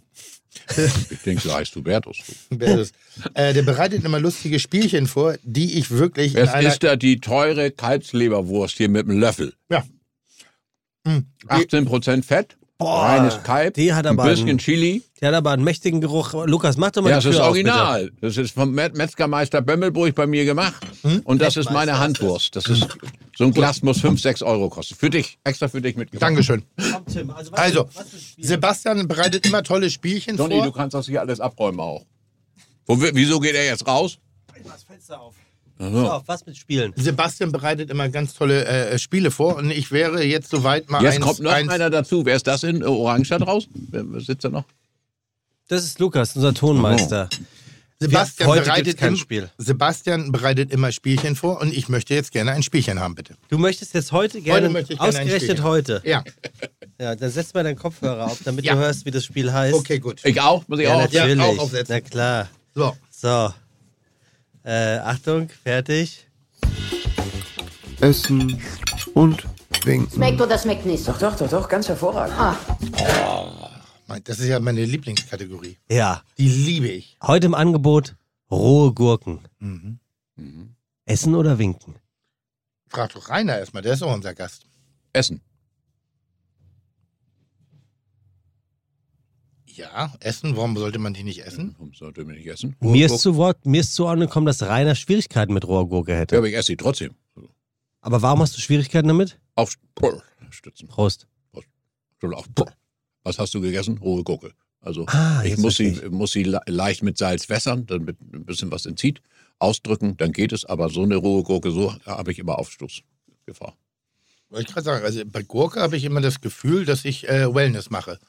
Ich denke, du heißt Hubertus. Wer ist es? äh, der bereitet immer lustige Spielchen vor, die ich wirklich Es ist da die teure Kalbsleberwurst hier mit dem Löffel. Ja. Hm. 18% Fett, Boah, reines Kalb, die hat ein aber bisschen einen- Chili. Der hat aber einen mächtigen Geruch. Lukas, mach doch mal Ja, die das ist Tür auf, bitte. original. Das ist vom Met- Metzgermeister Bömmelburg bei mir gemacht. Hm? Und das ist meine Handwurst. Das ist, so ein Glas muss 5, 6 Euro kosten. Für dich, extra für dich mitgebracht. Dankeschön. Also, was Also, ist? Sebastian bereitet immer tolle Spielchen Donny, du vor. kannst das hier alles abräumen auch. Wo, wieso geht er jetzt raus? Mach das Fenster auf. Ach So, so. auf, was mit Spielen? Sebastian bereitet immer ganz tolle äh, Spiele vor und ich wäre jetzt soweit mal Jetzt eins, kommt noch eins einer dazu. Wer ist das in äh, Orangenstadt raus? Wer, sitzt da noch? Das ist Lukas, unser Tonmeister. Sebastian Heute bereitet im- Spiel. Sebastian bereitet immer Spielchen vor und ich möchte jetzt gerne ein Spielchen haben, bitte. Du möchtest jetzt heute gerne, möchte ich gerne ein ausgerechnet Spielchen. heute. Ja, Ja, dann setz mal deinen Kopfhörer auf, damit Ja. du hörst, wie das Spiel heißt. okay, gut. Ich auch? Muss ich Ja, auch? Ja, natürlich. auch aufsetzen. Na klar. So, So. Äh, Achtung, fertig. Essen und winken. Schmeckt oder schmeckt nicht? Doch, doch, doch, doch, ganz hervorragend. Ah, mein- das ist ja meine Lieblingskategorie. Ja. Die liebe ich. Heute im Angebot rohe Gurken. Mhm. Essen oder winken? Frag doch Rainer erstmal, der ist auch unser Gast. Essen. Ja, essen, warum sollte man die nicht essen? Warum sollte man nicht essen? Mir ist zu Wort, mir ist zu Ordnung gekommen, dass Rainer Schwierigkeiten mit roher Gurke hätte. Ja, aber ich esse sie trotzdem. Aber warum hast du Schwierigkeiten damit? Auf Stützen. Prost. Auf Was hast du gegessen? Rohe Gurke. Also Ah, ich muss sie, muss sie le- leicht mit Salz wässern, damit ein bisschen was entzieht, ausdrücken, dann geht es. Aber so eine rohe Gurke, so habe ich immer Aufstoßgefahr. Wollte ich gerade sagen, also bei Gurke habe ich immer das Gefühl, dass ich äh, Wellness mache.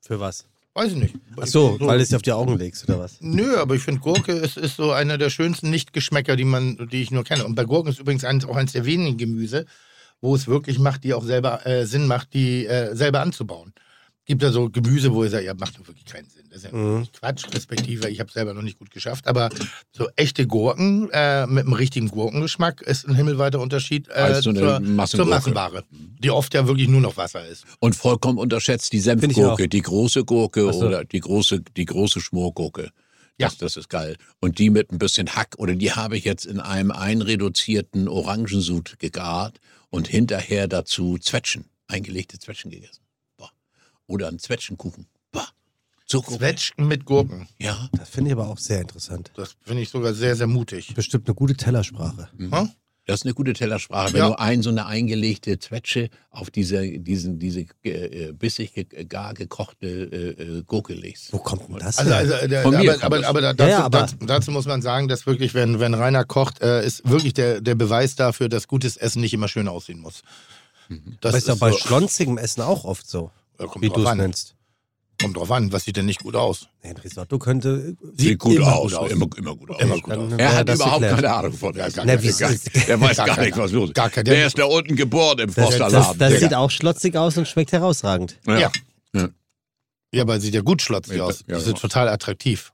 Für was? Weiß ich nicht. Ach so, weil du es dir auf die Augen legst, oder was? Nö, aber ich finde Gurke ist, ist so einer der schönsten Nichtgeschmäcker, die man, die ich nur kenne. Und bei Gurken ist übrigens eins, auch eines der wenigen Gemüse, wo es wirklich macht, die auch selber äh, Sinn macht, die äh, selber anzubauen. Gibt ja so Gemüse, wo ich sage, ja, macht doch wirklich keinen Sinn. Das ist ja Mhm. Quatsch, respektive, ich habe selber noch nicht gut geschafft. Aber so echte Gurken äh, mit einem richtigen Gurkengeschmack ist ein himmelweiter Unterschied äh, Als so eine zur, zur. Massenware, die oft ja wirklich nur noch Wasser ist. Und vollkommen unterschätzt die Senfgurke, die große Gurke so. oder die große, die große Schmorgurke. Das, Ja. das ist geil. Und die mit ein bisschen Hack oder die habe ich jetzt in einem einreduzierten Orangensud gegart und hinterher dazu Zwetschgen, eingelegte Zwetschgen gegessen. Boah. Oder einen Zwetschgenkuchen. So. Zwetschgen mit Gurken. Ja. Das finde ich aber auch sehr interessant. Das finde ich sogar sehr, sehr mutig. Bestimmt eine gute Tellersprache. Hm? Das ist eine gute Tellersprache. Wenn Ja. du ein so eine eingelegte Zwetsche auf diese, diesen, diese äh, bissig ge gar gekochte äh, äh, Gurke legst. Wo kommt denn das Also, her? also der, Von mir aber, dazu, Ja, ja, aber- dazu, dazu muss man sagen, dass wirklich, wenn, wenn Rainer kocht, äh, ist wirklich der, der Beweis dafür, dass gutes Essen nicht immer schön aussehen muss. Das aber ist doch bei so- schlonzigem Essen auch oft so, Ja, wie du es nennst. Kommt drauf an, was sieht denn nicht gut aus? Ein Risotto könnte. Sieht gut immer aus. gut aus. Immer, immer gut aus. Immer gut Dann aus. Er hat das überhaupt geklärt. keine Ahnung von Essen. Na, wie- Gar. Der (laughs) weiß Gar gar nicht, was los ist. Gar keiner. Der ist da unten geboren im Das, das, Forsterladen. das Digga. sieht auch schlotzig aus und schmeckt herausragend. Ja. Ja. Ja, aber sieht ja gut schlotzig Ja, aus. ja, Das ist ja. total attraktiv.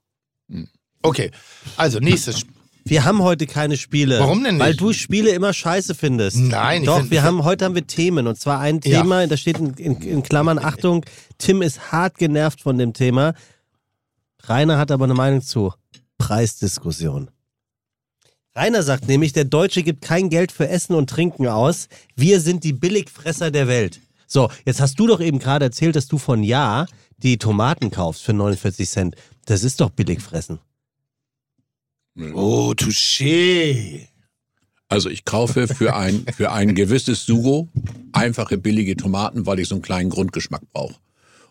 Hm. Okay, also nächstes. Wir haben heute keine Spiele. Warum denn nicht? Weil du Spiele immer scheiße findest. Nein, ich Doch, find- wir haben, heute haben wir Themen. Und zwar ein Ja. Thema, da steht in, in, in Klammern, Achtung, Tim ist hart genervt von dem Thema. Rainer hat aber eine Meinung zu. Preisdiskussion. Rainer sagt nämlich, der Deutsche gibt kein Geld für Essen und Trinken aus. Wir sind die Billigfresser der Welt. So, jetzt hast du doch eben gerade erzählt, dass du von Ja die Tomaten kaufst für 49 Cent. Das ist doch Billigfressen. Oh, touché. Also ich kaufe für ein, für ein gewisses Sugo einfache billige Tomaten, weil ich so einen kleinen Grundgeschmack brauche.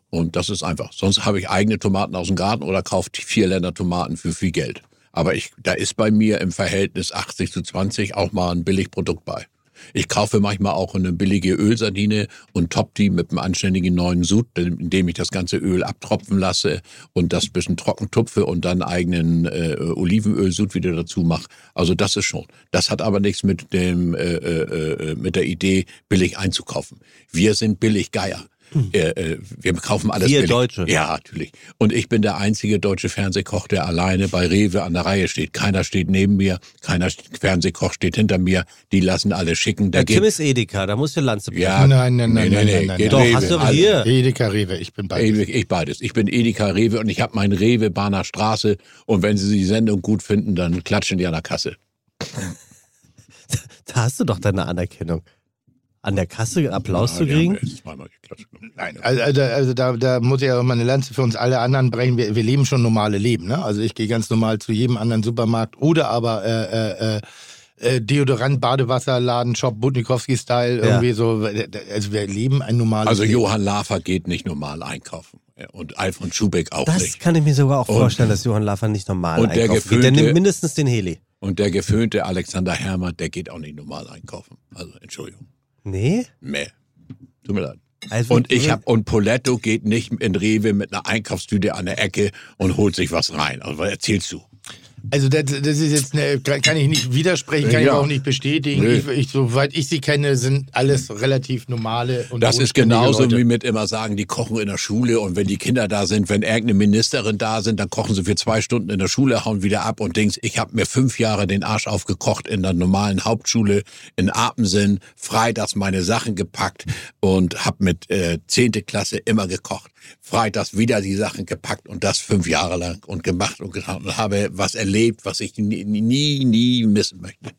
Und das ist einfach. Sonst habe ich eigene Tomaten aus dem Garten oder kaufe vier Länder Tomaten für viel Geld. Aber ich, da ist bei mir im Verhältnis 80 zu 20 auch mal ein Billigprodukt bei. Ich kaufe manchmal auch eine billige Ölsardine und top die mit einem anständigen neuen Sud, indem ich das ganze Öl abtropfen lasse und das bisschen trocken tupfe und dann eigenen äh, Olivenölsud wieder dazu mache. Also das ist schon. Das hat aber nichts mit dem äh, äh, äh, mit der Idee billig einzukaufen. Wir sind billig Geier. Äh, äh, wir kaufen alles Wir billig. Deutsche. Ja, natürlich. Und ich bin der einzige deutsche Fernsehkoch, der alleine bei Rewe an der Reihe steht. Keiner steht neben mir, keiner Fernsehkoch steht hinter mir. Die lassen alle schicken. Der Der geht, ist Edeka, da muss der Lanze brechen. ja, Nein, nein, nein, nee, nein, nein, nein, geht Doch, Rewe. hast du hier. Edeka Rewe, ich bin bei dir. Ich, ich beides. Ich bin Edeka Rewe und ich habe meinen Rewe Bahner Straße. Und wenn Sie die Sendung gut finden, dann klatschen die an der Kasse. (laughs) Da hast du doch deine Anerkennung. An der Kasse Applaus Ja, zu kriegen? geklatscht. Nein, also, also, also da, da muss ich ja auch mal eine Lanze für uns alle anderen brechen. Wir, wir leben schon normale Leben. Ne? Also ich gehe ganz normal zu jedem anderen Supermarkt oder aber äh, äh, äh, Deodorant, Badewasser, Laden, Shop, Butnikowski-Style, Ja. irgendwie so. Also wir leben ein normales Also Leben. Johann Lafer geht nicht normal einkaufen. Und Alfred Schubeck auch Das nicht. kann ich mir sogar auch Und- vorstellen, dass Johann Laffer nicht normal und der einkaufen geht. Der nimmt mindestens den Heli. Und der geföhnte Alexander Hermann, der geht auch nicht normal einkaufen. Also Entschuldigung. Nee? Meh. Tut mir leid. Also, Und ich hab und Poletto geht nicht in Rewe mit einer Einkaufstüte an der Ecke und holt sich was rein. Also was erzählst du? Also das, das ist jetzt eine, kann ich nicht widersprechen, kann ich Ja. auch nicht bestätigen. Nö. Ich, ich, soweit ich sie kenne, sind alles relativ normale und Das ist genauso Leute. wie mit immer sagen, die kochen in der Schule und wenn die Kinder da sind, wenn irgendeine Ministerin da sind, dann kochen sie für zwei Stunden in der Schule, hauen wieder ab und denkst, ich habe mir fünf Jahre den Arsch aufgekocht in der normalen Hauptschule in Apensinn, freitags meine Sachen gepackt und habe mit äh, zehnte Klasse immer gekocht. Freitags wieder die Sachen gepackt und das fünf Jahre lang und gemacht und getan und habe was erlebt, was ich nie, nie, missen möchte.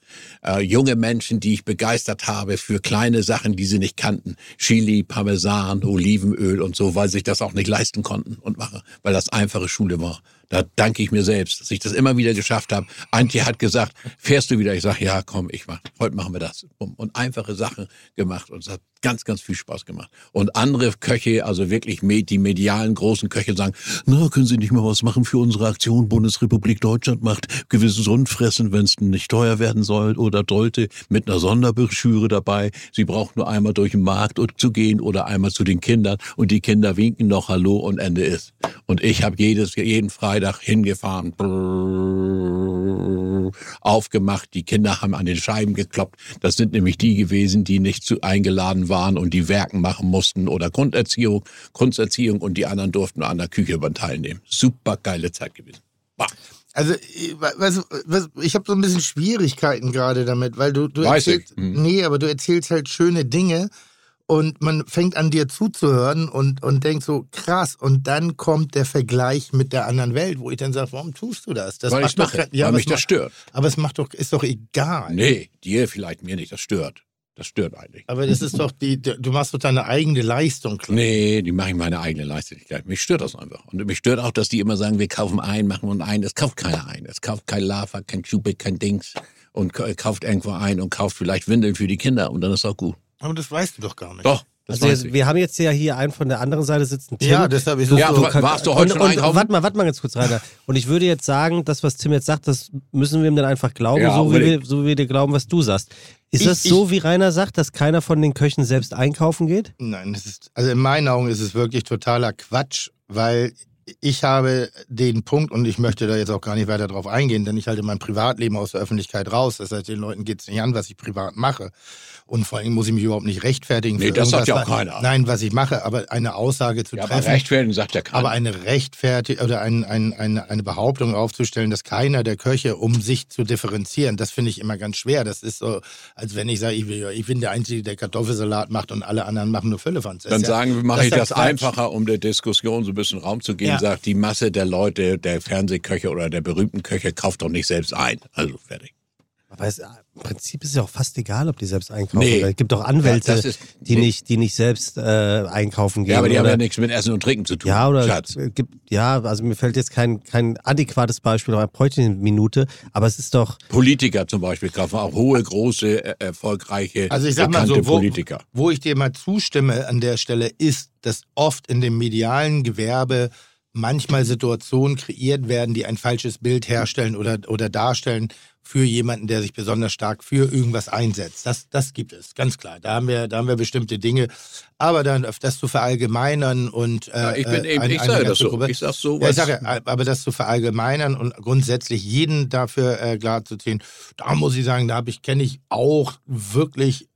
Äh, junge Menschen, die ich begeistert habe für kleine Sachen, die sie nicht kannten. Chili, Parmesan, Olivenöl und so, weil sich das auch nicht leisten konnten und machen, weil das einfache Schule war. Da danke ich mir selbst, dass ich das immer wieder geschafft habe. Antje hat gesagt, fährst du wieder? Ich sage, ja, komm, ich mach. Heute machen wir das. Und einfache Sachen gemacht und es hat ganz, ganz viel Spaß gemacht. Und andere Köche, also wirklich die medialen großen Köche sagen, na, können Sie nicht mal was machen für unsere Aktion Bundesrepublik Deutschland macht gewisses Rundfressen, wenn es nicht teuer werden soll oder sollte, mit einer Sonderbroschüre dabei. Sie braucht nur einmal durch den Markt zu gehen oder einmal zu den Kindern und die Kinder winken noch Hallo und Ende ist. Und ich habe jedes jeden Freitag hingefahren, brrr, aufgemacht. Die Kinder haben an den Scheiben gekloppt. Das sind nämlich die gewesen, die nicht zu eingeladen waren und die Werken machen mussten oder Grunderziehung, Grunderziehung und die anderen durften an der Küche teilnehmen. Super geile Zeit gewesen. Bah. Also, ich- weißt du, was, ich habe so ein bisschen Schwierigkeiten gerade damit, weil du, du Weiß erzählst, ich. Mhm. nee, aber du erzählst halt schöne Dinge und man fängt an dir zuzuhören und, und denkt so, krass, und dann kommt der Vergleich mit der anderen Welt, wo ich dann sage, warum tust du das? das weil macht ich mache, doch, ja, weil aber mich das macht- stört. Aber es macht doch, ist doch egal. Nee, dir vielleicht mir nicht, das stört. Das stört eigentlich. Aber das ist doch die, du machst doch deine eigene Leistung klar. Nee, die machen meine eigene Leistungsfähigkeit. Mich stört das einfach. Und mich stört auch, dass die immer sagen, wir kaufen ein, machen und ein. Es kauft keiner ein. Es kauft kein Lava, kein Cubik, kein Dings. und kauft irgendwo ein und kauft vielleicht Windeln für die Kinder und dann ist auch gut. Aber das weißt du doch gar nicht. Doch, das Also jetzt, ich. wir haben jetzt ja hier einen von der anderen Seite sitzen. Tim. Ja, deshalb ist es Ja, so. wa- warst du heute und, schon und, einkaufen? Warte mal, warte mal ganz kurz, Rainer. Und ich würde jetzt sagen, das, was Tim jetzt sagt, das müssen wir ihm dann einfach glauben, Ja, so, wie wir, so wie wir dir glauben, was du sagst. Ist Ich- das so, wie Rainer sagt, dass keiner von den Köchen selbst einkaufen geht? Nein, das ist, also in meinen Augen ist es wirklich totaler Quatsch, weil ich habe den Punkt, und ich möchte da jetzt auch gar nicht weiter drauf eingehen, denn ich halte mein Privatleben aus der Öffentlichkeit raus. Das heißt, den Leuten geht es nicht an, was ich privat mache. Und vor allem muss ich mich überhaupt nicht rechtfertigen. Nee, das sagt ja auch keiner. Nein, was ich mache, aber eine Aussage zu Ja, aber treffen. rechtfertigen sagt ja keiner. Aber eine Rechtfertigung oder ein, ein, eine, eine Behauptung aufzustellen, dass keiner der Köche, um sich zu differenzieren, das finde ich immer ganz schwer. Das ist so, als wenn ich sage, ich, will- ich bin der Einzige, der Kartoffelsalat macht und alle anderen machen nur Füllefanz. Das Dann ja- sagen wir, mache das ich das Quatsch. einfacher, um der Diskussion so ein bisschen Raum zu geben, Ja. Sagt die Masse der Leute, der Fernsehköche oder der berühmten Köche kauft doch nicht selbst ein. Also fertig. Aber es, im Prinzip ist es ja auch fast egal, ob die selbst einkaufen. Nee. Es gibt doch Anwälte, Ja, ist- die, nee. nicht, die nicht selbst äh, einkaufen gehen. Ja, aber die haben oder, ja nichts mit Essen und Trinken zu tun. Ja, oder Schatz. gibt, ja, also mir fällt jetzt kein, kein adäquates Beispiel, aber bräuchte eine Minute. Aber es ist doch, Politiker zum Beispiel kaufen auch hohe, große, äh, erfolgreiche, Also ich sag mal bekannte so, wo, Politiker. wo ich dir mal zustimme an der Stelle, ist, dass oft in dem medialen Gewerbe manchmal Situationen kreiert werden, die ein falsches Bild herstellen oder, oder darstellen für jemanden, der sich besonders stark für irgendwas einsetzt. Das, das gibt es, ganz klar. Da haben wir, da haben wir bestimmte Dinge. Aber dann das zu verallgemeinern und äh, Ja, ich bin äh, eben, eine- ich sage das so. Gruppe- Ich sag so ja, ich sage, aber das zu verallgemeinern und grundsätzlich jeden dafür äh, klarzuziehen, da muss ich sagen, da habe ich kenne ich auch wirklich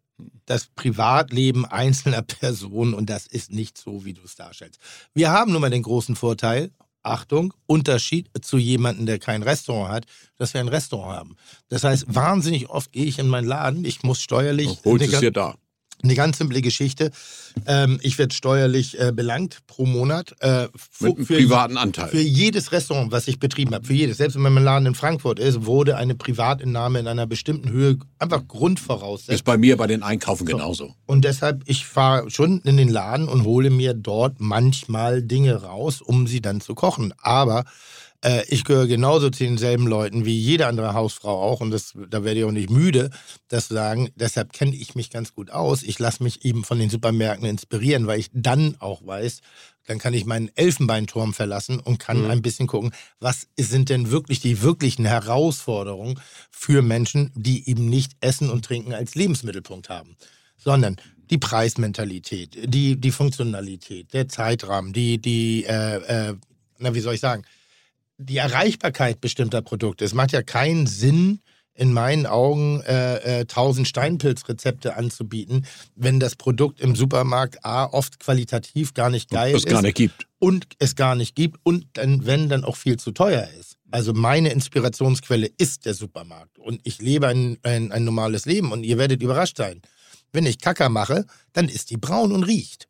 das Privatleben einzelner (laughs) Personen und das ist nicht so, wie du es darstellst. Wir haben nun mal den großen Vorteil, Achtung, Unterschied zu jemandem, der kein Restaurant hat, dass wir ein Restaurant haben. Das heißt, wahnsinnig oft gehe ich in meinen Laden, ich muss steuerlich eine es dir da. Eine ganz simple Geschichte. Ähm, ich werde steuerlich äh, belangt pro Monat. Äh, Mit einem privaten Anteil. Für jedes Restaurant, was ich betrieben habe, für jedes, selbst wenn mein Laden in Frankfurt ist, wurde eine Privatentnahme in einer bestimmten Höhe einfach Grundvoraussetzung. Ist bei mir bei den Einkaufen genauso. Und deshalb, ich fahre schon in den Laden und hole mir dort manchmal Dinge raus, um sie dann zu kochen. Aber äh, ich gehöre genauso zu denselben Leuten wie jede andere Hausfrau auch. Und das, da werde ich auch nicht müde, das zu sagen. Deshalb kenne ich mich ganz gut aus. Ich lasse mich eben von den Supermärkten inspirieren, weil ich dann auch weiß, dann kann ich meinen Elfenbeinturm verlassen und kann Mhm. ein bisschen gucken, was sind denn wirklich die wirklichen Herausforderungen für Menschen, die eben nicht Essen und Trinken als Lebensmittelpunkt haben, sondern die Preismentalität, die, die Funktionalität, der Zeitrahmen, die, die äh, äh, na, wie soll ich sagen, die Erreichbarkeit bestimmter Produkte. Es macht ja keinen Sinn, in meinen Augen äh, äh, 1000 Steinpilzrezepte anzubieten, wenn das Produkt im Supermarkt A oft qualitativ gar nicht geil Was ist gar nicht gibt. und es gar nicht gibt und dann, wenn, dann auch viel zu teuer ist. Also meine Inspirationsquelle ist der Supermarkt und ich lebe ein, ein, ein normales Leben und ihr werdet überrascht sein. Wenn ich Kacker mache, dann ist die braun und riecht.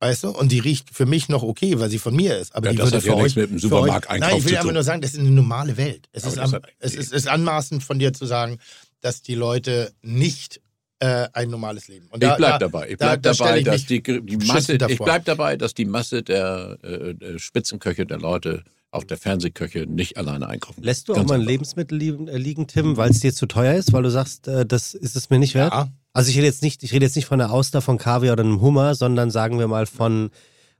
Weißt du? Und die riecht für mich noch okay, weil sie von mir ist. Aber Ja, die das würde hat für ja euch, nichts mit dem für euch Nein, ich will einfach nur sagen, das ist eine normale Welt. Es, ist, am, hat- es ist, ist anmaßend von dir zu sagen, dass die Leute nicht äh, ein normales Leben. Und Ich da- bleib da- dabei. Ich bleib da dabei, ich dass die, die Masse, ich davor. bleib dabei, dass die Masse der äh, äh, Spitzenköche, der Leute, auch der Fernsehköche nicht alleine einkaufen. lässt du auch Ganz mal ein. Lebensmittel liegen, äh, liegen Tim, weil es dir zu teuer ist, weil du sagst, äh, das ist es mir nicht wert? Ja. Also ich rede jetzt nicht, ich rede jetzt nicht von der Auster, von Kaviar oder einem Hummer, sondern sagen wir mal von,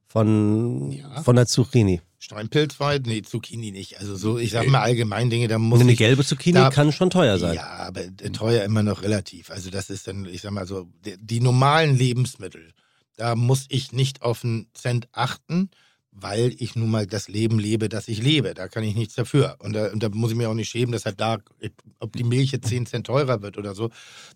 von, Ja. von der Zucchini. Steinpilzweit? Nee, Zucchini nicht. Also so, ich sag mal allgemein Dinge, da muss eine ich, gelbe Zucchini da- kann schon teuer sein. Ja, aber teuer immer noch relativ. Also das ist dann, ich sag mal so, die, die normalen Lebensmittel, da muss ich nicht auf einen Cent achten, weil ich nun mal das Leben lebe, das ich lebe. Da kann ich nichts dafür. Und da, und da muss ich mir auch nicht schämen, deshalb da, ob die Milch jetzt 10 Cent teurer wird oder so,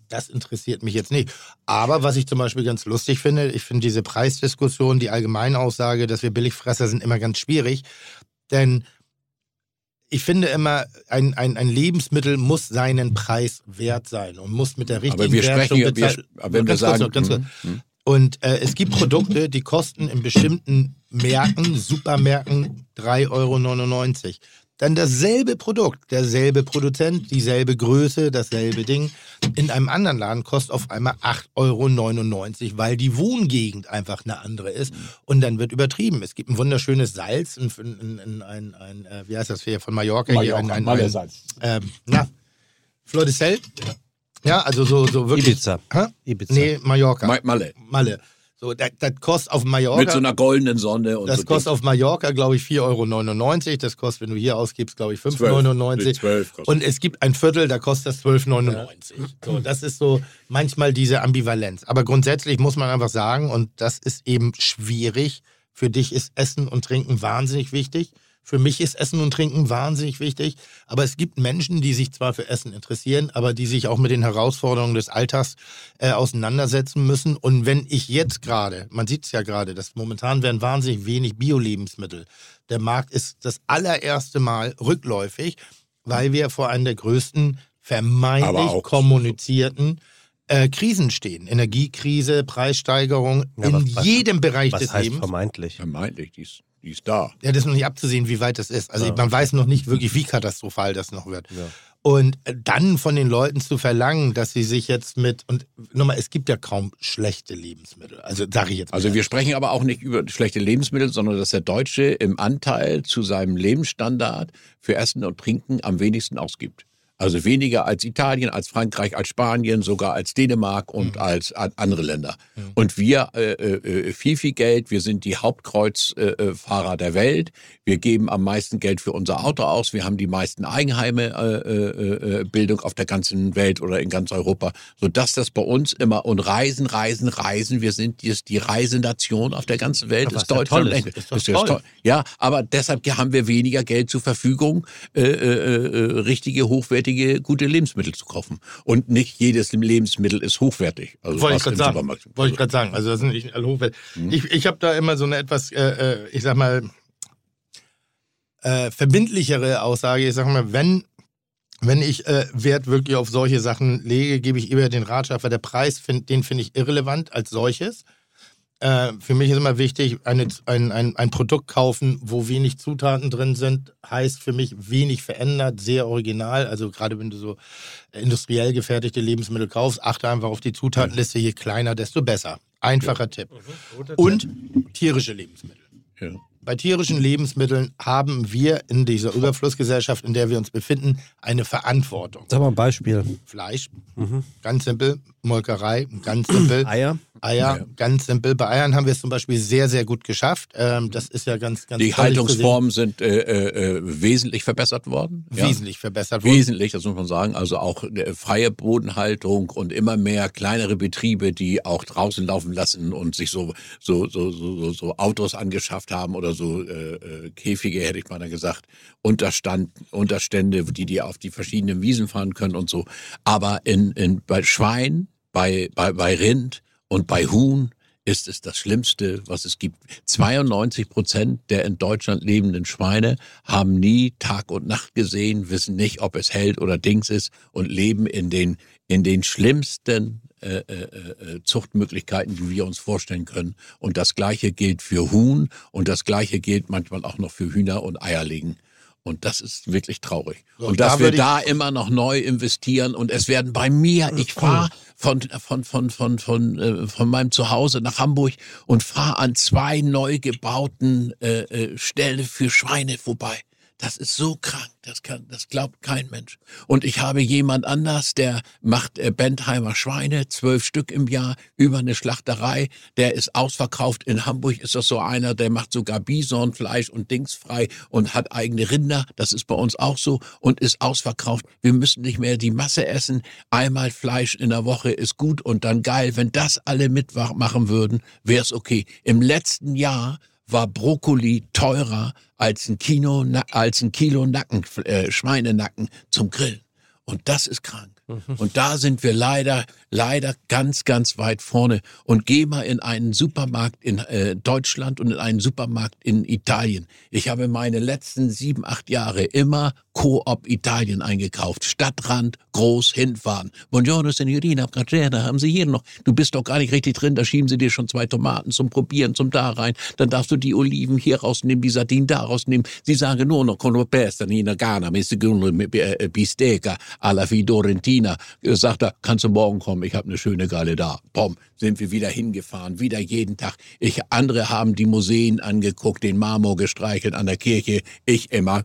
das interessiert mich jetzt nicht. Aber was ich zum Beispiel ganz lustig finde, ich finde diese Preisdiskussion, die Allgemeinaussage, dass wir Billigfresser sind, immer ganz schwierig. Denn ich finde immer, ein, ein, ein Lebensmittel muss seinen Preis wert sein und muss mit der richtigen Aber wir Wertung sprechen bezahlt- aber wenn wir Ganz kurz sagen, noch, ganz kurz. Und äh, es gibt Produkte, die kosten in bestimmten Märkten, Supermärkten 3,99 Euro. Dann dasselbe Produkt, derselbe Produzent, dieselbe Größe, dasselbe Ding. In einem anderen Laden kostet auf einmal 8,99 Euro, weil die Wohngegend einfach eine andere ist. Und dann wird übertrieben. Es gibt ein wunderschönes Salz, ein, ein, ein, ein, ein äh, wie heißt das hier von Mallorca? hier, ein, ein, ein, Malle-Salz. ähm, na, Flor de Sel. Ja, also so, so wirklich. Ibiza. Hä? Ibiza. Nee, Mallorca. Ma- Malle. Malle. So, das, das kostet auf Mallorca. Mit so einer goldenen Sonne und das so kostet auf Mallorca, glaube ich, 4,99 Euro. Das kostet, wenn du hier ausgibst, glaube ich, 5,99 Nee, 12 kostet. Und es gibt ein Viertel, da kostet das 12,99 So, das ist so manchmal diese Ambivalenz. Aber grundsätzlich muss man einfach sagen, und das ist eben schwierig, für dich ist Essen und Trinken wahnsinnig wichtig. Für mich ist Essen und Trinken wahnsinnig wichtig. Aber es gibt Menschen, die sich zwar für Essen interessieren, aber die sich auch mit den Herausforderungen des Alltags äh, auseinandersetzen müssen. Und wenn ich jetzt gerade, man sieht es ja gerade, dass momentan werden wahnsinnig wenig Bio-Lebensmittel. Der Markt ist das allererste Mal rückläufig, weil wir vor einem der größten vermeintlich kommunizierten äh, Krisen stehen. Energiekrise, Preissteigerung Ja, in was- was- jedem Bereich Was des heißt Lebens. vermeintlich? Vermeintlich, die ist, die ist da. Ja, das ist noch nicht abzusehen, wie weit das ist. Also Ja. man weiß noch nicht wirklich, wie katastrophal das noch wird. Ja. Und dann von den Leuten zu verlangen, dass sie sich jetzt mit, und nochmal, es gibt ja kaum schlechte Lebensmittel. Also sage ich jetzt mal. Also wir sprechen aber auch nicht über schlechte Lebensmittel, sondern dass der Deutsche im Anteil zu seinem Lebensstandard für Essen und Trinken am wenigsten ausgibt. Also weniger als Italien, als Frankreich, als Spanien, sogar als Dänemark und als a- andere Länder. Und wir äh, äh, viel, viel Geld. Wir sind die Hauptkreuzfahrer äh, Fahrer der Welt. Wir geben am meisten Geld für unser Auto aus. Wir haben die meisten Eigenheime äh, äh, äh, Bildung auf der ganzen Welt oder in ganz Europa, sodass das bei uns immer und Reisen, Reisen, Reisen. Wir sind die, die Reisenation auf der ganzen Welt. Ja, was ist ja Deutschland. toll ist. Ist, Ist ja toll. Ja, aber deshalb haben wir weniger Geld zur Verfügung, äh, äh, äh, richtige, hochwertige, gute Lebensmittel zu kaufen. Und nicht jedes Lebensmittel ist hochwertig. Also Wollte ich gerade sagen. Supermarkt. Wollte ich gerade sagen. Also das sind nicht alle hochwertig. Ich, ich habe da immer so eine etwas, äh, äh, ich sag mal, äh, verbindlichere Aussage. Ich sag mal, wenn, wenn ich äh, Wert wirklich auf solche Sachen lege, gebe ich eher den Ratschlag, weil der Preis, find, den finde ich irrelevant als solches. Äh, für mich ist immer wichtig, eine, ein, ein, ein Produkt kaufen, wo wenig Zutaten drin sind, heißt für mich wenig verändert, sehr original. Also gerade wenn du so industriell gefertigte Lebensmittel kaufst, achte einfach auf die Zutatenliste, je kleiner, desto besser. Einfacher Tipp. Und tierische Lebensmittel. Ja. Bei tierischen Lebensmitteln haben wir in dieser Überflussgesellschaft, in der wir uns befinden, eine Verantwortung. Sag mal ein Beispiel. Fleisch, ganz simpel. Molkerei, ganz simpel. Eier? Eier, ganz simpel. Bei Eiern haben wir es zum Beispiel sehr, sehr gut geschafft. Ähm, das ist ja ganz, ganz Die Haltungsformen sind äh, äh, äh, wesentlich verbessert worden. sehen. Ja. Wesentlich verbessert worden. Wesentlich, das muss man sagen. Also auch äh, freie Bodenhaltung und immer mehr kleinere Betriebe, die auch draußen laufen lassen und sich so so so so, so, Autos angeschafft haben oder so äh, äh, Käfige, hätte ich mal da gesagt, Unterstand, Unterstände, die die auf die verschiedenen Wiesen fahren können und so. Aber in, in bei Schwein, bei bei bei Rind und bei Huhn ist es das Schlimmste, was es gibt. 92 Prozent der in Deutschland lebenden Schweine haben nie Tag und Nacht gesehen, wissen nicht, ob es Held oder Dings ist und leben in den, in den schlimmsten äh, äh, äh, Zuchtmöglichkeiten, die wir uns vorstellen können. Und das Gleiche gilt für Huhn und das Gleiche gilt manchmal auch noch für Hühner und Eierlegen. Und das ist wirklich traurig. So, und da dass wir würde ich- da immer noch neu investieren und es werden bei mir, ich fahre von, von, von, von, von, äh, von meinem Zuhause nach Hamburg und fahre an zwei neu gebauten äh, äh, Ställe für Schweine vorbei. Das ist so krank, das kann, das glaubt kein Mensch. Und ich habe jemand anders, der macht äh, Bentheimer Schweine, zwölf Stück im Jahr, über eine Schlachterei. Der ist ausverkauft. In Hamburg ist das so einer, der macht sogar Bisonfleisch und Dings frei und hat eigene Rinder. Das ist bei uns auch so und ist ausverkauft. Wir müssen nicht mehr die Masse essen. Einmal Fleisch in der Woche ist gut und dann geil. Wenn das alle mitmachen würden, wäre es okay. Im letzten Jahr war Brokkoli teurer als ein Kilo, als ein Kilo Nacken, äh, Schweinenacken zum Grillen. Und das ist krank. Und da sind wir leider, leider ganz, ganz weit vorne. Und geh mal in einen Supermarkt in äh, Deutschland und in einen Supermarkt in Italien. Ich habe meine letzten sieben, acht Jahre immer Coop Italien eingekauft. Stadtrand, groß, hinfahren. Buongiorno, Signorina, Bracera, haben Sie hier noch? Du bist doch gar nicht richtig drin, da schieben Sie dir schon zwei Tomaten zum Probieren, zum da rein. Dann darfst du die Oliven hier rausnehmen, die Sardinen da rausnehmen. Sie sagen nur noch con pesta, nina gana, äh, bistecca, alla Fidorentina. Äh, Sagt er, kannst du morgen kommen, ich habe eine schöne Galle da. Pom, sind wir wieder hingefahren, wieder jeden Tag. Ich, andere haben die Museen angeguckt, den Marmor gestreichelt an der Kirche. Ich immer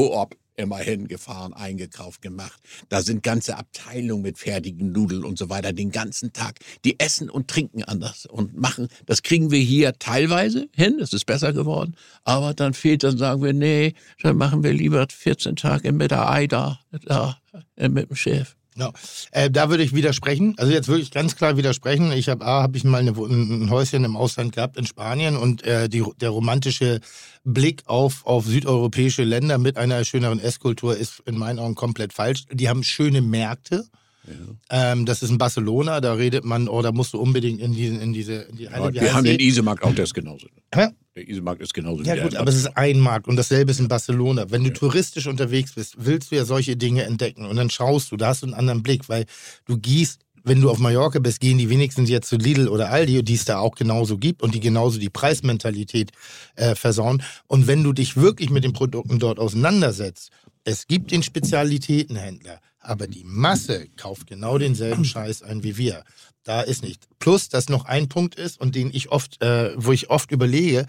Koop immerhin gefahren, eingekauft, gemacht. Da sind ganze Abteilungen mit fertigen Nudeln und so weiter den ganzen Tag. Die essen und trinken anders und machen. Das kriegen wir hier teilweise hin, es ist besser geworden. Aber dann fehlt, dann sagen wir, nee, dann machen wir lieber 14 Tage mit der AIDA, da, äh, mit dem Chef. Ja. Äh, da würde ich widersprechen. Also jetzt wirklich ganz klar widersprechen. Ich habe A, habe ich mal eine, ein Häuschen im Ausland gehabt in Spanien und äh, die, der romantische Blick auf, auf südeuropäische Länder mit einer schöneren Esskultur ist in meinen Augen komplett falsch. Die haben schöne Märkte. Ja. Ähm, das ist in Barcelona, da redet man, oh, da musst du unbedingt in, diesen, in diese in die ja, Wir haben den Isemarkt auch, der ist genauso. Hä? Der Isemarkt ist genauso. Ja gut, aber es ist ein Markt und dasselbe ist in Barcelona. Wenn du touristisch unterwegs bist, willst du ja solche Dinge entdecken und dann schaust du, da hast du einen anderen Blick, weil du gehst wenn du auf Mallorca bist, gehen die wenigstens jetzt zu Lidl oder Aldi, die es da auch genauso gibt und die genauso die Preismentalität äh, versauen. Und wenn du dich wirklich mit den Produkten dort auseinandersetzt, es gibt den Spezialitätenhändler, aber die Masse kauft genau denselben Scheiß ein wie wir. Da ist nicht. Plus, dass noch ein Punkt ist und den ich oft, äh, wo ich oft überlege,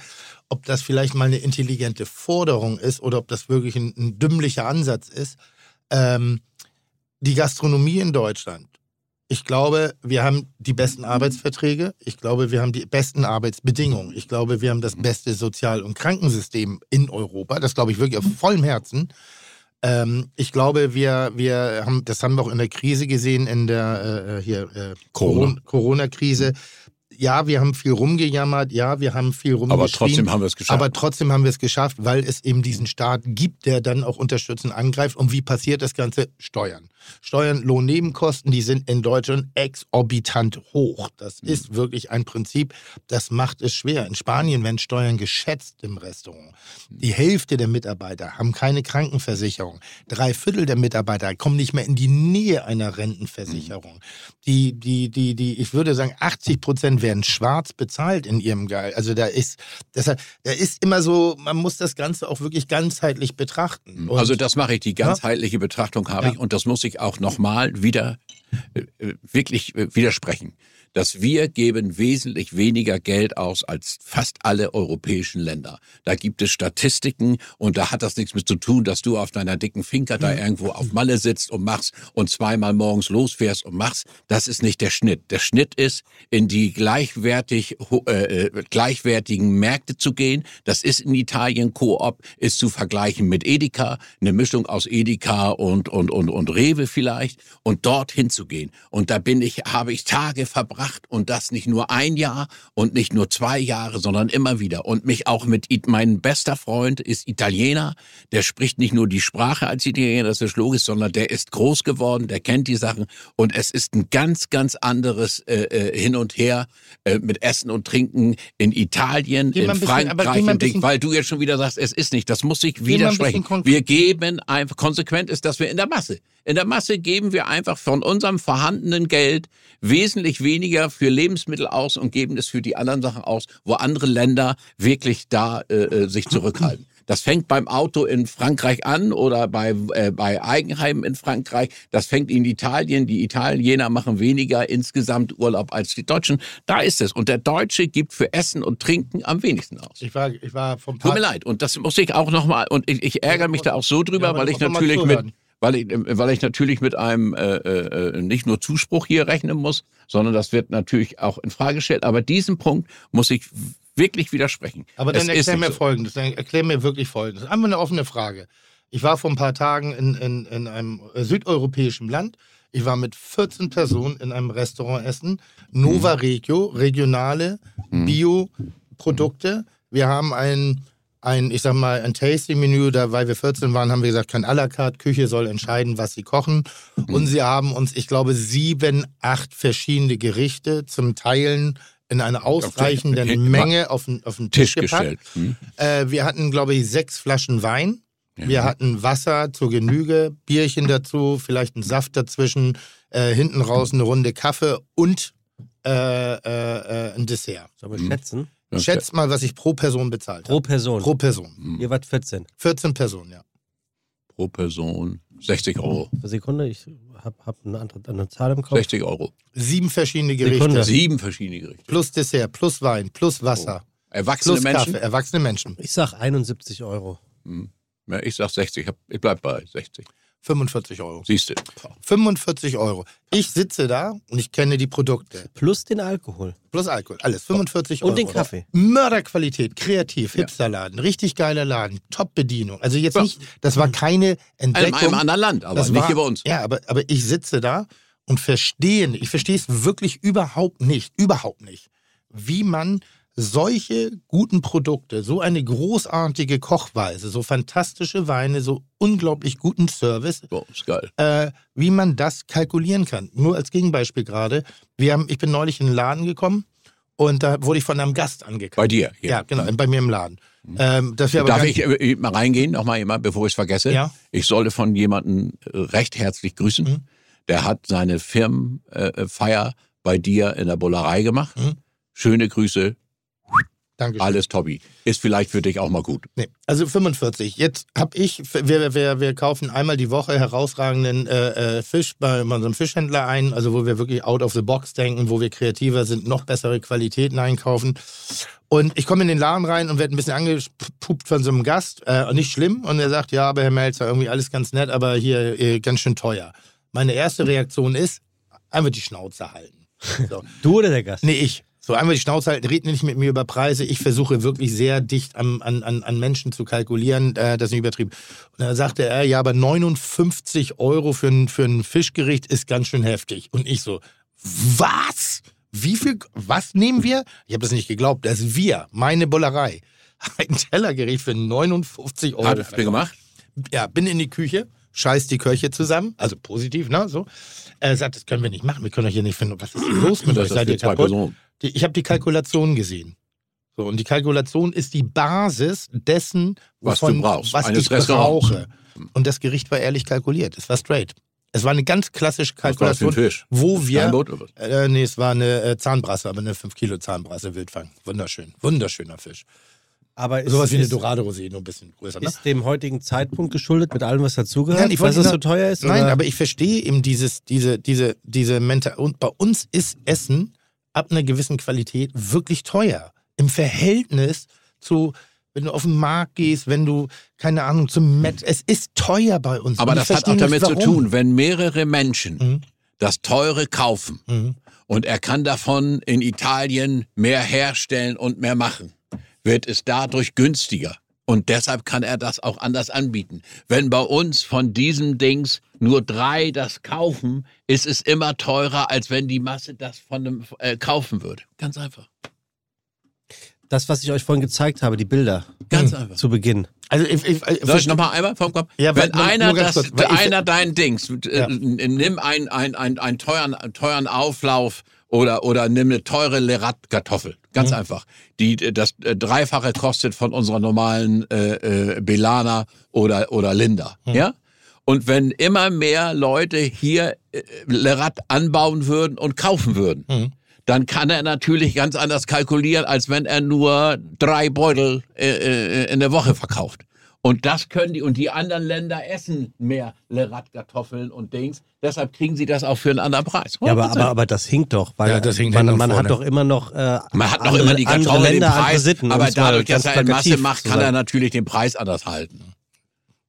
ob das vielleicht mal eine intelligente Forderung ist oder ob das wirklich ein, ein dümmlicher Ansatz ist. Ähm, die Gastronomie in Deutschland. Ich glaube, wir haben die besten Arbeitsverträge. Ich glaube, wir haben die besten Arbeitsbedingungen. Ich glaube, wir haben das beste Sozial- und Krankensystem in Europa. Das glaube ich wirklich auf vollem Herzen. Ähm, ich glaube, wir, wir haben, das haben wir auch in der Krise gesehen, in der äh, hier äh, Corona-Krise. ja, wir haben viel rumgejammert, ja, wir haben viel rumgeschrien. Aber trotzdem haben wir es geschafft. Aber trotzdem haben wir es geschafft, weil es eben diesen Staat gibt, der dann auch unterstützend angreift. Und wie passiert das Ganze? Steuern. Steuern, Lohnnebenkosten, die sind in Deutschland exorbitant hoch. Das mhm. ist wirklich ein Prinzip, das macht es schwer. In Spanien werden Steuern geschätzt im Restaurant. Die Hälfte der Mitarbeiter haben keine Krankenversicherung. Drei Viertel der Mitarbeiter kommen nicht mehr in die Nähe einer Rentenversicherung. Die, die, die, die, ich würde sagen, 80 Prozent werden schwarz bezahlt in ihrem Gehalt. Also da ist, deshalb, da ist immer so, man muss das Ganze auch wirklich ganzheitlich betrachten. Und also das mache ich, die ganzheitliche ja? Betrachtung habe ja. ich und das muss ich auch nochmal wieder äh, äh, wirklich äh, widersprechen dass wir geben wesentlich weniger Geld aus als fast alle europäischen Länder. Da gibt es Statistiken und da hat das nichts mit zu tun, dass du auf deiner dicken Finker da irgendwo auf Malle sitzt und machst und zweimal morgens losfährst und machst. Das ist nicht der Schnitt. Der Schnitt ist, in die gleichwertig, äh, gleichwertigen Märkte zu gehen. Das ist in Italien Coop, ist zu vergleichen mit Edeka, eine Mischung aus Edeka und, und, und, und Rewe vielleicht und dorthin zu gehen. Und da bin ich, habe ich Tage verbracht gebracht und das nicht nur ein Jahr und nicht nur zwei Jahre, sondern immer wieder. Und mich auch mit, mein bester Freund ist Italiener, der spricht nicht nur die Sprache als Italiener, das ist logisch, sondern der ist groß geworden, der kennt die Sachen und es ist ein ganz, ganz anderes äh, äh Hin und Her äh, mit Essen und Trinken in Italien, in Frankreich und Ding, weil du jetzt schon wieder sagst, es ist nicht, das muss ich widersprechen. Wir geben einfach, konsequent ist, dass wir in der Masse, in der Masse geben wir einfach von unserem vorhandenen Geld wesentlich weniger für Lebensmittel aus und geben es für die anderen Sachen aus, wo andere Länder wirklich da äh, äh sich zurückhalten. (laughs) Das fängt beim Auto in Frankreich an oder bei, äh, bei Eigenheimen in Frankreich. Das fängt in Italien. Die Italiener machen weniger insgesamt Urlaub als die Deutschen. Da ist es. Und der Deutsche gibt für Essen und Trinken am wenigsten aus. Ich war, ich war vom Tut mir leid. Und das muss ich auch nochmal, und ich, ich ärgere mich da auch so drüber, ja, weil ich natürlich mit, weil ich, weil ich natürlich mit einem äh, äh, nicht nur Zuspruch hier rechnen muss, sondern das wird natürlich auch in Frage gestellt. Aber diesen Punkt muss ich wirklich widersprechen. Aber dann es erklär mir so. Folgendes, dann erklär mir wirklich Folgendes. Einfach eine offene Frage. Ich war vor ein paar Tagen in, in, in einem südeuropäischen Land. Ich war mit 14 Personen in einem Restaurant essen. Nova Regio, regionale mhm. Bio-Produkte. Wir haben ein ein, ich sag mal, ein Tasting-Menü, da, weil wir 14 waren, haben wir gesagt, kein à la carte, Küche soll entscheiden, was sie kochen. Mhm. Und sie haben uns, ich glaube, sieben, acht verschiedene Gerichte zum Teilen in einer ausreichenden auf Menge auf den, auf den Tisch, Tisch gepackt. Hm. Äh, wir hatten, glaube ich, sechs Flaschen Wein. Ja. Wir hatten Wasser zur Genüge, Bierchen dazu, vielleicht einen Saft dazwischen, äh, hinten raus eine Runde Kaffee und äh, äh, äh ein Dessert. Soll man schätzen? Okay. Schätzt mal, was ich pro Person bezahlt habe. Pro Person? Pro Person. Mhm. Ihr wart 14? 14 Personen, ja. Pro Person 60 Euro. Sekunde, ich habe hab eine andere eine Zahl im Kopf. 60 Euro. Sieben verschiedene Gerichte. Sekunde. Sieben verschiedene Gerichte. Plus Dessert, plus Wein, plus Wasser. Oh. Erwachsene plus Menschen? Kaffee, erwachsene Menschen. Ich sag 71 Euro. Hm. Ja, ich sag 60, ich hab- ich bleib bei 60. 45 Euro. Siehst du. 45 Euro. Ich sitze da und ich kenne die Produkte. Plus den Alkohol. Plus Alkohol. Alles. 45 Euro. Und den Kaffee. Mörderqualität, kreativ, Hipsterladen, richtig geiler Laden, Top-Bedienung. Also jetzt nicht, das war keine In Entdeckung. einem anderen Land, aber das nicht war, hier bei uns. Ja, aber, aber ich sitze da und verstehe, ich verstehe es wirklich überhaupt nicht, überhaupt nicht, wie man solche guten Produkte, so eine großartige Kochweise, so fantastische Weine, so unglaublich guten Service, So, ist geil. äh, wie man das kalkulieren kann. Nur als Gegenbeispiel gerade. Wir haben, ich bin neulich in den Laden gekommen und da wurde ich von einem Gast angekauft. Bei dir. Hier. Ja, genau, bei mir im Laden. Ähm, wir aber Darf gar ich äh, mal reingehen, nochmal immer, bevor ich es vergesse? Ja. Ich sollte von jemandem äh, recht herzlich grüßen. Mhm. Der hat seine Firmenfeier äh, bei dir in der Bullerei gemacht. Mhm. Schöne Grüße, Dankeschön. alles Tobi. Ist vielleicht für dich auch mal gut. Nee, also 45. Jetzt habe ich, wir, wir, wir kaufen einmal die Woche herausragenden äh, äh, Fisch bei unserem Fischhändler ein, also wo wir wirklich out of the box denken, wo wir kreativer sind, noch bessere Qualitäten einkaufen. Und ich komme in den Laden rein und werde ein bisschen angepupt von so einem Gast. Äh, nicht schlimm. Und er sagt, ja, aber Herr Melzer, irgendwie alles ganz nett, aber hier äh, ganz schön teuer. Meine erste Reaktion ist, einfach die Schnauze halten. So. (laughs) Du oder der Gast? Nee, ich. So einmal die Schnauze halten, red nicht mit mir über Preise. Ich versuche wirklich sehr dicht an, an, an Menschen zu kalkulieren. Äh, das ist nicht übertrieben. Und dann sagte er, ja, aber 59 Euro für ein, für ein Fischgericht ist ganz schön heftig. Und ich so, was? Wie viel, was nehmen wir? Ich habe das nicht geglaubt. Das ist wir, meine Bullerei. (laughs) Ein Tellergericht für 59 Euro. Hat er gemacht? Ja, bin in die Küche, scheiß die Köche zusammen, also positiv, ne, so. Er sagt, das können wir nicht machen, wir können doch hier nicht finden, was ist denn los mit euch? Seid ihr kaputt? Personen. Die, ich habe die Kalkulation gesehen. So, und die Kalkulation ist die Basis dessen, Was du wovon- brauchst, was eines ich brauche. Und das Gericht war ehrlich kalkuliert. Es war straight. Es war eine ganz klassische Was war das für Kalkulation, ein Fisch? wo wir. Was? Äh, nee, es war eine äh, Zahnbrasse, aber eine 5 Kilo Zahnbrasse Wildfang. Wunderschön. Wunderschöner Fisch. Aber ist, Sowas wie eine Dorado-Rosé, nur ein bisschen größer. Ne? ist dem heutigen Zeitpunkt geschuldet, mit allem, was dazugehört, Nein, ich dass es so teuer ist? Nein, oder? aber ich verstehe eben dieses, diese, diese, diese Mental. Und bei uns ist Essen ab einer gewissen Qualität wirklich teuer. Im Verhältnis zu, wenn du auf den Markt gehst, wenn du, keine Ahnung, zum Met. Es ist teuer bei uns. Aber das hat auch damit nicht, zu warum. tun, wenn mehrere Menschen Mhm. das Teure kaufen Mhm. und er kann davon in Italien mehr herstellen und mehr machen, wird es dadurch günstiger. Und deshalb kann er das auch anders anbieten. Wenn bei uns von diesen Dings nur drei das kaufen, ist es immer teurer, als wenn die Masse das von einem äh, kaufen würde. Ganz einfach. das, was ich euch vorhin gezeigt habe, die Bilder Ganz einfach. zu Beginn. Also, ich, ich, ich, Soll ich nochmal einmal vom Kopf? Ja, Wenn nur- einer, nur das, kurz, einer dein Dings, äh, Ja. nimm einen ein, ein, ein teuren, teuren Auflauf oder, oder nimm eine teure Lerat-Kartoffel. Ganz Mhm. einfach. Die, das äh, Dreifache kostet von unserer normalen äh, äh, Belana oder, oder Linda. Mhm. Ja? Und wenn immer mehr Leute hier äh, Lerat anbauen würden und kaufen würden, Mhm. dann kann er natürlich ganz anders kalkulieren, als wenn er nur drei Beutel äh, äh, in der Woche verkauft. Und das können die, und die anderen Länder essen mehr Lerat-Kartoffeln und Dings. Deshalb kriegen sie das auch für einen anderen Preis. Ja, aber, aber, aber das hinkt doch, weil Ja, das hinkt man, man hat doch immer noch äh, man hat noch andere, immer die andere Kartoffel den Länder, andere Preis, Sitten, aber dadurch, dass er in Masse macht, kann er natürlich den Preis anders halten.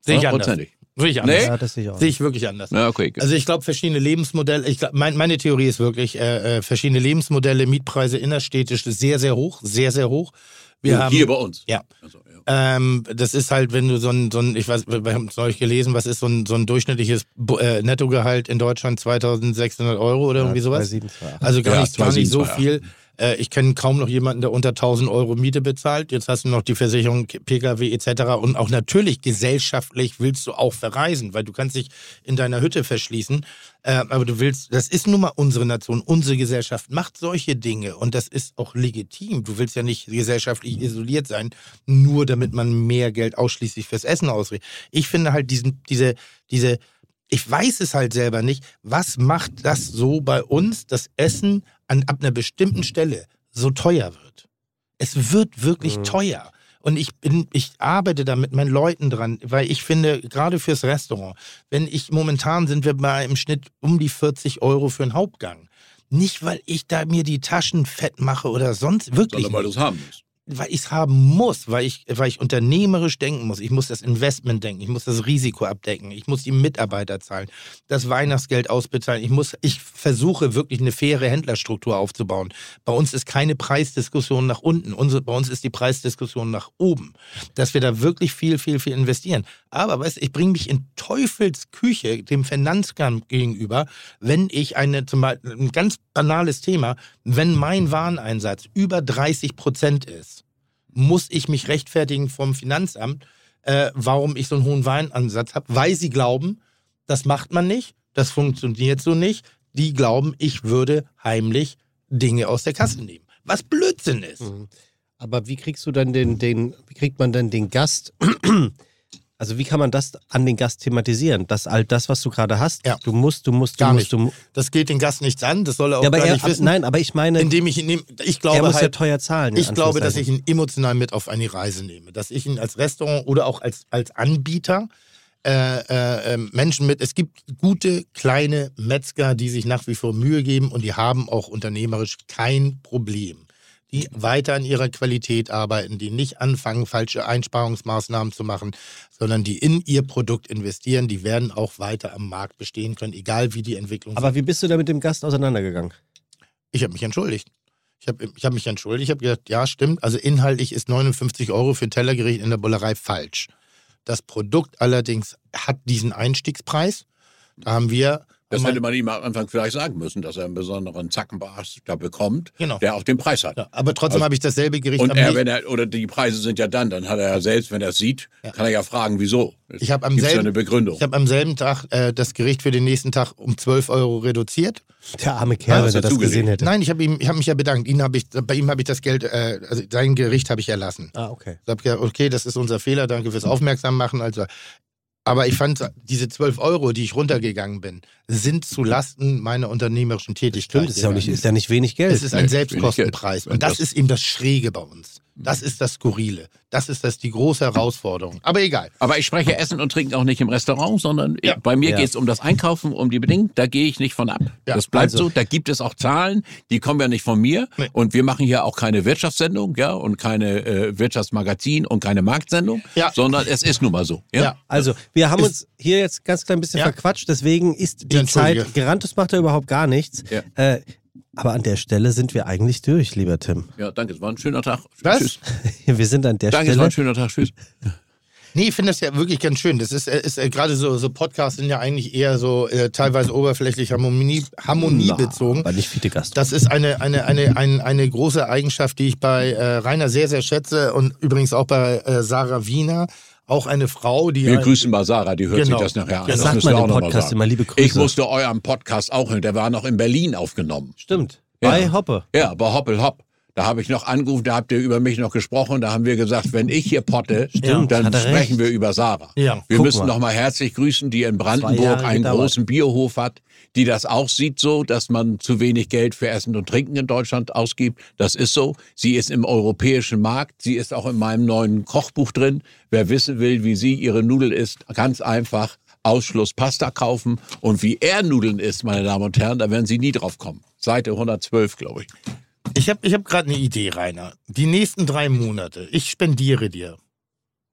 sehe ich anders. Sehe ich anders. Nee? Ja, das sehe ich auch. Sehe ich wirklich anders. Ja, okay. Also ich glaube, verschiedene Lebensmodelle, ich glaub, mein, meine Theorie ist wirklich, äh, äh, verschiedene Lebensmodelle, Mietpreise innerstädtisch sehr, sehr hoch, sehr, sehr hoch. Wir haben, hier bei uns. Ja. Also, ja. Ähm, das ist halt, wenn du so ein, so ein ich weiß, wir haben es neulich gelesen, was ist so ein, so ein durchschnittliches äh, Nettogehalt in Deutschland 2600 2600 oder irgendwie sowas? 2,7, 2,8. Also gar Ja, nicht, gar nicht so 2728. viel. Äh, ich kenne kaum noch jemanden, der unter 1000 Euro Miete bezahlt. Jetzt hast du noch die Versicherung, PKW etc. Und auch natürlich gesellschaftlich willst du auch verreisen, weil du kannst dich in deiner Hütte verschließen. Äh, aber du willst, das ist nun mal unsere Nation, unsere Gesellschaft macht solche Dinge und das ist auch legitim. Du willst ja nicht gesellschaftlich isoliert sein, nur damit man mehr Geld ausschließlich fürs Essen ausrichtet. Ich finde halt diesen, diese, diese ich weiß es halt selber nicht. Was macht das so bei uns, dass Essen an, ab einer bestimmten Stelle so teuer wird? Es wird wirklich Mhm. teuer. Und ich bin, ich arbeite da mit meinen Leuten dran, weil ich finde, gerade fürs Restaurant, wenn ich momentan sind wir bei im Schnitt um die 40 Euro für einen Hauptgang. Nicht, weil ich da mir die Taschen fett mache oder sonst wirklich. Sondern weil du es haben musst. Weil ich es haben muss, weil ich, weil ich unternehmerisch denken muss. Ich muss das Investment denken, ich muss das Risiko abdecken, ich muss die Mitarbeiter zahlen, das Weihnachtsgeld ausbezahlen. Ich muss, ich versuche wirklich eine faire Händlerstruktur aufzubauen. Bei uns ist keine Preisdiskussion nach unten. Unsere, bei uns ist die Preisdiskussion nach oben. Dass wir da wirklich viel, viel, viel investieren. Aber weißt, du, ich bringe mich in Teufelsküche dem Finanzkampf gegenüber, wenn ich eine, zum Beispiel, ein ganz banales Thema, wenn mein Wareneinsatz über 30 Prozent ist muss ich mich rechtfertigen vom Finanzamt, äh, warum ich so einen hohen Weinansatz habe, weil sie glauben, das macht man nicht, das funktioniert so nicht. Die glauben, ich würde heimlich Dinge aus der Kasse nehmen. Was Blödsinn ist. Mhm. Aber wie kriegst du dann den, den, wie kriegt man dann den Gast Also wie kann man das an den Gast thematisieren? Das all das, was du gerade hast, Ja. du musst, du musst, du Gar musst, nicht. du Das geht den Gast nichts an, das soll er auch ja, aber gar er, nicht wissen. nein, aber ich meine, Indem ich ihn nehme, ich er glaube muss ja halt, teuer zahlen. ich glaube, dass ich ihn emotional mit auf eine Reise nehme. Dass ich ihn als Restaurant oder auch als, als Anbieter äh, äh, äh, Menschen mit, es gibt gute kleine Metzger, die sich nach wie vor Mühe geben und die haben auch unternehmerisch kein Problem. Die weiter an ihrer Qualität arbeiten, die nicht anfangen, falsche Einsparungsmaßnahmen zu machen, sondern die in ihr Produkt investieren, die werden auch weiter am Markt bestehen können, egal wie die Entwicklung Aber wie bist du da mit dem Gast auseinandergegangen? ich habe mich entschuldigt. Ich habe ich hab mich entschuldigt. Ich habe gesagt, ja, stimmt. Also inhaltlich ist 59 Euro für ein Tellergericht in der Bullerei falsch. Das Produkt allerdings hat diesen Einstiegspreis. Da haben wir. Das hätte man ihm am Anfang vielleicht sagen müssen, dass er einen besonderen Zackenbart da bekommt, Genau. der auch den Preis hat. ja, aber trotzdem Also- habe ich dasselbe Gericht Und am er, wenn er, oder die Preise sind ja dann, dann hat er ja selbst, wenn er es sieht, kann er ja fragen, wieso. Ich habe am, ja selben- eine Begründung. ich hab am selben Tag äh, das Gericht für den nächsten Tag um 12 Euro reduziert. Der arme Kerl, Ja, wenn er das dazugelegt. gesehen hätte. Nein, ich habe hab mich ja bedankt. Ihn hab ich, bei ihm habe ich das Geld, äh, also sein Gericht habe ich erlassen. Ah, okay. Ich habe gesagt, okay, das ist unser Fehler, danke fürs Aufmerksam machen. Also, aber ich fand, diese 12 Euro, die ich runtergegangen bin, sind zu Lasten meiner unternehmerischen Tätigkeit. Stimmt, das ist ja, nicht, ist ja nicht wenig Geld. Es ist ein Selbstkostenpreis. Und das Das- ist eben das Schräge bei uns. Das ist das Skurrile. Das ist das die große Herausforderung. Aber egal. Aber ich spreche Essen und Trinken auch nicht im Restaurant, sondern Ja. bei mir Ja. geht es um das Einkaufen, um die Bedingungen. Da gehe ich nicht von ab. Ja, das bleibt also- so. Da gibt es auch Zahlen, die kommen ja nicht von mir. Nee. Und wir machen hier auch keine Wirtschaftssendung, ja, und keine äh, Wirtschaftsmagazin und keine Marktsendung, Ja. sondern es ist nun mal so. Ja. Ja. Also, wir haben Ist- uns hier jetzt ganz klein bisschen Ja. verquatscht, deswegen ist die Ja. Zeit, Gerantus macht da überhaupt gar nichts. Ja. Äh, aber an der Stelle sind wir eigentlich durch, lieber Tim. Ja, danke. Es war ein schöner Tag. Was? Tschüss. (laughs) Wir sind an der Danke, es war Stelle. ein schöner Tag. Tschüss. (laughs) Nee, ich finde das ja wirklich ganz schön. Das ist, äh, ist äh, gerade so, so Podcasts sind ja eigentlich eher so äh, teilweise oberflächlich harmonie, harmoniebezogen. Aber nicht viele Gast. Das ist eine, eine, eine, eine, eine große Eigenschaft, die ich bei äh, Rainer sehr, sehr schätze und übrigens auch bei äh, Sarah Wiener. Auch eine Frau, die. Wir grüßen mal Sarah, die hört Genau. sich das nachher an. Das Das sagt man im Podcast immer, liebe Grüße. Ich musste eurem Podcast auch hören. Der war noch in Berlin aufgenommen. Stimmt. Ja. Bei Hoppe. Ja, bei Hoppel Hopp. Da habe ich noch angerufen, da habt ihr über mich noch gesprochen. Da haben wir gesagt, wenn ich hier potte, Stimmt, dann sprechen recht. wir über Sarah. Ja, wir müssen mal. noch mal herzlich grüßen, die in Brandenburg einen gedauert. großen Biohof hat, die das auch sieht so, dass man zu wenig Geld für Essen und Trinken in Deutschland ausgibt. Das ist so. Sie ist im europäischen Markt. Sie ist auch in meinem neuen Kochbuch drin. Wer wissen will, wie sie ihre Nudel isst, ganz einfach. Ausschluss Pasta kaufen und wie er Nudeln isst, meine Damen und Herren, da werden Sie nie drauf kommen. Seite 112, glaube ich. Ich habe ich hab gerade eine Idee, Rainer. Die nächsten drei Monate, ich spendiere dir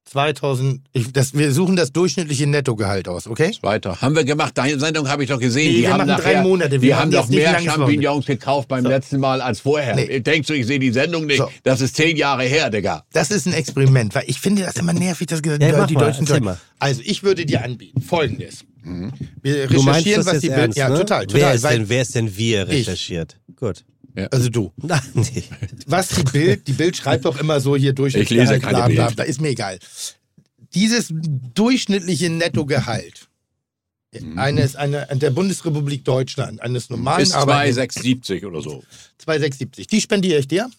2000, ich, das, wir suchen das durchschnittliche Nettogehalt aus, okay? Weiter. Haben wir gemacht. Deine Sendung habe ich doch gesehen. Nee, die wir haben nachher, drei Monate. Wir Die haben jetzt doch mehr Champignons gekauft beim So. letzten Mal als vorher. Nee. Denkst du, ich sehe die Sendung nicht? So. Das ist zehn Jahre her, Digga. Das ist ein Experiment, weil ich finde das immer nervig, dass Ja, die mach mal, Deutschen mal. Also ich würde dir anbieten folgendes. Wir Du meinst recherchieren, das was jetzt die ernst, ja ne? total, total. Wer ist, denn, wer ist denn wir Ich. recherchiert? Gut. also du. (laughs) Ach, nee. Was die Bild, die Bild schreibt doch immer so hier durch. Ich lese keine Bild. Da ist mir egal. Dieses durchschnittliche Nettogehalt eines, eine, der Bundesrepublik Deutschland, eines normalen Bis Arbeitnehmers, 2670 oder so. 2,670, die spendiere ich dir.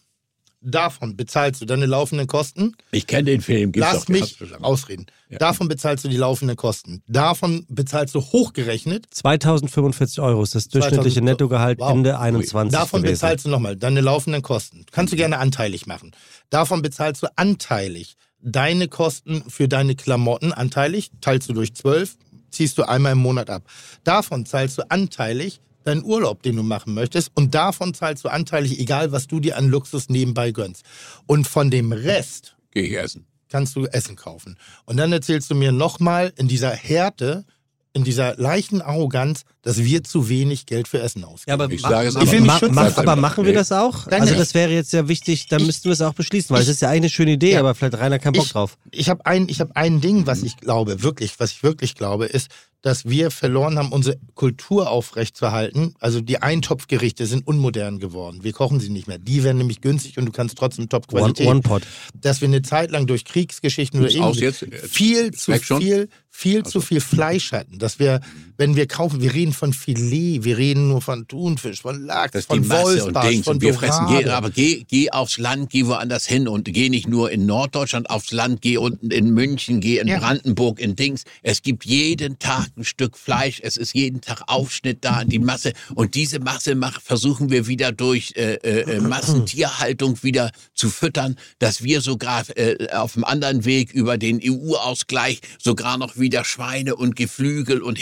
Davon bezahlst du deine laufenden Kosten. Ich kenne den Film. Gibt's Lass mich ausreden. Ja. Davon bezahlst du die laufenden Kosten. Davon bezahlst du hochgerechnet 2045 Euro ist das durchschnittliche 2000 Nettogehalt Wow. Ende 21 Davon gewesen. bezahlst du nochmal deine laufenden Kosten. Kannst du gerne anteilig machen. Davon bezahlst du anteilig deine Kosten für deine Klamotten anteilig, teilst du durch zwölf, ziehst du einmal im Monat ab. Davon zahlst du anteilig deinen Urlaub, den du machen möchtest. Und davon zahlst du anteilig, egal was du dir an Luxus nebenbei gönnst. Und von dem Rest Gehe ich essen. kannst du Essen kaufen. Und dann erzählst du mir nochmal in dieser Härte, in dieser leichten Arroganz, dass wir zu wenig Geld für Essen ausgeben. Ja, aber, Ich sage es Ich will mich ma- aber machen wir das auch? Nein, Also das wäre jetzt ja wichtig, da müssten wir es auch beschließen, weil es ist ja eigentlich eine schöne Idee, Ja. aber vielleicht Rainer keinen Bock Ich- drauf. Ich habe ein, ich hab ein Ding, was ich glaube, wirklich, was ich wirklich glaube, ist, dass wir verloren haben, unsere Kultur aufrechtzuerhalten. Also die Eintopfgerichte sind unmodern geworden. Wir kochen sie nicht mehr. Die werden nämlich günstig und du kannst trotzdem One, Top-Qualität. One Pot. dass wir eine Zeit lang durch Kriegsgeschichten oder jetzt? viel zu viel, viel zu viel Fleisch hatten. Dass wir, wenn wir kaufen, wir reden von Filet, wir reden nur von Thunfisch, von Lachs, Das ist von Wolfsbarsch, Dings. von Und wir fressen, geh, Dorade. aber geh, geh aufs Land, geh woanders hin und geh nicht nur in Norddeutschland aufs Land, geh unten in München, geh in Ja. Brandenburg, in Dings. Es gibt jeden Tag ein Stück Fleisch, es ist jeden Tag Aufschnitt da, die Masse. Und diese Masse mach, versuchen wir wieder durch äh, äh, äh, Massentierhaltung wieder zu füttern, dass wir sogar äh, auf dem anderen Weg über den EU-Ausgleich sogar noch wieder Schweine und Geflügel und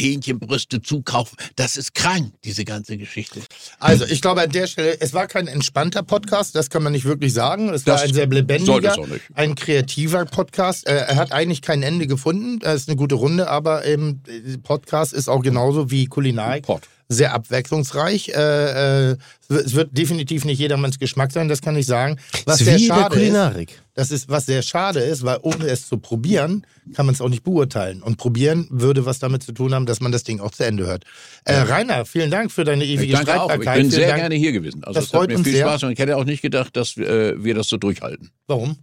Hähnchenbrüste zukaufen. Das ist krank, diese ganze Geschichte. Also, ich glaube an der Stelle, es war kein entspannter Podcast, das kann man nicht wirklich sagen. Es war Das ein sehr lebendiger, es ein kreativer Podcast. Äh, Er hat eigentlich kein Ende gefunden. Das ist eine gute Runde, aber ähm, Podcast ist auch genauso wie Kulinarik. Pod. Sehr abwechslungsreich. Äh, äh, es wird- definitiv nicht jedermanns Geschmack sein, das kann ich sagen. Was Ist sehr schade ist, Kulinarik. das ist, was sehr schade ist, weil ohne es zu probieren, kann man es auch nicht beurteilen. Und probieren würde was damit zu tun haben, dass man das Ding auch zu Ende hört. Äh, Rainer, vielen Dank für deine ewige Ich danke auch. Ich Streitbarkeit. bin Vielen sehr Dank. gerne hier gewesen. Also Das es hat freut mir uns viel sehr. Spaß und ich hätte auch nicht gedacht, dass äh, wir das so durchhalten. Warum?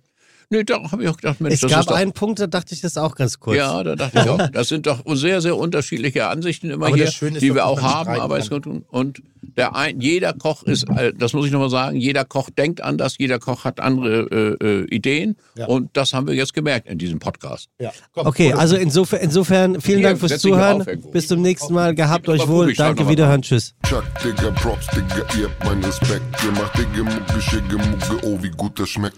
Nee, da habe ich auch gedacht, Mensch, Es das gab ist doch, einen Punkt, da dachte ich das auch ganz kurz. Ja, da dachte ich auch. Das sind doch sehr, sehr unterschiedliche Ansichten immer Aber hier, die wir auch haben. Aber es und der ein, jeder Koch ist, äh, das muss ich nochmal sagen, jeder Koch denkt anders, jeder Koch hat andere äh, äh, Ideen. Ja. Und das haben wir jetzt gemerkt in diesem Podcast. Ja. Komm, Okay, Oder- also insofern, insofern vielen Hier, Dank fürs Zuhören. Bis zum nächsten Mal. Gehabt euch wohl. Danke, mal wiederhören. Tschüss. Chuck, Digga, Props, Digga, ihr habt meinen Respekt. Ihr macht Digga, Mucke, Schicke, Mucke, oh, wie gut das schmeckt.